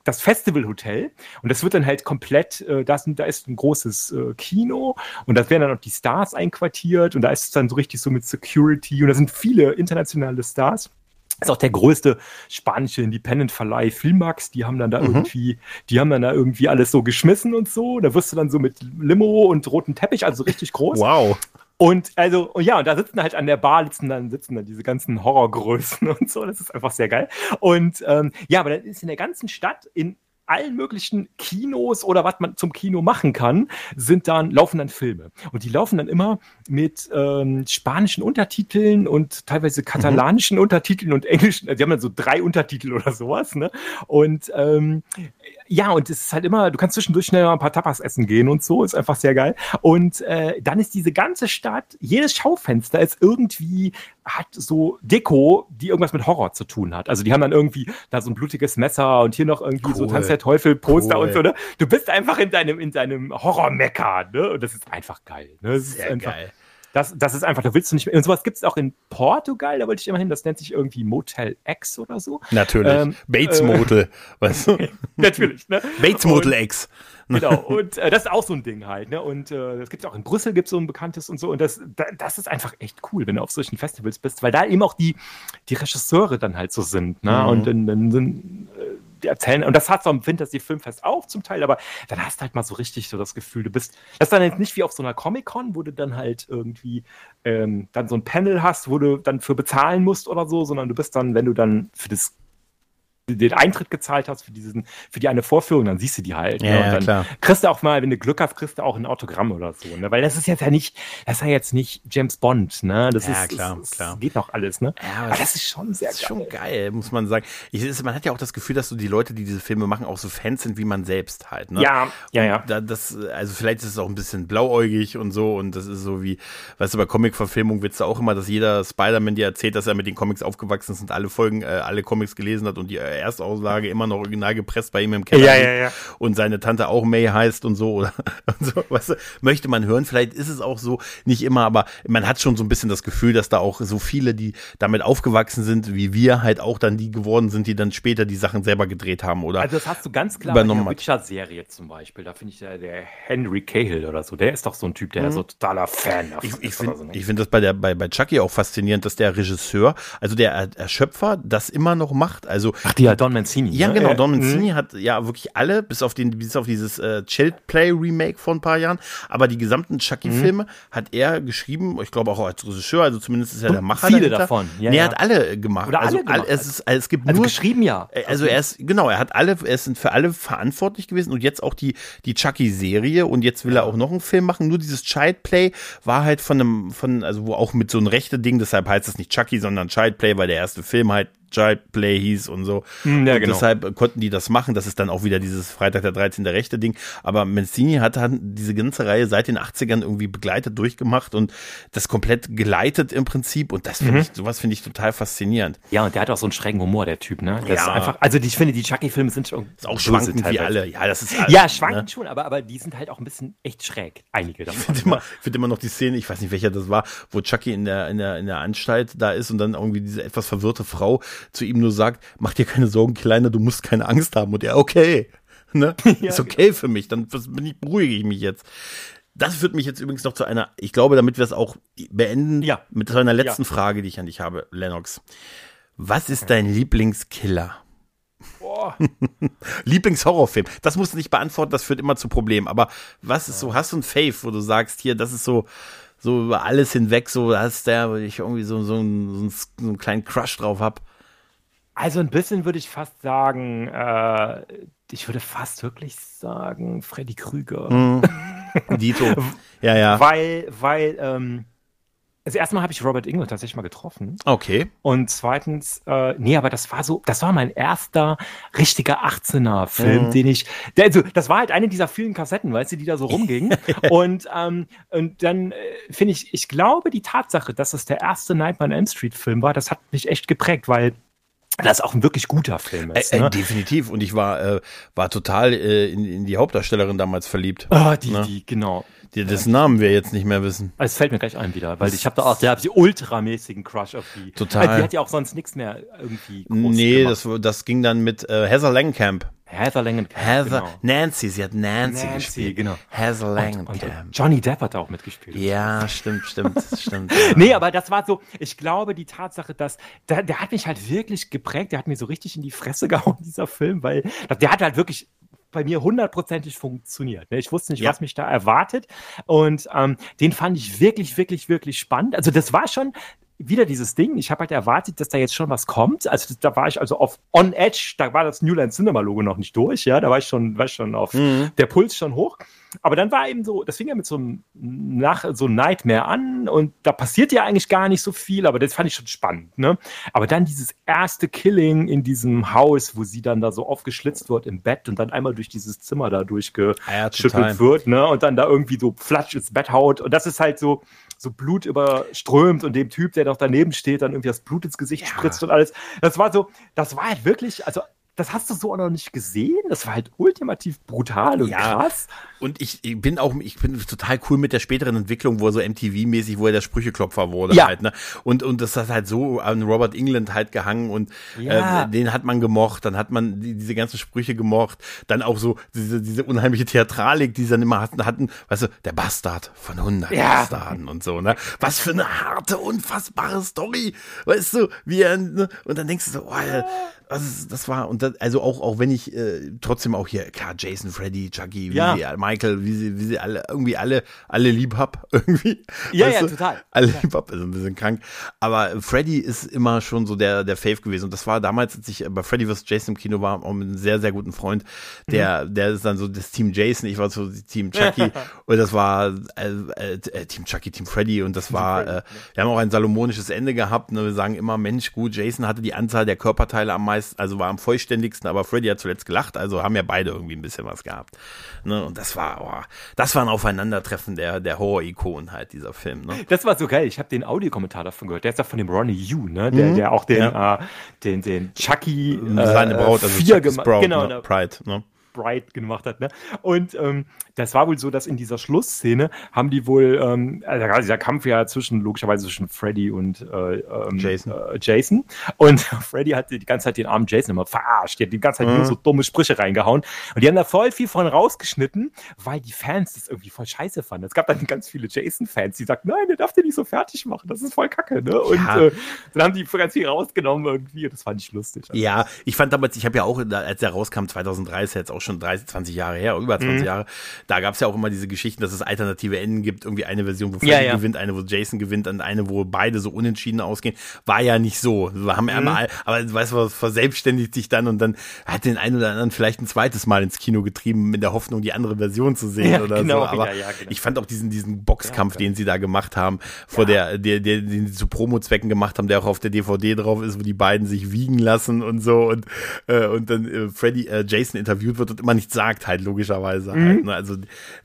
das Festivalhotel und das wird dann halt komplett, äh, das, da ist ein großes äh, Kino und da werden dann auch die Stars einquartiert und da ist es dann so richtig so mit Security und da sind viele internationale Stars. Das ist auch der größte spanische Independent-Verleih Filmax, die haben dann da mhm. irgendwie, die haben dann da irgendwie alles so geschmissen und so. Da wirst du dann so mit Limo und rotem Teppich, also richtig groß. Wow. Und also, und ja, und da sitzen halt an der Bar, sitzen dann, sitzen dann diese ganzen Horrorgrößen *laughs* und so. Das ist einfach sehr geil. Und ähm, ja, aber dann ist in der ganzen Stadt in allen möglichen Kinos oder was man zum Kino machen kann, sind dann, laufen dann Filme. Und die laufen dann immer mit ähm, spanischen Untertiteln und teilweise katalanischen mhm. Untertiteln und englischen, also die haben dann so drei Untertitel oder sowas, ne? Und ähm, ja, und es ist halt immer, du kannst zwischendurch schnell mal ein paar Tapas essen gehen und so, ist einfach sehr geil. Und äh, dann ist diese ganze Stadt, jedes Schaufenster ist irgendwie, hat so Deko, die irgendwas mit Horror zu tun hat. Also die haben dann irgendwie da so ein blutiges Messer und hier noch irgendwie cool. so Tanz der Teufel Poster cool. und so, ne? Du bist einfach in deinem, in deinem Horror-Mecker, ne? Und das ist einfach geil, ne? Das sehr einfach, geil. Das, das ist einfach, da willst du nicht mehr. Und sowas gibt es auch in Portugal, da wollte ich immer hin, das nennt sich irgendwie Motel X oder so. Natürlich. Ähm, Bates Motel, äh, weißt du? *laughs* Natürlich, ne? Bates Motel X. Genau, und äh, das ist auch so ein Ding halt, ne? Und äh, das gibt es auch in Brüssel, gibt es so ein bekanntes und so. Und das, da, das ist einfach echt cool, wenn du auf solchen Festivals bist, weil da eben auch die, die Regisseure dann halt so sind, ne? Mhm. Und dann, dann sind äh, erzählen, und das hat so am Fantasy Filmfest auch zum Teil, aber dann hast du halt mal so richtig so das Gefühl, du bist, das ist dann jetzt nicht wie auf so einer Comic-Con, wo du dann halt irgendwie ähm, dann so ein Panel hast, wo du dann für bezahlen musst oder so, sondern du bist dann, wenn du dann für das den Eintritt gezahlt hast für diesen, für die eine Vorführung, dann siehst du die halt. Ne? Ja, ne? Und dann klar. kriegst du auch mal, wenn du Glück hast, kriegst du auch ein Autogramm oder so, ne? Weil das ist jetzt ja nicht, das ist ja jetzt nicht James Bond, ne? Das ja, ist, klar, ist, klar. geht noch alles, ne? Ja, aber, aber das ist schon sehr ist geil. schon geil, muss man sagen. Ich, ist, man hat ja auch das Gefühl, dass so die Leute, die diese Filme machen, auch so Fans sind wie man selbst halt, ne? Ja, ja, ja. Da, das, also vielleicht ist es auch ein bisschen blauäugig und so und das ist so wie, weißt du, bei Comic-Verfilmung wird es auch immer, dass jeder Spider-Man dir erzählt, dass er mit den Comics aufgewachsen ist und alle Folgen, äh, alle Comics gelesen hat und die äh, Erstauslage immer noch original gepresst bei ihm im Keller. Ja, ja, ja. Und seine Tante auch May heißt und so. Oder, *laughs* und so weißt du, möchte man hören. Vielleicht ist es auch so, nicht immer, aber man hat schon so ein bisschen das Gefühl, dass da auch so viele, die damit aufgewachsen sind, wie wir, halt auch dann die geworden sind, die dann später die Sachen selber gedreht haben. Oder also das hast du ganz klar bei der Witcher-Serie zum Beispiel. Da finde ich der, der, Henry Cahill oder so, der ist doch so ein Typ, der mhm. so totaler Fan davon ich, ich finde so, ne? find das bei, der, bei, bei Chucky auch faszinierend, dass der Regisseur, also der Erschöpfer, das immer noch macht. Also, Ach, die ja Don Mancini. Ja, ne? genau, Don Mancini mhm. hat ja wirklich alle, bis auf den, bis auf dieses äh, Child Play Remake vor ein paar Jahren, aber die gesamten Chucky-Filme mhm. hat er geschrieben, ich glaube auch als Regisseur, also zumindest ist er der Macher. Viele dahinter. davon. Ja, nee, er hat alle gemacht. Oder also, alle gemacht. es, ist, es gibt also nur geschrieben ja. Äh, also er ist genau, er hat alle, er ist für alle verantwortlich gewesen und jetzt auch die die Chucky-Serie und jetzt will er auch noch einen Film machen. Nur dieses Child Play war halt von einem, von also wo auch mit so einem rechte Ding, deshalb heißt es nicht Chucky, sondern Child Play, weil der erste Film halt Child Play hieß und so. Hm, ja, und genau. deshalb konnten die das machen. Das ist dann auch wieder dieses Freitag der 13. rechte Ding. Aber Mancini hat dann diese ganze Reihe seit den 80ern irgendwie begleitet, durchgemacht und das komplett geleitet im Prinzip. Und das finde mhm. ich, sowas finde ich total faszinierend. Ja, und der hat auch so einen schrägen Humor, der Typ, ne? Der ja. ist einfach, also ich finde, die Chucky-Filme sind schon ist auch schwankend wie alle. Ja, das ist *laughs* alles, Ja, schwankend ne? schon, aber, aber die sind halt auch ein bisschen echt schräg. Einige davon. Ich finde immer, find immer noch die Szene, ich weiß nicht, welcher das war, wo Chucky in der, in der, in der Anstalt da ist und dann irgendwie diese etwas verwirrte Frau zu ihm nur sagt, mach dir keine Sorgen, Kleiner, du musst keine Angst haben. Und er, okay, *laughs* ne? *laughs* ja, ist okay genau. für mich, dann bin ich, beruhige ich mich jetzt. Das führt mich jetzt übrigens noch zu einer, ich glaube, damit wir es auch beenden, ja. mit so einer letzten ja. Frage, die ich an dich habe, Lennox. Was ist dein Lieblingskiller? Boah. *laughs* Lieblingshorrorfilm. Das musst du nicht beantworten, das führt immer zu Problemen. Aber was ist so, hast du ein Fave, wo du sagst, hier, das ist so, so über alles hinweg, so, da ist der, wo ich irgendwie so, so, einen, so einen kleinen Crush drauf hab. Also ein bisschen würde ich fast sagen, äh, ich würde fast wirklich sagen, Freddy Krüger. Mhm. *laughs* Dito. Ja, ja. Weil, weil, ähm, also erstmal habe ich Robert England tatsächlich mal getroffen. Okay. Und zweitens, äh, nee, aber das war so, das war mein erster richtiger 18er-Film, Mhm. den ich, der, also das war halt eine dieser vielen Kassetten, weißt du, die da so rumgingen. *laughs* und, ähm, und dann äh, finde ich, ich glaube, die Tatsache, dass es der erste Nightmare on Elm Street-Film war, das hat mich echt geprägt, weil das auch ein wirklich guter Film ist. Äh, äh, ne? definitiv. Und ich war, äh, war total äh, in, in die Hauptdarstellerin damals verliebt. Ah, die, Ne? die, genau. Die, dessen Namen wir jetzt nicht mehr wissen. Es fällt mir gleich ein wieder, weil ich habe da auch, der hat die ultramäßigen Crush auf die. Total. Weil Die hat ja auch sonst nichts mehr irgendwie groß Nee, gemacht. das, das ging dann mit äh, Heather Langenkamp. Heather Langenkamp. Heather, genau. Nancy, sie hat Nancy, Nancy, gespielt. genau. Heather Und, Langenkamp. und Johnny Depp hat da auch mitgespielt. Ja, stimmt, stimmt, stimmt. *laughs* ja. Nee, aber das war so, ich glaube, die Tatsache, dass, der, der hat mich halt wirklich geprägt, der hat mir so richtig in die Fresse *laughs* gehauen, dieser Film, weil der hat halt wirklich bei mir hundertprozentig funktioniert. ne? Ich wusste nicht, Ja. was mich da erwartet. Und ähm, den fand ich wirklich, wirklich, wirklich spannend. Also das war schon wieder dieses Ding. Ich habe halt erwartet, dass da jetzt schon was kommt. Also da war ich also auf On Edge, da war das New Line Cinema Logo noch nicht durch, ja, da war ich schon, war ich schon auf Mhm. der Puls schon hoch. Aber dann war eben so, das fing ja mit so einem nach so Nightmare an und da passiert ja eigentlich gar nicht so viel, aber das fand ich schon spannend, ne? Aber dann dieses erste Killing in diesem Haus, wo sie dann da so aufgeschlitzt wird im Bett und dann einmal durch dieses Zimmer da Ja, durchgeschüttelt total. wird, ne? Und dann da irgendwie so flatsch ins Bett haut und das ist halt so so Blut überströmt und dem Typ, der noch daneben steht, dann irgendwie das Blut ins Gesicht Ja. spritzt und alles. Das war so, das war halt wirklich, also das hast du so auch noch nicht gesehen. Das war halt ultimativ brutal und Ja. krass. Und ich, ich bin auch, ich bin total cool mit der späteren Entwicklung, wo er so MTV-mäßig, wo er der Sprücheklopfer wurde Ja. halt, ne? Und, und das hat halt so an Robert England halt gehangen und Ja. äh, den hat man gemocht, dann hat man die, diese ganzen Sprüche gemocht, dann auch so diese, diese unheimliche Theatralik, die sie dann immer hatten, hatten, weißt du, der Bastard von 100 Ja. Bastarden und so, ne? Was für eine harte, unfassbare Story, weißt du, wie er, ne? und dann denkst du so, oh, das, das war, und das, also auch, auch wenn ich äh, trotzdem auch hier, klar, Jason, Freddy, Chucky, wie Ja. sie, Michael, wie sie, wie sie alle, irgendwie alle, alle lieb hab, *laughs* irgendwie. Ja, ja, du? total. Alle lieb hab, also ein bisschen krank. Aber Freddy ist immer schon so der, der Fave gewesen. Und das war damals, als ich bei Freddy vs. Jason im Kino war, auch mit einem sehr, sehr guten Freund, der, Mhm. der ist dann so das Team Jason, ich war so Team Chucky. *laughs* und das war äh, äh, Team Chucky, Team Freddy. Und das war, äh, wir haben auch ein salomonisches Ende gehabt. Ne? Wir sagen immer, Mensch, gut, Jason hatte die Anzahl der Körperteile am meisten, also war am vollständigsten, aber Freddy hat zuletzt gelacht, also haben ja beide irgendwie ein bisschen was gehabt. Ne? Und das war, oh, das war ein Aufeinandertreffen der, der Horror-Ikonen halt, dieser Film. Ne? Das war so geil. Ich habe den Audiokommentar davon gehört. Der ist ja von dem Ronnie Yu, ne? Der, der auch den, Ja. äh, den, den Chucky Seine äh, Braut, also vier Chucky. Sprout, Genau, ne? der Pride. Ne? Bright gemacht hat. Ne? Und ähm, das war wohl so, dass in dieser Schlussszene haben die wohl, ähm, also da war dieser Kampf ja zwischen, logischerweise zwischen Freddy und äh, ähm, Jason. Äh, Jason. Und *laughs* Freddy hat die ganze Zeit den armen Jason immer verarscht. Die hat die ganze Zeit Mhm. nur so dumme Sprüche reingehauen. Und die haben da voll viel von rausgeschnitten, weil die Fans das irgendwie voll scheiße fanden. Es gab dann ganz viele Jason-Fans, die sagten, nein, der darf den nicht so fertig machen. Das ist voll kacke. Ne? Und Ja. äh, dann haben die ganz viel rausgenommen irgendwie. Das fand ich lustig. Ja, ich fand damals, ich habe ja auch, als der rauskam, 2003, ist ja jetzt auch schon 30, 20 Jahre her, über 20 Mhm. Jahre, da gab es ja auch immer diese Geschichten, dass es alternative Enden gibt, irgendwie eine Version, wo Freddy Ja, ja. gewinnt, eine, wo Jason gewinnt und eine, wo beide so unentschieden ausgehen. War ja nicht so. Wir haben Mhm. einmal, aber du weißt was, verselbstständigt sich dann und dann hat den einen oder anderen vielleicht ein zweites Mal ins Kino getrieben, in der Hoffnung, die andere Version zu sehen Ja, oder genau, so. Aber genau. ich fand auch diesen, diesen Boxkampf, den sie da gemacht haben, vor der, der, der, den sie zu Promo-Zwecken gemacht haben, der auch auf der DVD drauf ist, wo die beiden sich wiegen lassen und so und, äh, und dann äh, Freddy, äh, Jason interviewt wird und immer nichts sagt, halt, logischerweise Mhm. halt. Ne? Also,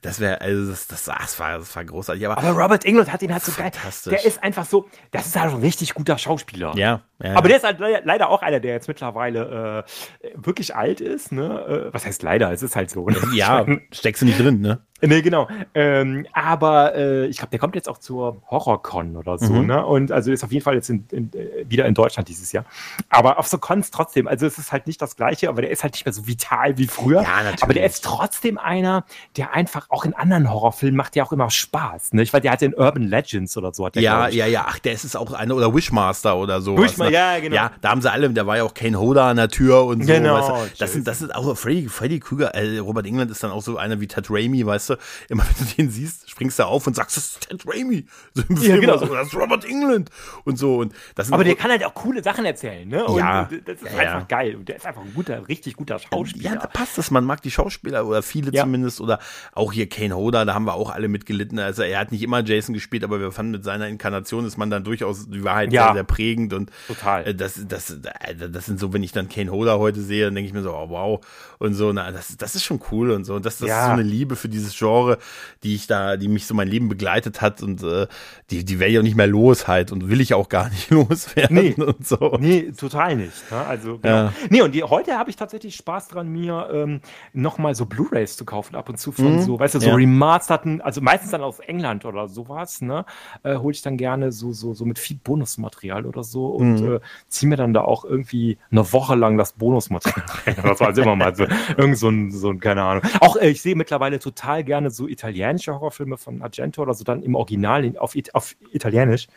das wäre, also, das, das, das, war, das war großartig. Aber, Aber Robert Englund hat ihn halt so geil. Der ist einfach so, das ist halt ein richtig guter Schauspieler. ja, ja. Aber der ist halt le- leider auch einer, der jetzt mittlerweile äh, wirklich alt ist. Ne? Äh, was heißt leider? Es ist halt so. Ne? *laughs* ja, steckst du nicht drin, ne? Nee, genau. Ähm, aber äh, ich glaube, der kommt jetzt auch zur Horrorcon oder so, Mhm. ne? Und also ist auf jeden Fall jetzt in, in, äh, wieder in Deutschland dieses Jahr. Aber auf so Cons trotzdem, also es ist halt nicht das Gleiche, aber der ist halt nicht mehr so vital wie früher. Ja, natürlich. Aber der ist trotzdem einer, der einfach auch in anderen Horrorfilmen macht ja auch immer Spaß. Ne? Ich weiß, der hat in Urban Legends oder so. Hat der, Ja, ja, ja. Ach, der ist es auch einer oder Wishmaster oder so. Wishma- Ja, genau. Ja, da haben sie alle, da war ja auch Kane Hodder an der Tür und so. Genau. Weißt du? Das sind, das sind auch Freddy, Freddy Krüger, äh, Robert England ist dann auch so einer wie Ted Raimi, weißt du? Immer *laughs* wenn du den siehst, springst du auf und sagst, das ist Ted Raimi. *laughs* So im ja, genau. so, das ist Robert England und so. Und das sind Aber der kann halt auch coole Sachen erzählen, ne? Und ja. das ist ja, einfach ja. geil. Und der ist einfach ein guter, richtig guter Schauspieler. Ja, da passt es. Man mag die Schauspieler oder viele Ja. zumindest oder auch hier Kane Hodder, da haben wir auch alle mitgelitten. Also er hat nicht immer Jason gespielt, aber wir fanden mit seiner Inkarnation ist man dann durchaus die Wahrheit Ja. sehr, sehr prägend und Total. äh, das, das, äh, das sind so, wenn ich dann Kane Hodder heute sehe, dann denke ich mir so, oh, wow und so, na, das, das ist schon cool und so. Und das, das Ja. ist so eine Liebe für dieses Genre, die ich da, die mich so mein Leben begleitet hat und äh, die, die wäre ja nicht mehr los halt und will ich auch gar nicht *laughs* loswerden Nee. und so. Nee, total nicht. Ne? Also, genau. Ja. Nee, und die, heute habe ich tatsächlich Spaß dran, mir ähm, nochmal so Blu-Rays zu kaufen, ab und zu von so, weißt du, so Ja. remasterten, also meistens dann aus England oder sowas, ne? Äh, hole ich dann gerne so, so, so mit viel Bonusmaterial oder so und äh, ziehe mir dann da auch irgendwie eine Woche lang das Bonusmaterial *laughs* rein. Das war also immer mal so, irgend so ein, so ein, keine Ahnung. Auch äh, ich sehe mittlerweile total gerne so italienische Horrorfilme von Argento oder so dann im Original in, auf, auf Italienisch.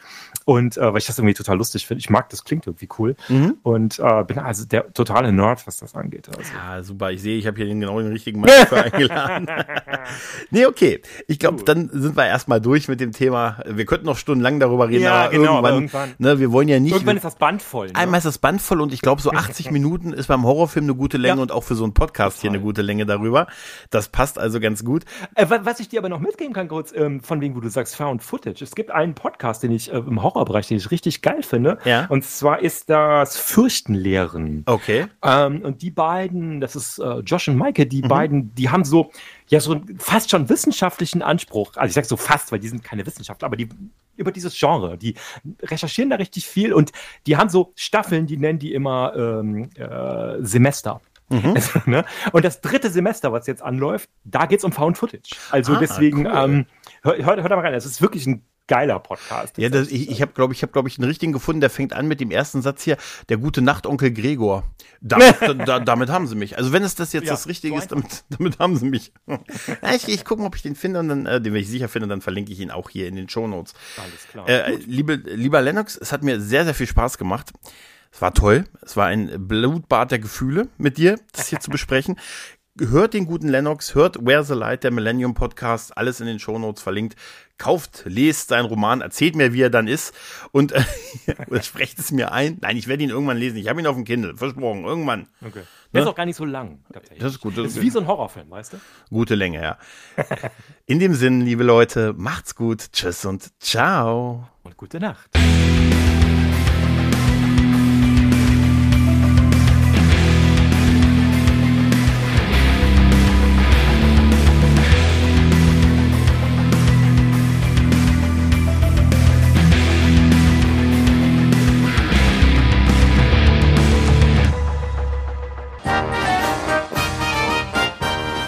Und äh, weil ich das irgendwie total lustig finde. Ich mag, das klingt irgendwie cool. Mhm. Und äh, bin also der totale Nerd, was das angeht. Also. Ja, super. Ich sehe, ich habe hier den genau den richtigen Mann dafür *laughs* eingeladen. nee, okay. Ich glaube, dann sind wir erstmal durch mit dem Thema. Wir könnten noch stundenlang darüber reden, Ja, aber genau, aber irgendwann, irgendwann- ne, wir wollen ja nicht. Irgendwann ist das Band voll. Ne? Einmal ist das Band voll und ich glaube, so *laughs* 80 Minuten ist beim Horrorfilm eine gute Länge Ja. und auch für so einen Podcast hier eine gute Länge darüber. Das passt also ganz gut. Äh, wa- was ich dir aber noch mitgeben kann, kurz, ähm, von wegen, wo du sagst Found Footage. Es gibt einen Podcast, den ich äh, im Horrorbereich, den ich richtig geil finde. Ja. Und zwar ist das Fürchtenlehren. Okay. Ähm, und die beiden, das ist äh, Josh und Maike, Mhm. die beiden, die haben so, ja, so einen fast schon wissenschaftlichen Anspruch. Also ich sag so fast, weil die sind keine Wissenschaftler, aber die über dieses Genre, die recherchieren da richtig viel und die haben so Staffeln, die nennen die immer ähm, äh, Semester. Mhm. *laughs* Also, ne? Und das dritte Semester, was jetzt anläuft, da geht's um Found Footage. Also Ah, deswegen, cool. ähm, hört, hört, hört da mal rein. Es ist wirklich ein geiler Podcast. Ja, das, ich, ich habe, glaube ich, habe, glaube ich, einen richtigen gefunden. Der fängt an mit dem ersten Satz hier: Der gute Nacht, Onkel Gregor. Damit, *laughs* da, da, damit haben sie mich. Also wenn es das jetzt Ja, das Richtige so ist, damit, *laughs* damit haben sie mich. *laughs* Ich, ich gucke, ob ich den finde und dann, äh, den wenn ich sicher finde, dann verlinke ich ihn auch hier in den Shownotes. Alles klar. Äh, liebe, lieber Lennox, es hat mir sehr, sehr viel Spaß gemacht. Es war toll. Es war ein Blutbad der Gefühle mit dir, das hier zu besprechen. Hört den guten Lennox, hört Where the Light, der Millennium Podcast, alles in den Shownotes verlinkt. Kauft, lest seinen Roman, erzählt mir, wie er dann ist und äh, *laughs* oder sprecht es mir ein. Nein, ich werde ihn irgendwann lesen. Ich habe ihn auf dem Kindle, versprochen, irgendwann. okay. Der ist ne? auch gar nicht so lang. Das ist gut, das Das ist ist wie so ein Horrorfilm, weißt du? Gute Länge, ja. *laughs* In dem Sinn, liebe Leute, macht's gut, tschüss und ciao. Und gute Nacht.